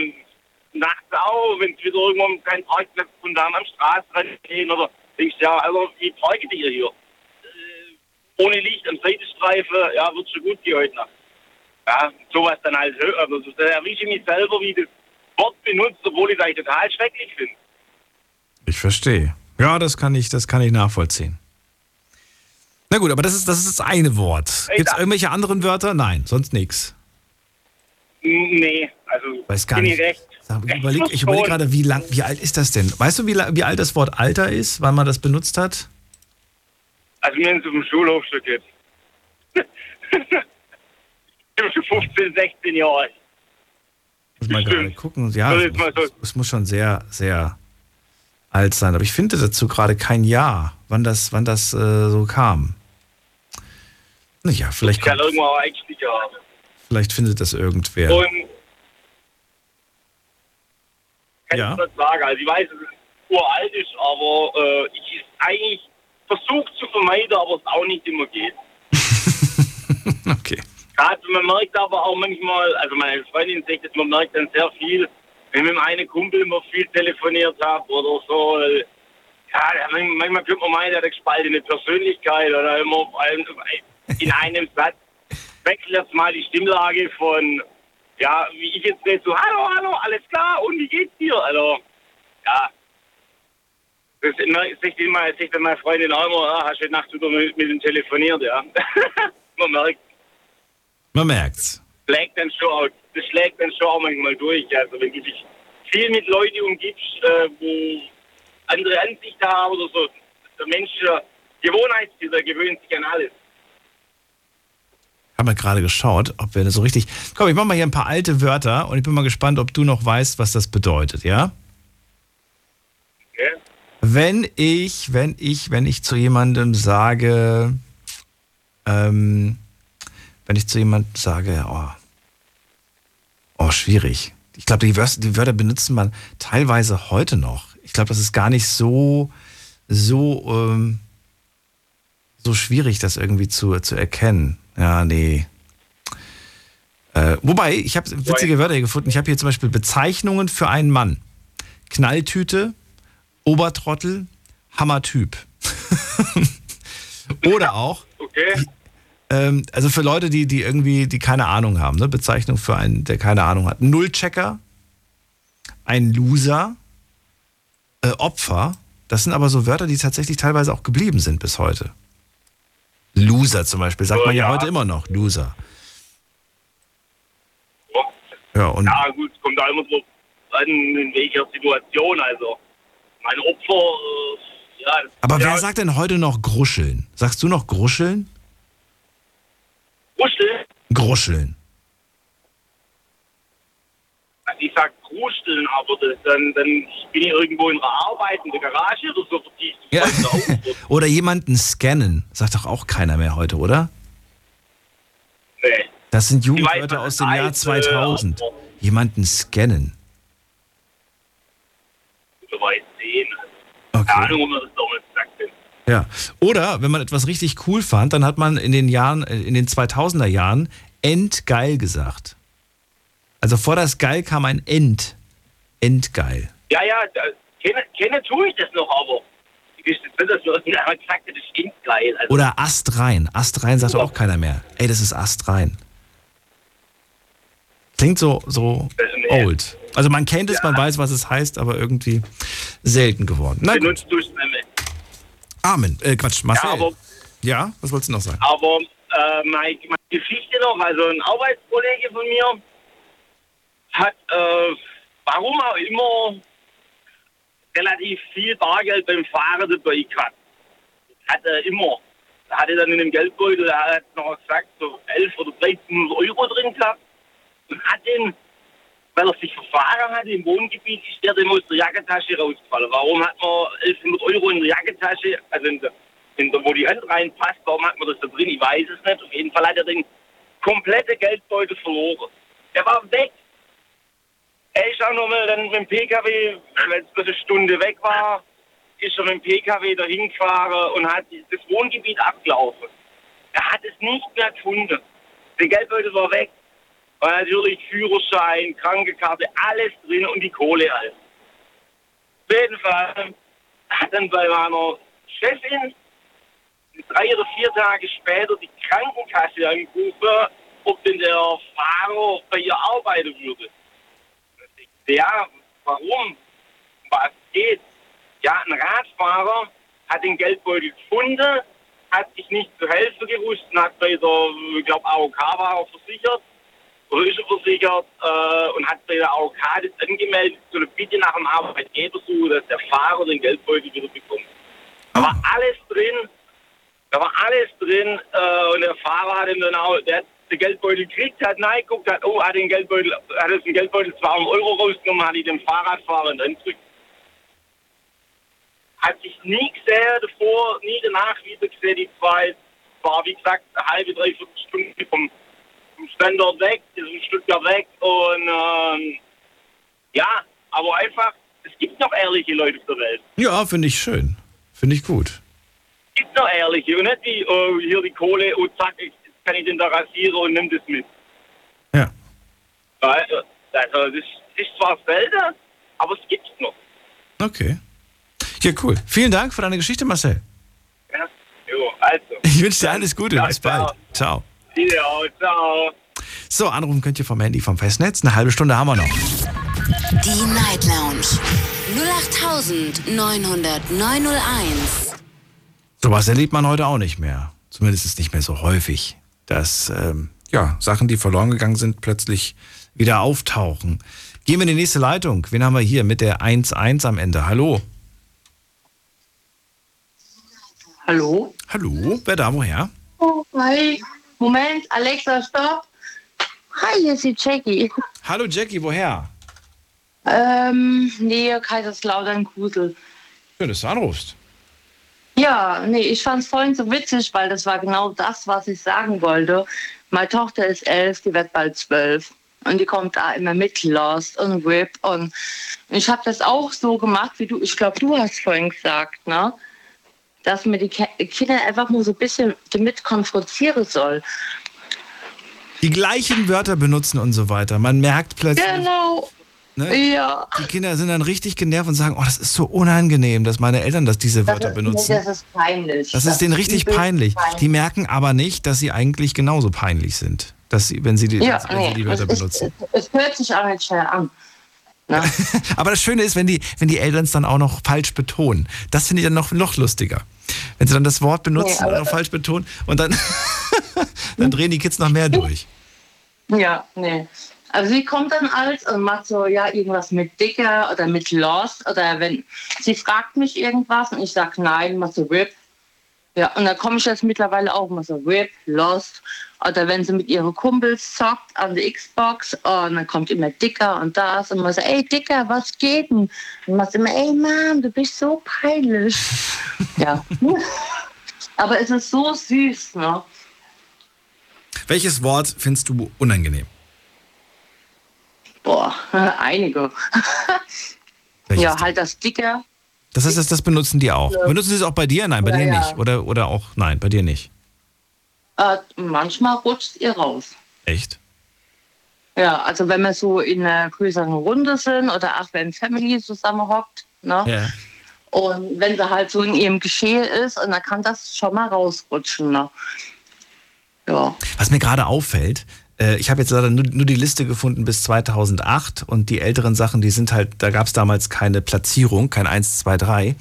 nachts auch, wenn es wieder irgendwo keinen Parkplatz von da am Straßenrand gehen oder denkst du, ja, also wie parket ihr hier? Äh, ohne Licht am Seitenstreifen, ja, wird schon gut gehen heute Nacht. Ja, sowas dann halt. Also, da erwische ich mich selber, wie das Wort benutzt, obwohl ich es eigentlich total schrecklich finde. Ich verstehe. Ja, das kann ich, das kann ich nachvollziehen. Na gut, aber das ist, das ist das eine Wort. Gibt es irgendwelche anderen Wörter? Nein, sonst nichts. Nee, also Weiß gar bin nicht. ich recht. Sag, Ich überlege ich überleg gerade, wie lang, wie alt ist das denn? Weißt du, wie, wie alt das Wort Alter ist, wann man das benutzt hat? Also wir sind auf dem Schulhof schon geht. ich bin schon 15, 16 Jahre alt. Muss mal gerade gucken. Ja, es muss, es muss schon sehr, sehr alt sein. Aber ich finde dazu gerade kein Jahr, wann das, wann das äh, so kam. Naja, vielleicht, Ich kann kommt, irgendwo auch Einstiege haben. vielleicht findet das irgendwer. Kann Ja. ich nicht sagen. Also ich weiß, dass es uralt ist, aber äh, ich ist eigentlich versucht zu vermeiden, aber es auch nicht immer geht. okay. Gerade man merkt aber auch manchmal, also meine Freundin sagt, dass man merkt dann sehr viel, wenn ich mit einem Kumpel immer viel telefoniert habe oder so. äh, Ja, man- manchmal könnte man meinen, der hat eine gespaltene Persönlichkeit oder immer auf einem, in einem Satz wechselt jetzt mal die Stimmlage von, ja, wie ich jetzt nicht so, hallo, hallo, alles klar und wie geht's dir? Also, ja. Das ist immer- sagt immer, sagt dann meine Freundin auch immer, ah, hast du heute Nacht wieder mit, mit ihm telefoniert, ja. man merkt Man merkt's. schlägt dann schon auch, das schlägt dann schon auch manchmal durch. Also wenn du dich viel mit Leuten umgibst, äh, wo andere Ansichten haben oder so, der Mensch, äh, Gewohnheitstier, gewöhnt sich an alles. Haben wir gerade geschaut, ob wir das so richtig. Komm, ich mach mal hier ein paar alte Wörter und ich bin mal gespannt, ob du noch weißt, was das bedeutet, ja? Okay. Wenn ich, wenn ich, wenn ich zu jemandem sage, ähm, wenn ich zu jemandem sage, oh, oh schwierig. Ich glaube, die, Wörter- die Wörter benutzt man teilweise heute noch. Ich glaube, das ist gar nicht so, so, ähm, so schwierig, das irgendwie zu, zu erkennen. Ja, nee. Äh, wobei, ich habe witzige Wörter hier gefunden. Ich habe hier zum Beispiel Bezeichnungen für einen Mann. Knalltüte, Obertrottel, Hammertyp. Oder auch, Okay. Ähm, also für Leute, die, die irgendwie, die keine Ahnung haben, ne? Bezeichnung für einen, der keine Ahnung hat. Nullchecker, ein Loser, äh, Opfer. Das sind aber so Wörter, die tatsächlich teilweise auch geblieben sind bis heute. Loser zum Beispiel, sagt Oh, man ja, ja. heute immer noch, Loser. Ja, und Ja gut, es kommt da immer drauf an, in welcher Situation. Also mein Opfer, äh, ja. aber wer sagt denn heute noch Gruscheln? Sagst du noch Gruscheln? Kuschel? Gruscheln. ich sag krusteln, aber das, dann, dann bin ich irgendwo in der Arbeit, in der Garage oder so. Ja. oder jemanden scannen. Sagt doch auch keiner mehr heute, oder? Nee. Das sind Jugendwörter aus dem Jahr heißt, 2000. äh, Jemanden scannen. Soweit sehen. Keine Ahnung, ob man das damals. Ja. Oder wenn man etwas richtig cool fand, dann hat man in den Jahren, äh, in den 2000er Jahren endgeil gesagt. Also vor das Geil kam ein End. Endgeil. Ja, ja, da, kennen, kennen tue ich das noch, aber ich dass man irgendjemand gesagt das stinkt geil. Also, Oder Astrein. Astrein sagt auch keiner mehr. Ey, das ist Astrein. Klingt so, so old. Also man kennt es, man weiß, was es heißt, aber irgendwie selten geworden. Na gut. benutzt du es nicht mehr. Amen. Äh, Quatsch, Marcel. Ja, aber, Ja, was wolltest du noch sagen? aber äh, meine, meine Geschichte noch, also ein Arbeitskollege von mir hat, äh, warum auch immer, relativ viel Bargeld beim Fahren dabei gehabt. Das hat er immer. Da hat er dann in dem Geldbeutel, da hat noch gesagt, so 11 oder 13 Euro drin gehabt und hat den, weil er sich verfahren hat im Wohngebiet, ist der dem aus der Jackentasche rausgefallen. Warum hat man 1100 Euro in der Jackentasche, also in der, in der, wo die Hand reinpasst, warum hat man das da drin? Ich weiß es nicht. Auf jeden Fall hat er den komplette Geldbeutel verloren. Der war weg. Er ist auch nochmal dann mit dem PKW, wenn es eine Stunde weg war, ist er mit dem PKW dahin gefahren und hat das Wohngebiet abgelaufen. Er hat es nicht mehr gefunden. Der Geldbeutel war weg. Und natürlich Führerschein, Krankenkarte, alles drin und die Kohle alles. Auf jeden Fall hat dann bei meiner Chefin drei oder vier Tage später die Krankenkasse angerufen, ob denn der Fahrer bei ihr arbeiten würde. Ja, warum? Um Was geht? Ja, ein Radfahrer hat den Geldbeutel gefunden, hat sich nicht zu helfen gewusst und hat bei der, ich glaube, AOK war er versichert, oder ist er versichert, äh, und hat bei der AOK das angemeldet, so eine Bitte nach dem Arbeitgeber suchen, dass der Fahrer den Geldbeutel wieder bekommt. Da war alles drin, da war alles drin, äh, und der Fahrer hat ihm dann auch, der hat den Geldbeutel gekriegt, hat nein geguckt, hat, oh, hat den Geldbeutel, hat aus Geldbeutel 200 Euro rausgenommen, hat ihn dem Fahrradfahrer dann zurück. Hat sich nie gesehen davor, nie danach wieder gesehen, die zwei, war wie gesagt eine halbe, dreiviertel Stunde vom, vom Standort weg, ist ein Stuttgart weg und ähm, ja, aber einfach, es gibt noch ehrliche Leute auf der Welt. Ja, finde ich schön. Finde ich gut. Es gibt noch ehrliche und nicht wie oh, hier die Kohle und zack, ich, kann ich den da rasieren und nimm das mit. Ja. Also, also das ist zwar selten, aber es gibt's noch. Okay. Ja, cool. Vielen Dank für deine Geschichte, Marcel. Ja, jo, also. Ich wünsche dir alles Gute. Ja, Bis bald. Ciao. Ja, ciao. So, anrufen könnt ihr vom Handy vom Festnetz. Eine halbe Stunde haben wir noch. Die Night Lounge 0890901. Sowas erlebt man heute auch nicht mehr. Zumindest ist nicht mehr so häufig, dass ähm, ja, Sachen, die verloren gegangen sind, plötzlich wieder auftauchen. Gehen wir in die nächste Leitung. Wen haben wir hier mit der 1-1 am Ende? Hallo. Hallo? Hallo, wer da woher? Oh, hi. Moment, Alexa, stopp. Hi, hier ist die Jackie. Hallo Jackie, woher? Ähm, nee, Kaiserslautern Kusel. Schön, dass du anrufst. Ja, nee, ich fand's vorhin so witzig, weil das war genau das, was ich sagen wollte. Meine Tochter ist elf, die wird bald zwölf. Und die kommt da immer mit Lost und Whip. Und ich habe das auch so gemacht, wie du, ich glaube, du hast vorhin gesagt, ne? Dass man die Kinder einfach nur so ein bisschen damit konfrontieren soll. Die gleichen Wörter benutzen und so weiter. Man merkt plötzlich, Genau. ne? Ja. die Kinder sind dann richtig genervt und sagen, oh, das ist so unangenehm, dass meine Eltern das diese Wörter das ist, benutzen. Nee, das ist peinlich. Das ist denen richtig übelst peinlich. Die merken aber nicht, dass sie eigentlich genauso peinlich sind, dass sie, wenn sie die, Ja, wenn nee, sie die Wörter benutzen. Es, es hört sich auch nicht schnell an. Aber das Schöne ist, wenn die, wenn die Eltern es dann auch noch falsch betonen. Das finde ich dann noch, noch lustiger. Wenn sie dann das Wort benutzen Nee, und auch falsch betonen und dann, dann drehen die Kids noch mehr durch. Ja, nee. Also sie kommt dann als und macht so, ja, irgendwas mit Dicker oder mit Lost oder wenn sie fragt mich irgendwas und ich sag nein, mach so Rip. Ja, und da komme ich jetzt mittlerweile auch mal so RIP, Lost. Oder wenn sie mit ihren Kumpels zockt an der Xbox und dann kommt immer Dicker und das und man sagt, ey Dicker, was geht denn? Und man sagt immer, ey Mann, du bist so peinlich. ja. Aber es ist so süß, ne? Welches Wort findest du unangenehm? Boah, einige. ja, halt das Dicker. Das heißt, das, das benutzen die auch. Ja. Benutzen sie es auch bei dir? Nein, bei Ja, dir nicht. Oder, oder auch, nein, bei dir nicht. Äh, manchmal rutscht ihr raus. Echt? Ja, also wenn wir so in einer größeren Runde sind oder auch wenn Family zusammenhockt, ne? Ja. Und wenn sie halt so in ihrem Geschehen ist, und dann kann das schon mal rausrutschen, ne? Ja. Was mir gerade auffällt, ich habe jetzt leider nur, nur die Liste gefunden bis 2008 und die älteren Sachen, die sind halt, da gab es damals keine Platzierung, kein 1, 2, 3.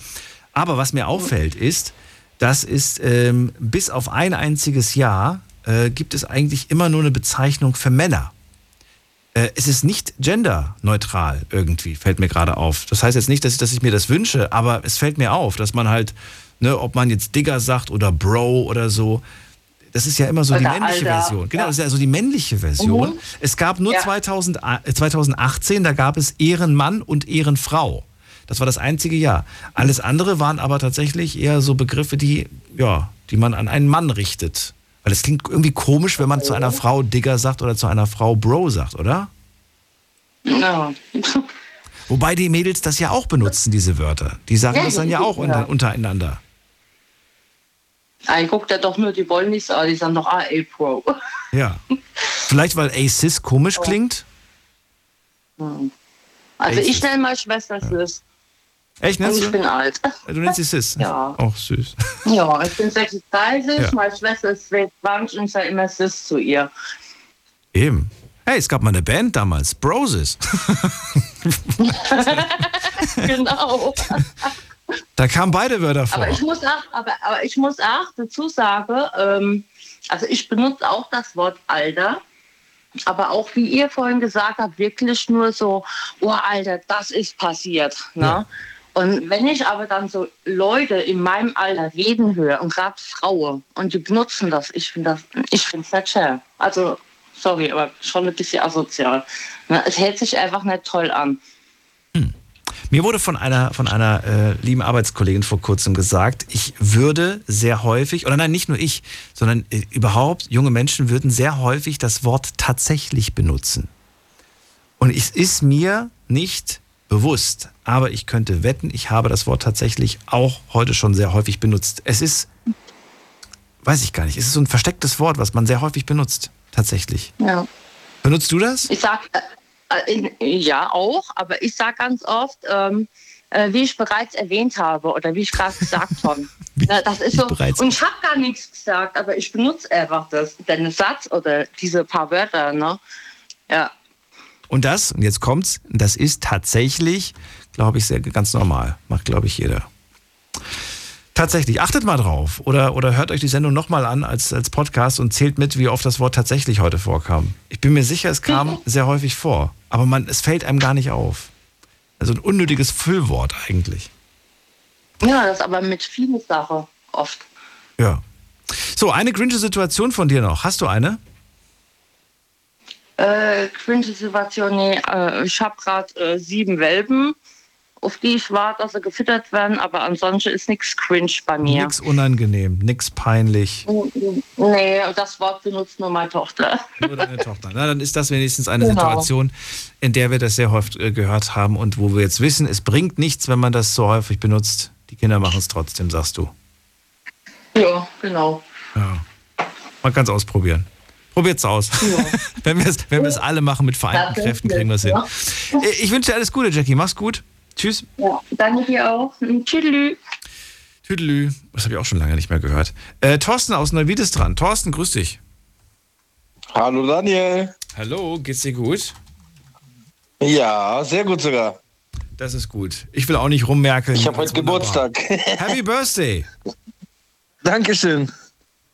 Aber was mir auffällt ist, dass es ähm, bis auf ein einziges Jahr äh, gibt es eigentlich immer nur eine Bezeichnung für Männer. Äh, es ist nicht genderneutral irgendwie, fällt mir gerade auf. Das heißt jetzt nicht, dass ich, dass ich mir das wünsche, aber es fällt mir auf, dass man halt, ne, ob man jetzt Digger sagt oder Bro oder so, das ist ja immer so die Oder männliche Alter, Version. Genau, ja. das ist ja so die männliche Version. Mhm. Es gab nur Ja. 2000, äh, 2018, da gab es Ehrenmann und Ehrenfrau. Das war das einzige Jahr. Alles andere waren aber tatsächlich eher so Begriffe, die, ja, die man an einen Mann richtet. Weil es klingt irgendwie komisch, wenn man zu einer Frau Digger sagt oder zu einer Frau Bro sagt, oder? Ja. Wobei die Mädels das ja auch benutzen, diese Wörter. Die sagen Ja, das dann ja auch unter, untereinander. Ein guckt ja doch nur, die wollen nicht so, die sagen doch ah, A-Pro. Ja. Vielleicht, weil A-Cis komisch klingt? Hm. Also ich nenne meine Schwester Sis. Echt, Und nennst ich du? bin alt. Du nennst sie Sis? Ja. Auch süß. Ja, ich bin 36, Ja. meine Schwester ist 20 und ich sage immer Sis zu ihr. Eben. Hey, es gab mal eine Band damals, Broses. genau. Da kamen beide Wörter vor. Aber ich muss auch, aber, aber ich muss auch dazu sagen, ähm, also ich benutze auch das Wort Alter, aber auch wie ihr vorhin gesagt habt, wirklich nur so, oh Alter, das ist passiert. Ne? Und wenn ich aber dann so Leute in meinem Alter reden höre und gerade Frauen und die benutzen das, ich finde das, ich finde es nicht schön. Also sorry, aber schon ein bisschen asozial. Ne? Es hält sich einfach nicht toll an. Mir wurde von einer, von einer äh, lieben Arbeitskollegin vor kurzem gesagt, ich würde sehr häufig, oder nein, nicht nur ich, sondern äh, überhaupt junge Menschen würden sehr häufig das Wort tatsächlich benutzen. Und es ist mir nicht bewusst, aber ich könnte wetten, ich habe das Wort tatsächlich auch heute schon sehr häufig benutzt. Es ist, weiß ich gar nicht, es ist so ein verstecktes Wort, was man sehr häufig benutzt, tatsächlich. Ja. Benutzt du das? Ich sag, ja auch, aber ich sage ganz oft, ähm, äh, wie ich bereits erwähnt habe oder wie ich gerade gesagt habe. Na, das ist so, bereits- und ich habe gar nichts gesagt, aber ich benutze einfach das, den Satz oder diese paar Wörter. Ne? Ja. Und das, und jetzt kommt's, das ist tatsächlich, glaube ich, sehr ganz normal. Macht, glaube ich, jeder. Tatsächlich, achtet mal drauf. Oder, oder hört euch die Sendung nochmal an als, als Podcast und zählt mit, wie oft das Wort tatsächlich heute vorkam. Ich bin mir sicher, es kam sehr häufig vor. Aber man, es fällt einem gar nicht auf. Also ein unnötiges Füllwort eigentlich. ja, das aber mit vielen Sachen oft. Ja. So, eine cringe Situation von dir noch. Hast du eine? Äh, Cringe-Situation, nee, äh, ich habe gerade äh, sieben Welpen, auf die ich warte, dass sie gefüttert werden, aber ansonsten ist nichts cringe bei mir. Nix unangenehm, nix peinlich. Nee, das Wort benutzt nur meine Tochter. Nur deine Tochter. Na, dann ist das wenigstens eine Genau. Situation, in der wir das sehr häufig äh, gehört haben und wo wir jetzt wissen, es bringt nichts, wenn man das so häufig benutzt. Die Kinder machen es trotzdem, sagst du. Ja, genau. Ja. Man kann es ausprobieren. Probiert's aus. wenn wir es wenn wir es alle machen mit vereinten Kräften, kriegen wir es hin. ja. Äh, Ich wünsche dir alles Gute, Jackie. Mach's gut. Tschüss. Ja, danke dir auch. Tschüss. Tüdelü. Das habe ich auch schon lange nicht mehr gehört. Äh, Thorsten aus Neuwied ist dran. Thorsten, grüß dich. Hallo Daniel. Hallo, geht's dir gut? Ja, sehr gut sogar. Das ist gut. Ich will auch nicht rummerkeln. Ich habe heute. Geburtstag. Happy Birthday. Dankeschön.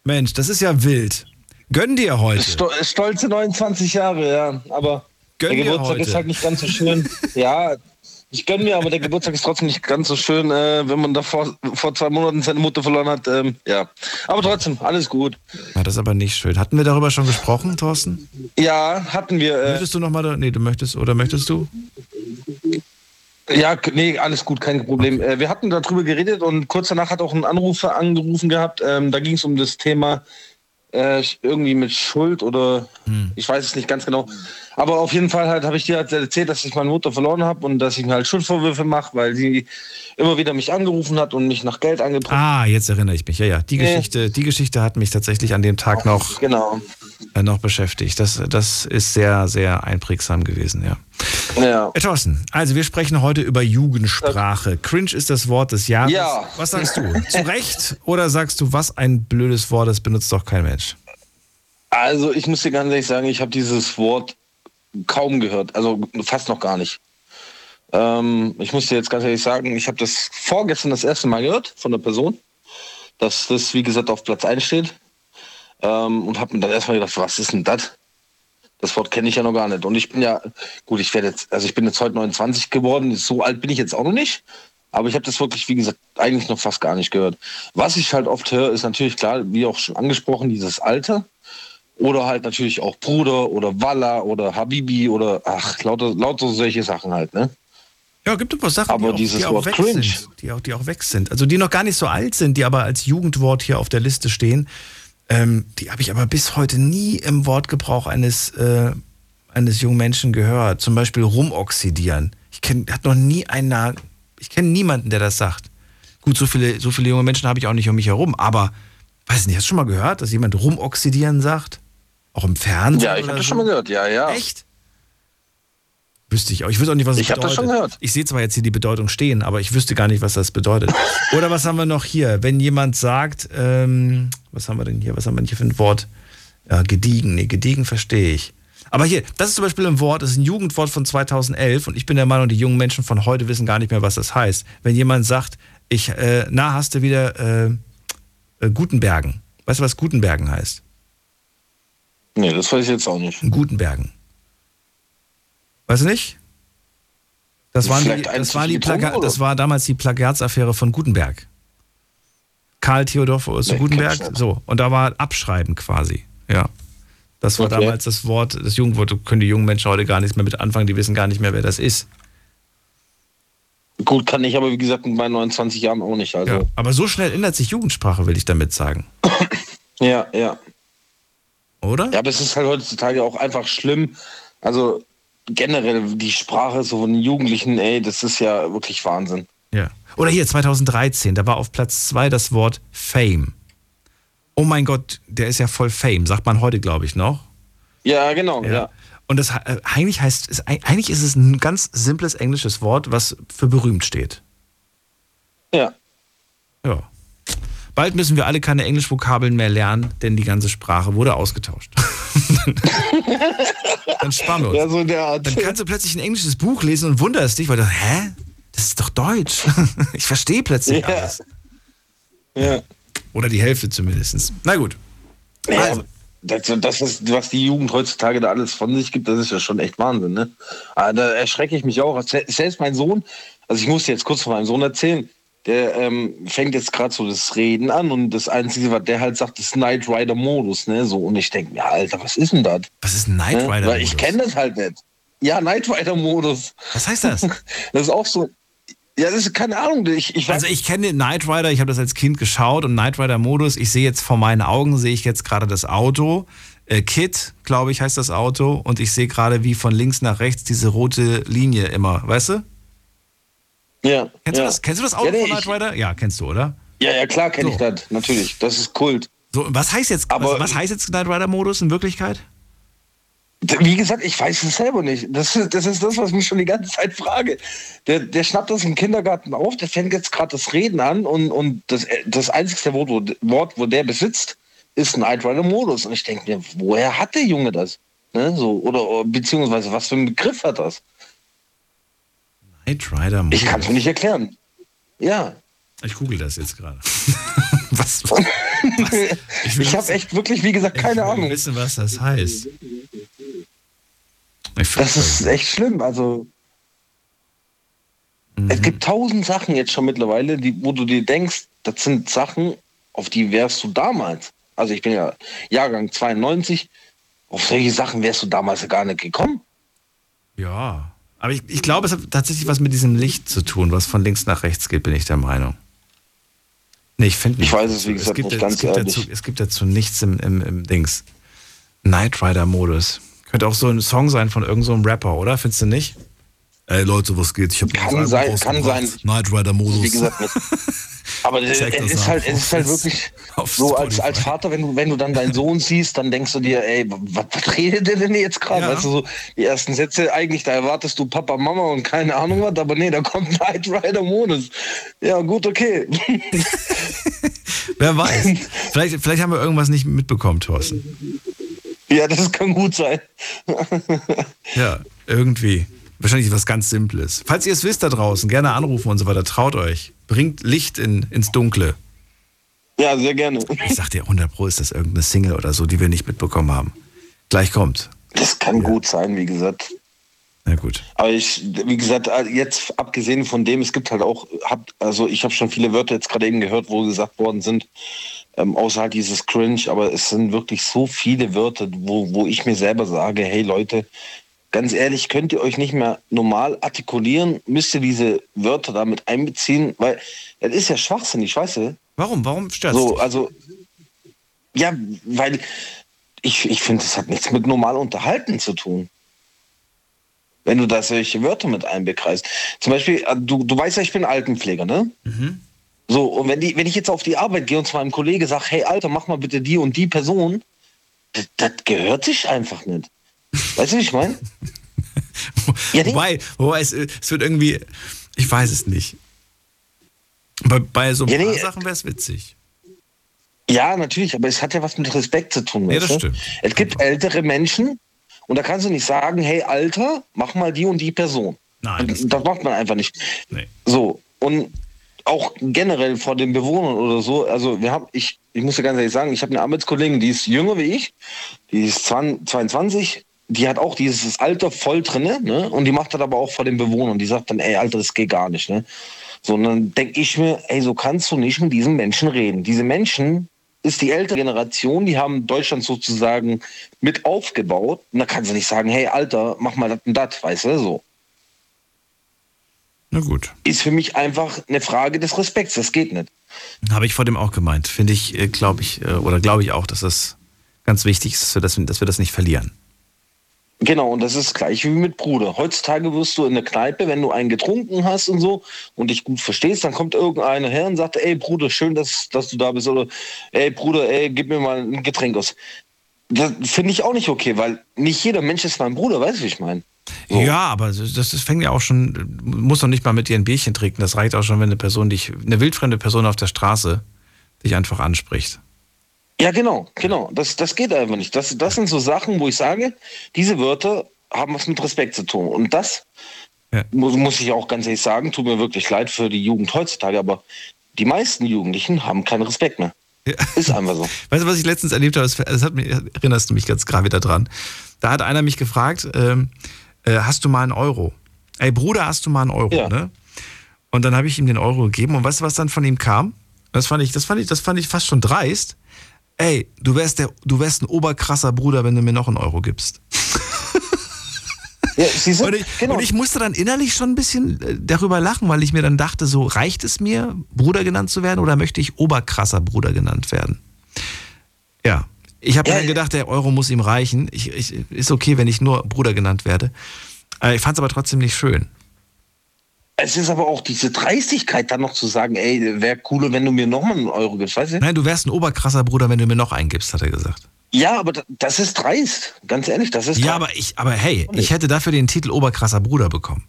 Mensch, das ist ja wild. Gönn dir heute. Sto stolze 29 Jahre, ja. Aber Gönn der dir Geburtstag heute. ist halt nicht ganz so schön. ja, Ich gönne mir, aber der Geburtstag ist trotzdem nicht ganz so schön, äh, wenn man da vor, vor zwei Monaten seine Mutter verloren hat. Ähm, ja, aber trotzdem, alles gut. Ja, das ist aber nicht schön. Hatten wir darüber schon gesprochen, Thorsten? Ja, hatten wir. Äh, möchtest du noch mal, da, nee, du möchtest, oder möchtest du? Ja, nee, alles gut, kein Problem. Äh, wir hatten darüber geredet und kurz danach hat auch ein Anrufer angerufen gehabt. Ähm, da ging es um das Thema äh, irgendwie mit Schuld oder ich weiß es nicht ganz genau. Aber auf jeden Fall halt habe ich dir halt erzählt, dass ich meine Mutter verloren habe und dass ich mir halt Schuldvorwürfe mache, weil sie immer wieder mich angerufen hat und mich nach Geld angebracht Ah, jetzt erinnere ich mich. Ja, ja. Die Nee. Geschichte, die Geschichte hat mich tatsächlich an dem Tag noch, genau. äh, noch beschäftigt. Das, das ist sehr, sehr einprägsam gewesen, ja. Ja. Herr Thorsten, also wir sprechen heute über Jugendsprache. Cringe ist das Wort des Jahres. Ja. Was sagst du? Zu Recht oder sagst du, was ein blödes Wort, das benutzt doch kein Mensch? Also ich muss dir ganz ehrlich sagen, ich habe dieses Wort kaum gehört, also fast noch gar nicht. Ähm, ich muss dir jetzt ganz ehrlich sagen, ich habe das vorgestern das erste Mal gehört von der Person, dass das, wie gesagt, auf Platz 1 steht. Ähm, und habe mir dann erstmal gedacht, was ist denn das? Das Wort kenne ich ja noch gar nicht. Und ich bin ja, gut, ich werde jetzt, also ich bin jetzt heute 29 geworden, so alt bin ich jetzt auch noch nicht. Aber ich habe das wirklich, wie gesagt, eigentlich noch fast gar nicht gehört. Was ich halt oft höre, ist natürlich klar, wie auch schon angesprochen, dieses Alter. Oder halt natürlich auch Bruder oder Walla oder Habibi oder ach, lauter, lauter solche Sachen halt, ne? Ja, gibt ein paar Sachen, Aber die, auch, dieses die, auch Wort weg cringe. sind, die, auch, die auch weg sind. Also die noch gar nicht so alt sind, die aber als Jugendwort hier auf der Liste stehen. Ähm, die habe ich aber bis heute nie im Wortgebrauch eines, äh, eines jungen Menschen gehört. Zum Beispiel rumoxidieren. Ich kenne hat noch nie einer, ich kenne niemanden, der das sagt. Gut, so viele, so viele junge Menschen habe ich auch nicht um mich herum, aber weiß nicht, hast du schon mal gehört, dass jemand rumoxidieren sagt? Auch im Fernsehen? Ja, ich habe das schon mal gehört, ja, ja. Echt? Wüsste ich auch. Ich wüsste auch nicht, was es Ich hab bedeutet. das schon gehört. Ich sehe zwar jetzt hier die Bedeutung stehen, aber ich wüsste gar nicht, was das bedeutet. Oder was haben wir noch hier? Wenn jemand sagt, ähm, was haben wir denn hier? Was haben wir denn hier für ein Wort? Ja, gediegen. Nee, gediegen verstehe ich. Aber hier, das ist zum Beispiel ein Wort, das ist ein Jugendwort von 2011 und ich bin der Meinung, die jungen Menschen von heute wissen gar nicht mehr, was das heißt. Wenn jemand sagt, ich, äh, na, hast du wieder äh, äh, Gutenbergen. Weißt du, was Gutenbergen heißt? Nee, das weiß ich jetzt auch nicht. Gutenbergen. Weißt du nicht? Das, waren die, das, war die Plaga oder? das war damals die Plagiatsaffäre von Gutenberg. Karl Theodor zu Nee, Gutenberg. So, und da war Abschreiben quasi. Ja. Das war Okay. damals das Wort, das Jugendwort, da können die jungen Menschen heute gar nichts mehr mit anfangen, die wissen gar nicht mehr, wer das ist. Gut, kann ich aber wie gesagt mit meinen 29 Jahren auch nicht. Also. Ja. Aber so schnell ändert sich Jugendsprache, will ich damit sagen. Ja, ja. Oder? Ja, aber es ist halt heutzutage auch einfach schlimm. Also generell die Sprache so von Jugendlichen, ey, das ist ja wirklich Wahnsinn. Ja. Oder hier 2013, da war auf Platz 2 das Wort Fame. Oh mein Gott, der ist ja voll Fame, sagt man heute, glaube ich, noch. Ja, genau, ja. Und das äh, eigentlich heißt, ist, eigentlich ist es ein ganz simples englisches Wort, was für berühmt steht. Ja. Ja. Bald müssen wir alle keine Englischvokabeln mehr lernen, denn die ganze Sprache wurde ausgetauscht. Dann sparen wir uns. Ja, so der Art. Dann kannst du plötzlich ein englisches Buch lesen und wunderst dich, weil du, hä? Das ist doch Deutsch. Ich verstehe plötzlich Ja. alles. Ja. Oder die Hälfte zumindest. Na gut. Ja, Also. das, das ist, was die Jugend heutzutage da alles von sich gibt, das ist ja schon echt Wahnsinn, ne? Aber da erschrecke ich mich auch. Se- Selbst mein Sohn, also ich muss dir jetzt kurz von meinem Sohn erzählen, der ähm, fängt jetzt gerade so das Reden an und das Einzige, was der halt sagt, ist Knight Rider Modus, ne? So, und ich denke mir, Alter, was ist denn das? Was ist ein Knight Ne? Rider Weil ich kenne das halt nicht. Ja, Knight Rider Modus. Was heißt das? Das ist auch so. Ja, das ist keine Ahnung. Ich, ich Also ich kenne Knight Rider, ich habe das als Kind geschaut und Knight Rider Modus, ich sehe jetzt vor meinen Augen, sehe ich jetzt gerade das Auto, äh, Kit, glaube ich, heißt das Auto und ich sehe gerade wie von links nach rechts diese rote Linie immer, weißt du? Ja. Kennst, ja. du, das, kennst du das Auto Ja, nee, von Knight Rider? Ja, kennst du, oder? Ja, ja, klar kenne So. ich das, natürlich. Das ist Kult. So, was heißt jetzt, Aber- was, was heißt jetzt Knight Rider Modus in Wirklichkeit? Wie gesagt, ich weiß es selber nicht. Das ist, das ist das, was ich mich schon die ganze Zeit frage. Der, der schnappt das im Kindergarten auf, der fängt jetzt gerade das Reden an und, und das, das einzigste Wort wo, Wort, wo der besitzt, ist ein Knight Rider Modus. Und ich denke mir, woher hat der Junge das? Ne, so, oder beziehungsweise was für einen Begriff hat das? Knight Rider Modus. Ich kann es mir nicht erklären. Ja. Ich google das jetzt gerade. was? Ich, ich habe echt wirklich, wie gesagt, keine ich Ahnung. wissen, was das heißt. Ich Das ist echt schlimm. Also, Es gibt tausend Sachen jetzt schon mittlerweile, die, wo du dir denkst, das sind Sachen, auf die wärst du damals. Also ich bin ja Jahrgang 92, auf solche Sachen wärst du damals gar nicht gekommen. Ja. Aber ich, ich glaube, es hat tatsächlich was mit diesem Licht zu tun, was von links nach rechts geht, bin ich der Meinung. Nee, ich finde Ich weiß es, wie gesagt, gibt, nicht ganz es gibt ehrlich. Dazu, es gibt dazu nichts im, im, im Dings. Knight Rider-Modus. Könnte auch so ein Song sein von irgendeinem so einem Rapper, oder? Findest du nicht? Ey Leute, was geht? Ich hab Kann sein, kann sein. Knight Rider-Modus. Wie gesagt, nicht. Aber es Check das ist halt, es ist halt wirklich so als, als Vater, wenn du, wenn du dann deinen Sohn siehst, dann denkst du dir, ey, was, was redet der denn jetzt gerade? Weißt du, so die ersten Sätze, eigentlich, da erwartest du Papa, Mama und keine Ahnung was, aber nee, da kommt Knight Rider Modus. Ja, gut, okay. Wer weiß. vielleicht, vielleicht haben wir irgendwas nicht mitbekommen, Thorsten. ja, das kann gut sein. Ja, irgendwie. Wahrscheinlich was ganz Simples. Falls ihr es wisst da draußen, gerne anrufen und so weiter. Traut euch. Bringt Licht in, ins Dunkle. Ja, sehr gerne. Ich sag dir, 100 Pro ist das irgendeine Single oder so, die wir nicht mitbekommen haben. Gleich kommt. Das kann gut sein, wie gesagt. Na gut. Aber ich, wie gesagt, jetzt abgesehen von dem, es gibt halt auch, hab, also ich habe schon viele Wörter jetzt gerade eben gehört, wo gesagt worden sind, ähm, außer halt dieses Cringe, aber es sind wirklich so viele Wörter, wo, wo ich mir selber sage, hey Leute, ganz ehrlich, könnt ihr euch nicht mehr normal artikulieren, müsst ihr diese Wörter damit einbeziehen, weil es ist ja schwachsinnig, weißt du? Warum? Warum stört So, also, ja, weil ich, ich finde, es hat nichts mit normal unterhalten zu tun. Wenn du da solche Wörter mit einbekreist. Zum Beispiel, äh, du, du weißt ja, ich bin Altenpfleger, ne? So, und wenn, die, wenn ich jetzt auf die Arbeit gehe und zu meinem Kollege sage, hey Alter, mach mal bitte die und die Person, das, das gehört sich einfach nicht. Weißt du, wie ich meine? wobei, wobei es, es wird irgendwie, ich weiß es nicht. Bei, bei so ein Ja, paar nee, Sachen wäre es witzig. Ja, natürlich, aber es hat ja was mit Respekt zu tun. Ja, das stimmt. Es gibt ältere Menschen und da kannst du nicht sagen, hey Alter, mach mal die und die Person. Nein. Das, das macht man einfach nicht. Nee. So, und auch generell vor den Bewohnern oder so, also wir haben, ich, ich muss ja ganz ehrlich sagen, ich habe eine Arbeitskollegin, die ist jünger wie ich, die ist 20, 22, die hat auch dieses Alter voll drinne, ne? Und die macht das aber auch vor den Bewohnern. Die sagt dann, ey, Alter, das geht gar nicht, ne? So, und dann denke ich mir, ey, so kannst du nicht mit diesen Menschen reden. Diese Menschen ist die ältere Generation, die haben Deutschland sozusagen mit aufgebaut. Und da kannst du nicht sagen, hey, Alter, mach mal das und das, weißt du, so. Na gut. Ist für mich einfach eine Frage des Respekts, das geht nicht. Habe ich vor dem auch gemeint. Finde ich, glaube ich, äh, oder glaube ich auch, dass das ganz wichtig ist, dass wir das nicht verlieren. Genau, und das ist gleich wie mit Bruder. Heutzutage wirst du in der Kneipe, wenn du einen getrunken hast und so und dich gut verstehst, dann kommt irgendeiner her und sagt, ey Bruder, schön, dass, dass du da bist. Oder ey Bruder, ey, gib mir mal ein Getränk aus. Das finde ich auch nicht okay, weil nicht jeder Mensch ist mein Bruder, weißt du, wie ich meine? Ja, aber das, das fängt ja auch schon, muss doch nicht mal mit dir ein Bierchen trinken. Das reicht auch schon, wenn eine Person dich, eine wildfremde Person auf der Straße dich einfach anspricht. Ja, genau, genau. Das, das geht einfach nicht. Das, das sind so Sachen, wo ich sage, diese Wörter haben was mit Respekt zu tun. Und das muss, muss ich auch ganz ehrlich sagen, tut mir wirklich leid für die Jugend heutzutage, aber die meisten Jugendlichen haben keinen Respekt mehr. Ist einfach so. Weißt du, was ich letztens erlebt habe? Das, hat mich, erinnerst du mich ganz gerade wieder dran. Da hat einer mich gefragt, ähm, äh, hast du mal einen Euro? Ey, Bruder, hast du mal einen Euro? Ne? Und dann habe ich ihm den Euro gegeben und weißt du, was dann von ihm kam? Das fand ich, das fand ich, das fand ich fast schon dreist. Ey, du wärst der, du wärst ein oberkrasser Bruder, wenn du mir noch einen Euro gibst. Ja, du? Und ich, und ich musste dann innerlich schon ein bisschen äh, darüber lachen, weil ich mir dann dachte, so reicht es mir, Bruder genannt zu werden oder möchte ich oberkrasser Bruder genannt werden? Ja, ich habe mir dann gedacht, der Euro muss ihm reichen. Ich, ich, ist okay, wenn ich nur Bruder genannt werde. Äh, Ich fand es aber trotzdem nicht schön. Es ist aber auch diese Dreistigkeit, dann noch zu sagen, ey, wäre cooler, wenn du mir nochmal einen Euro gibst, weißt du? Nein, du wärst ein oberkrasser Bruder, wenn du mir noch einen gibst, hat er gesagt. Ja, aber da- das ist dreist. Ganz ehrlich, das ist Ja, dreist. aber ich, aber hey, ich hätte dafür den Titel oberkrasser Bruder bekommen.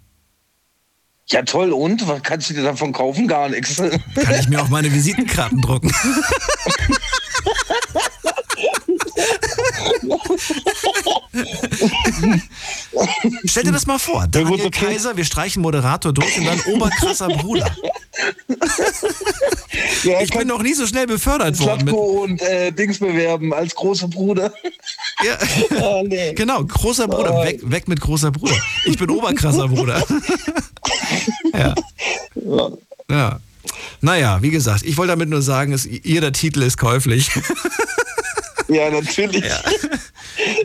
Ja, toll, und? Was kannst du dir davon kaufen? Gar nichts. Kann ich mir auf meine Visitenkarten drucken. Stell dir das mal vor. Daniel Kaiser, wir streichen Moderator durch und dann oberkrasser Bruder. Ja, ich bin noch nie so schnell befördert worden. Mit, Slatko und äh, Dings bewerben als großer Bruder. Ja. oh, nee. genau, großer Bruder. Oh. Weg, weg mit großer Bruder. Ich bin oberkrasser Bruder. ja. ja. Naja, wie gesagt, ich wollte damit nur sagen, es, jeder Titel ist käuflich. Ja, natürlich.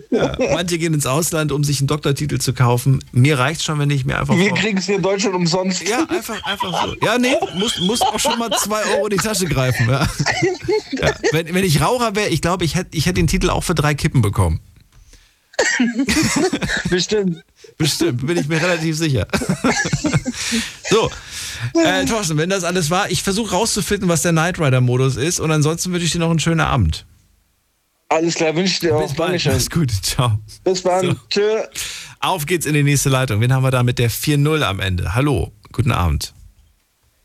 Ja, manche gehen ins Ausland, um sich einen Doktortitel zu kaufen. Mir reicht schon, wenn ich mir einfach. Wir kriegen es hier in Deutschland umsonst. Ja, einfach, einfach so. Ja, nee, muss, muss auch schon mal zwei Euro in die Tasche greifen. Ja. Ja. Wenn, wenn ich Raucher wäre, ich glaube, ich hätte ich hätt den Titel auch für drei Kippen bekommen. Bestimmt. Bestimmt, bin ich mir relativ sicher. so, äh, Thorsten, wenn das alles war, ich versuche rauszufinden, was der Knight Rider-Modus ist und ansonsten wünsche ich dir noch einen schönen Abend. Alles klar, wünsche dir auch. Bis bald. Dankeschön. Mach's gut. Ciao. Bis dann. So. Tschö. Auf geht's in die nächste Leitung. Wen haben wir da mit der 4-0 am Ende? Hallo, guten Abend.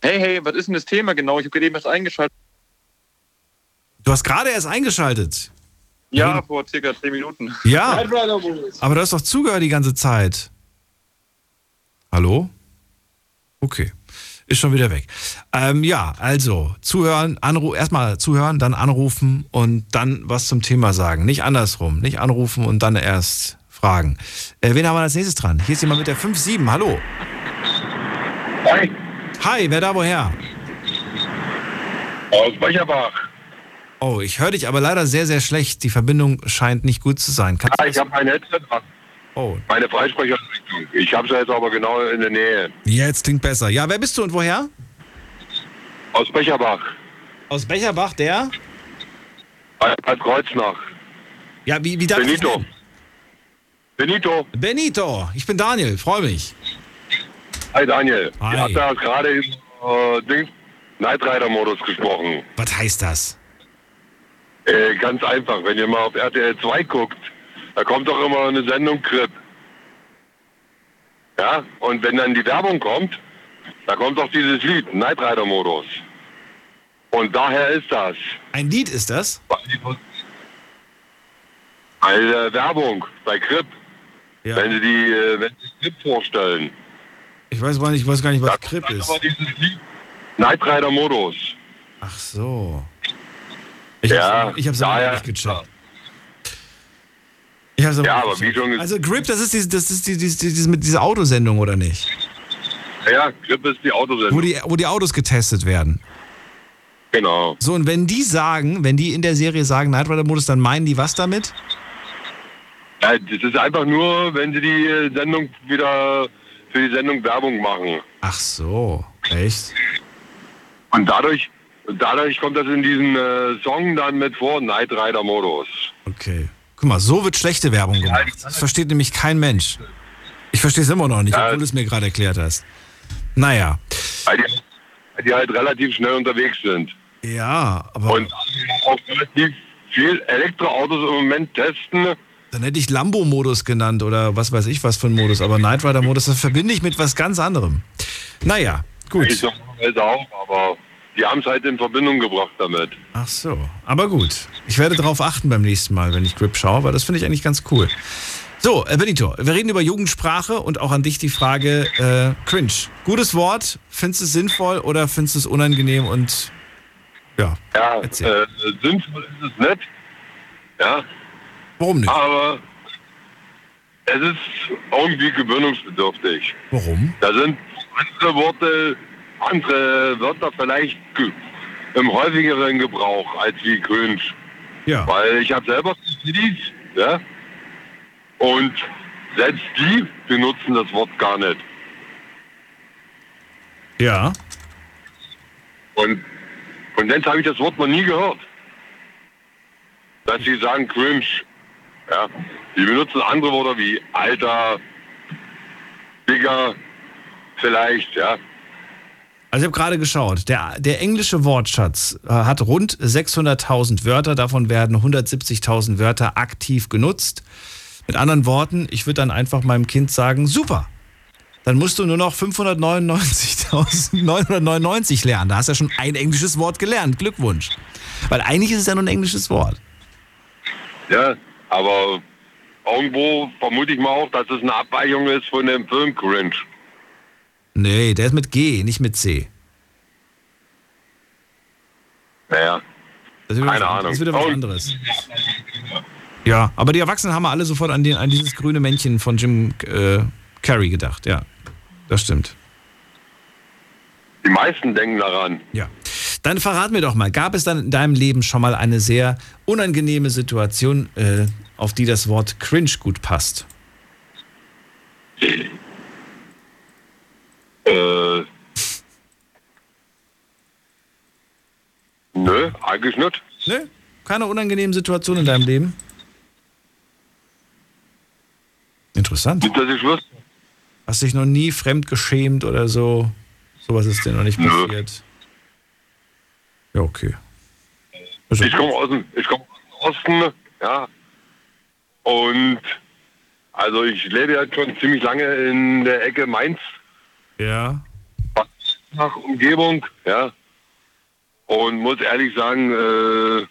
Hey, hey, was ist denn das Thema genau? Ich habe gerade eben erst eingeschaltet. Du hast gerade erst eingeschaltet. Ja, vor circa 10 Minuten. Ja. Aber du hast doch zugehört die ganze Zeit. Hallo? Okay. Ist schon wieder weg. Ähm, ja, also zuhören, anru erstmal zuhören, dann anrufen und dann was zum Thema sagen. Nicht andersrum. Nicht anrufen und dann erst fragen. Äh, wen haben wir als nächstes dran? Hier ist jemand mit der 5-7. Hallo. Hi. Hi, wer da woher? Aus Becherbach. Oh, ich höre dich aber leider sehr, sehr schlecht. Die Verbindung scheint nicht gut zu sein. Kannst Ja, ich habe mein Headset dran. Oh. Meine Freisprecheinrichtung. Ich habe sie jetzt aber genau in der Nähe. Jetzt klingt besser. Ja, wer bist du und woher? Aus Becherbach. Aus Becherbach, der? Bad Kreuznach. Ja, wie, wie darf Benito. Benito. Benito, ich bin Daniel, freue mich. Hi Daniel. Hi. Ihr habt da gerade im äh, Ding Night Rider Modus gesprochen. Was heißt das? Äh, ganz einfach, wenn ihr mal auf RTL 2 guckt, da kommt doch immer eine Sendung Crip. Ja, und wenn dann die Werbung kommt, da kommt doch dieses Lied, Night Rider Modus. Und daher ist das. Ein Lied ist das? Eine Werbung bei Crip. Ja. Wenn sie die, äh, wenn sie Crip vorstellen. Ich weiß gar nicht, ich weiß gar nicht was Crip ist. Aber dieses Lied, Night Rider Modus. Ach so. Ich ja, hab's, ich hab's daher- nicht gecheckt. Ich hab's aber Ja, aber wie schon gesagt. Also Grip, das ist, diese, das ist die, diese, diese, mit dieser Autosendung, oder nicht? Ja, Crip ist die Autosendung. Wo die, wo die Autos getestet werden. Genau. So, und wenn die sagen, wenn die in der Serie sagen Night Rider Modus, dann meinen die was damit? Ja, das ist einfach nur, wenn sie die äh, Sendung wieder für die Sendung Werbung machen. Ach so, echt? Und dadurch, dadurch kommt das in diesen äh, Song dann mit vor, Night Rider Modus. Okay. Guck mal, so wird schlechte Werbung gemacht. Das versteht nämlich kein Mensch. Ich verstehe es immer noch nicht, obwohl du es mir gerade erklärt hast. Naja. Weil die, weil die halt relativ schnell unterwegs sind. Ja, aber. Und auch relativ viel Elektroautos im Moment testen. Dann hätte ich Lambo-Modus genannt oder was weiß ich was für ein Modus. Aber Knight Rider-Modus, das verbinde ich mit was ganz anderem. Naja, gut. Ich auch, aber die haben es halt in Verbindung gebracht damit. Ach so, aber gut. Ich werde darauf achten beim nächsten Mal, wenn ich Grip schaue, weil das finde ich eigentlich ganz cool. So, äh, Benito, wir reden über Jugendsprache und auch an dich die Frage, äh, cringe. Gutes Wort, findest du es sinnvoll oder findest du es unangenehm und ja. Ja, äh, sinnvoll ist es nicht. Ja. Warum nicht? Aber es ist irgendwie gewöhnungsbedürftig. Warum? Da sind andere Worte, andere Wörter vielleicht im häufigeren Gebrauch als wie cringe. Ja. Weil ich habe selber CDs, ja, und selbst die benutzen das Wort gar nicht. Ja. Und von denen habe ich das Wort noch nie gehört. Dass sie sagen cringe. Ja. Die benutzen andere Worte wie Alter, Digger, vielleicht, ja. Also ich habe gerade geschaut, der, der englische Wortschatz äh, hat rund 600.000 Wörter, davon werden 170.000 Wörter aktiv genutzt. Mit anderen Worten, ich würde dann einfach meinem Kind sagen, super, dann musst du nur noch 599.999 lernen. Da hast du ja schon ein englisches Wort gelernt. Glückwunsch. Weil eigentlich ist es ja nur ein englisches Wort. Ja, aber irgendwo vermute ich mal auch, dass es eine Abweichung ist von dem Film Cringe. Nee, der ist mit G, nicht mit C. Naja, Das ist wieder keine was, Ahnung. Das ist wieder was Und- anderes. Ja, aber die Erwachsenen haben alle sofort an, den, an dieses grüne Männchen von Jim äh, Carrey gedacht. Ja, das stimmt. Die meisten denken daran. Ja. Dann verrat mir doch mal, gab es dann in deinem Leben schon mal eine sehr unangenehme Situation, äh, auf die das Wort cringe gut passt? Äh, nö, eigentlich nicht. Nö, keine unangenehmen Situation in deinem Leben? Interessant. Nicht, dass ich wüsste. Hast dich noch nie fremd geschämt oder so? Sowas ist dir noch nicht passiert. Ja, okay. Ich komme aus dem, ich komme aus dem Osten, ja. Und also ich lebe ja schon ziemlich lange in der Ecke Mainz, Ja. nach Umgebung, ja. Und muss ehrlich sagen, äh,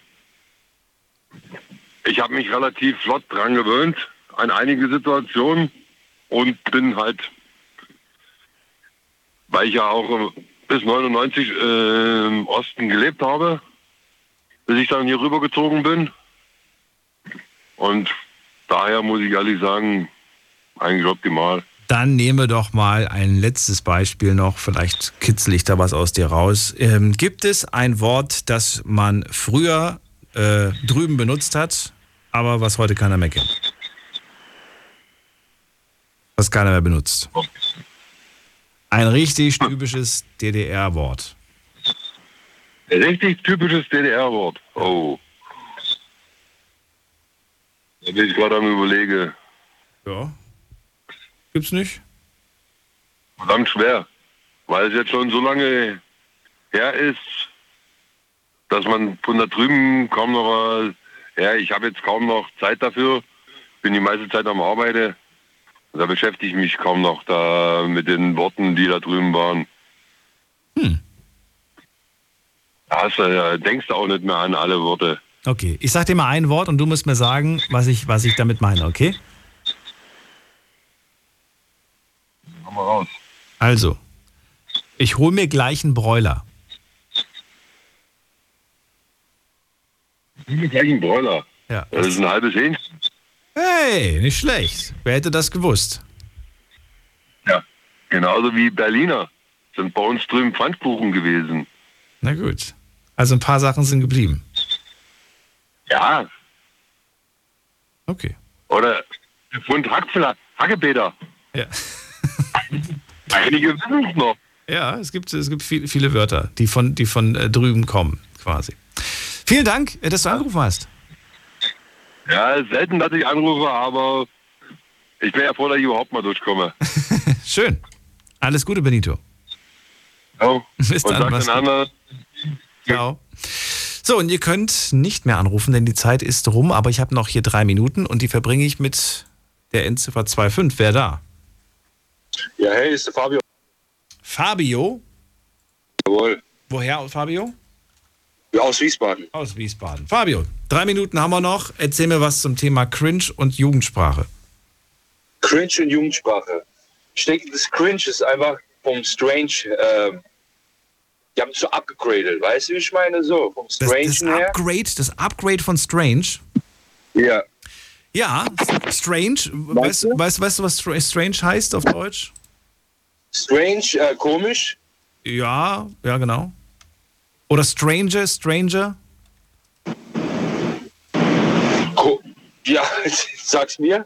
ich habe mich relativ flott dran gewöhnt an einige Situationen und bin halt, weil ich ja auch bis 99 äh, im Osten gelebt habe, bis ich dann hier rübergezogen bin. Und daher muss ich ehrlich sagen, eigentlich optimal. Dann nehme doch mal ein letztes Beispiel noch, vielleicht kitzel ich da was aus dir raus. Ähm, gibt es ein Wort, das man früher äh, drüben benutzt hat, aber was heute keiner mehr kennt? Was keiner mehr benutzt. Ein richtig typisches DDR-Wort. Richtig typisches DDR-Wort. Oh. Da bin ich gerade am überlege. Ja. Gibt's nicht? Verdammt schwer. Weil es jetzt schon so lange her ist, dass man von da drüben kaum noch, ja, ich habe jetzt kaum noch Zeit dafür. Bin die meiste Zeit am Arbeiten. Da beschäftige ich mich kaum noch da mit den Worten, die da drüben waren. Hm. Da hast du, denkst du auch nicht mehr an alle Worte. Okay, ich sag dir mal ein Wort und du musst mir sagen, was ich, was ich damit meine, okay? Komm mal raus. Also, ich hole mir gleich einen Broiler. Ich bin gleich ein Broiler. Ja. Das ist ein halbes Hähnchen. Hey, nicht schlecht. Wer hätte das gewusst? Ja. Genauso wie Berliner sind bei uns drüben Pfannkuchen gewesen. Na gut. Also ein paar Sachen sind geblieben. Ja. Okay. Oder Pfund Hackfla Hackepeter. Ja. Einige wissen es noch. Ja, es gibt, es gibt viele, viele Wörter, die von, die von äh, drüben kommen, quasi. Vielen Dank, äh, dass du angerufen hast. Ja, selten, dass ich anrufe, aber ich bin ja froh, dass ich überhaupt mal durchkomme. Schön. Alles Gute, Benito. Ja. Bis Und dann, gut. anderen, Ciao. So, und ihr könnt nicht mehr anrufen, denn die Zeit ist rum, aber ich habe noch hier drei Minuten und die verbringe ich mit der Endziffer 25. Wer da? Ja, hey, ist der Fabio. Fabio? Jawohl. Woher, Fabio? Ja, aus Wiesbaden. Aus Wiesbaden. Fabio, drei Minuten haben wir noch. Erzähl mir was zum Thema Cringe und Jugendsprache. Cringe und Jugendsprache. Ich denke, das Cringe ist einfach vom Strange, äh, die haben es so abgegradet, weißt du, wie ich meine? So, vom Das, Strange das her. Upgrade, das Upgrade von Strange. Ja. Ja, Strange. Weißt, du, weißt, weißt du, was Stra- Strange heißt auf Deutsch? Strange, äh, komisch. Ja, ja, genau. Oder Stranger, Stranger. Ja, sag's mir.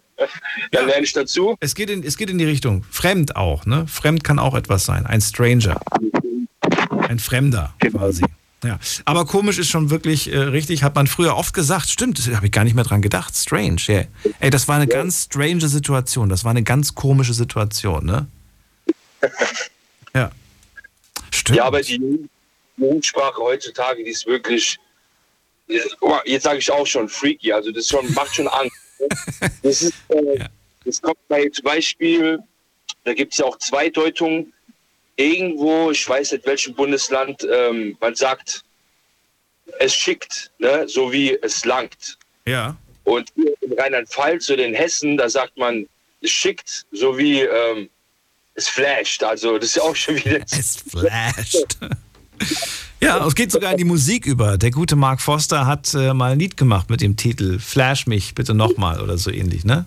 Dann lerne ich dazu. Es geht, in, es geht in die Richtung. Fremd auch, ne? Fremd kann auch etwas sein. Ein Stranger. Ein Fremder quasi. Ja. Aber komisch ist schon wirklich äh, richtig, hat man früher oft gesagt. Stimmt, habe ich gar nicht mehr dran gedacht. Strange, yeah. Ey, das war eine ganz strange Situation. Das war eine ganz komische Situation, ne? Ja. Stimmt. Ja, aber die Jugendsprache heutzutage, die ist wirklich, jetzt sage ich auch schon, freaky. Also das schon, macht schon Angst. Das, ist, äh, das kommt bei zum Beispiel, da gibt es ja auch Zweideutungen. Irgendwo, ich weiß nicht welchem Bundesland, ähm, man sagt, es schickt, ne? so wie es langt. Ja. Und hier in Rheinland-Pfalz oder in Hessen, da sagt man, es schickt, so wie ähm, es flasht. Also das ist ja auch schon wieder. Es flasht. Ja, es geht sogar in die Musik über. Der gute Mark Foster hat äh, mal ein Lied gemacht mit dem Titel Flash mich bitte nochmal oder so ähnlich, ne?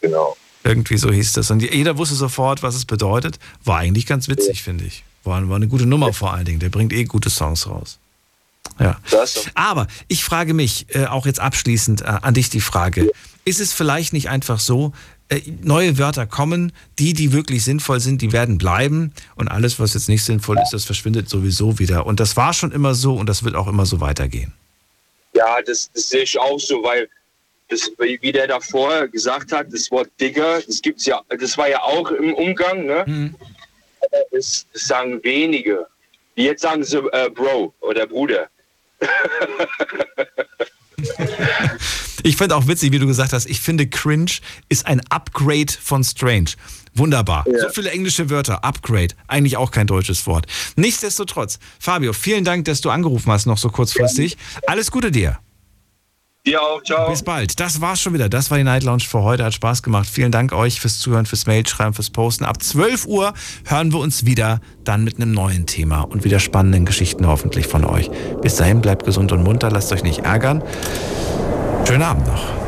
Genau. Irgendwie so hieß das. Und jeder wusste sofort, was es bedeutet. War eigentlich ganz witzig, finde ich. War, war eine gute Nummer vor allen Dingen. Der bringt eh gute Songs raus. Ja. Aber ich frage mich, äh, auch jetzt abschließend äh, an dich die Frage, ist es vielleicht nicht einfach so, äh, neue Wörter kommen, die, die wirklich sinnvoll sind, die werden bleiben und alles, was jetzt nicht sinnvoll ist, das verschwindet sowieso wieder. Und das war schon immer so und das wird auch immer so weitergehen. Ja, das, das sehe ich auch so, weil das, wie der davor gesagt hat, das Wort Digger, das gibt's ja, das war ja auch im Umgang, ne? Mhm. Das, das sagen wenige. Jetzt sagen sie äh, Bro oder Bruder. Ich finde auch witzig, wie du gesagt hast, ich finde cringe ist ein Upgrade von strange. Wunderbar. Ja. So viele englische Wörter. Upgrade. Eigentlich auch kein deutsches Wort. Nichtsdestotrotz, Fabio, vielen Dank, dass du angerufen hast, noch so kurzfristig. Alles Gute dir. Dir auch, ciao. Bis bald. Das war's schon wieder. Das war die Night Lounge für heute. Hat Spaß gemacht. Vielen Dank euch fürs Zuhören, fürs Mailschreiben, fürs Posten. Ab 12 Uhr hören wir uns wieder, dann mit einem neuen Thema und wieder spannenden Geschichten hoffentlich von euch. Bis dahin, bleibt gesund und munter, lasst euch nicht ärgern. Schönen Abend noch.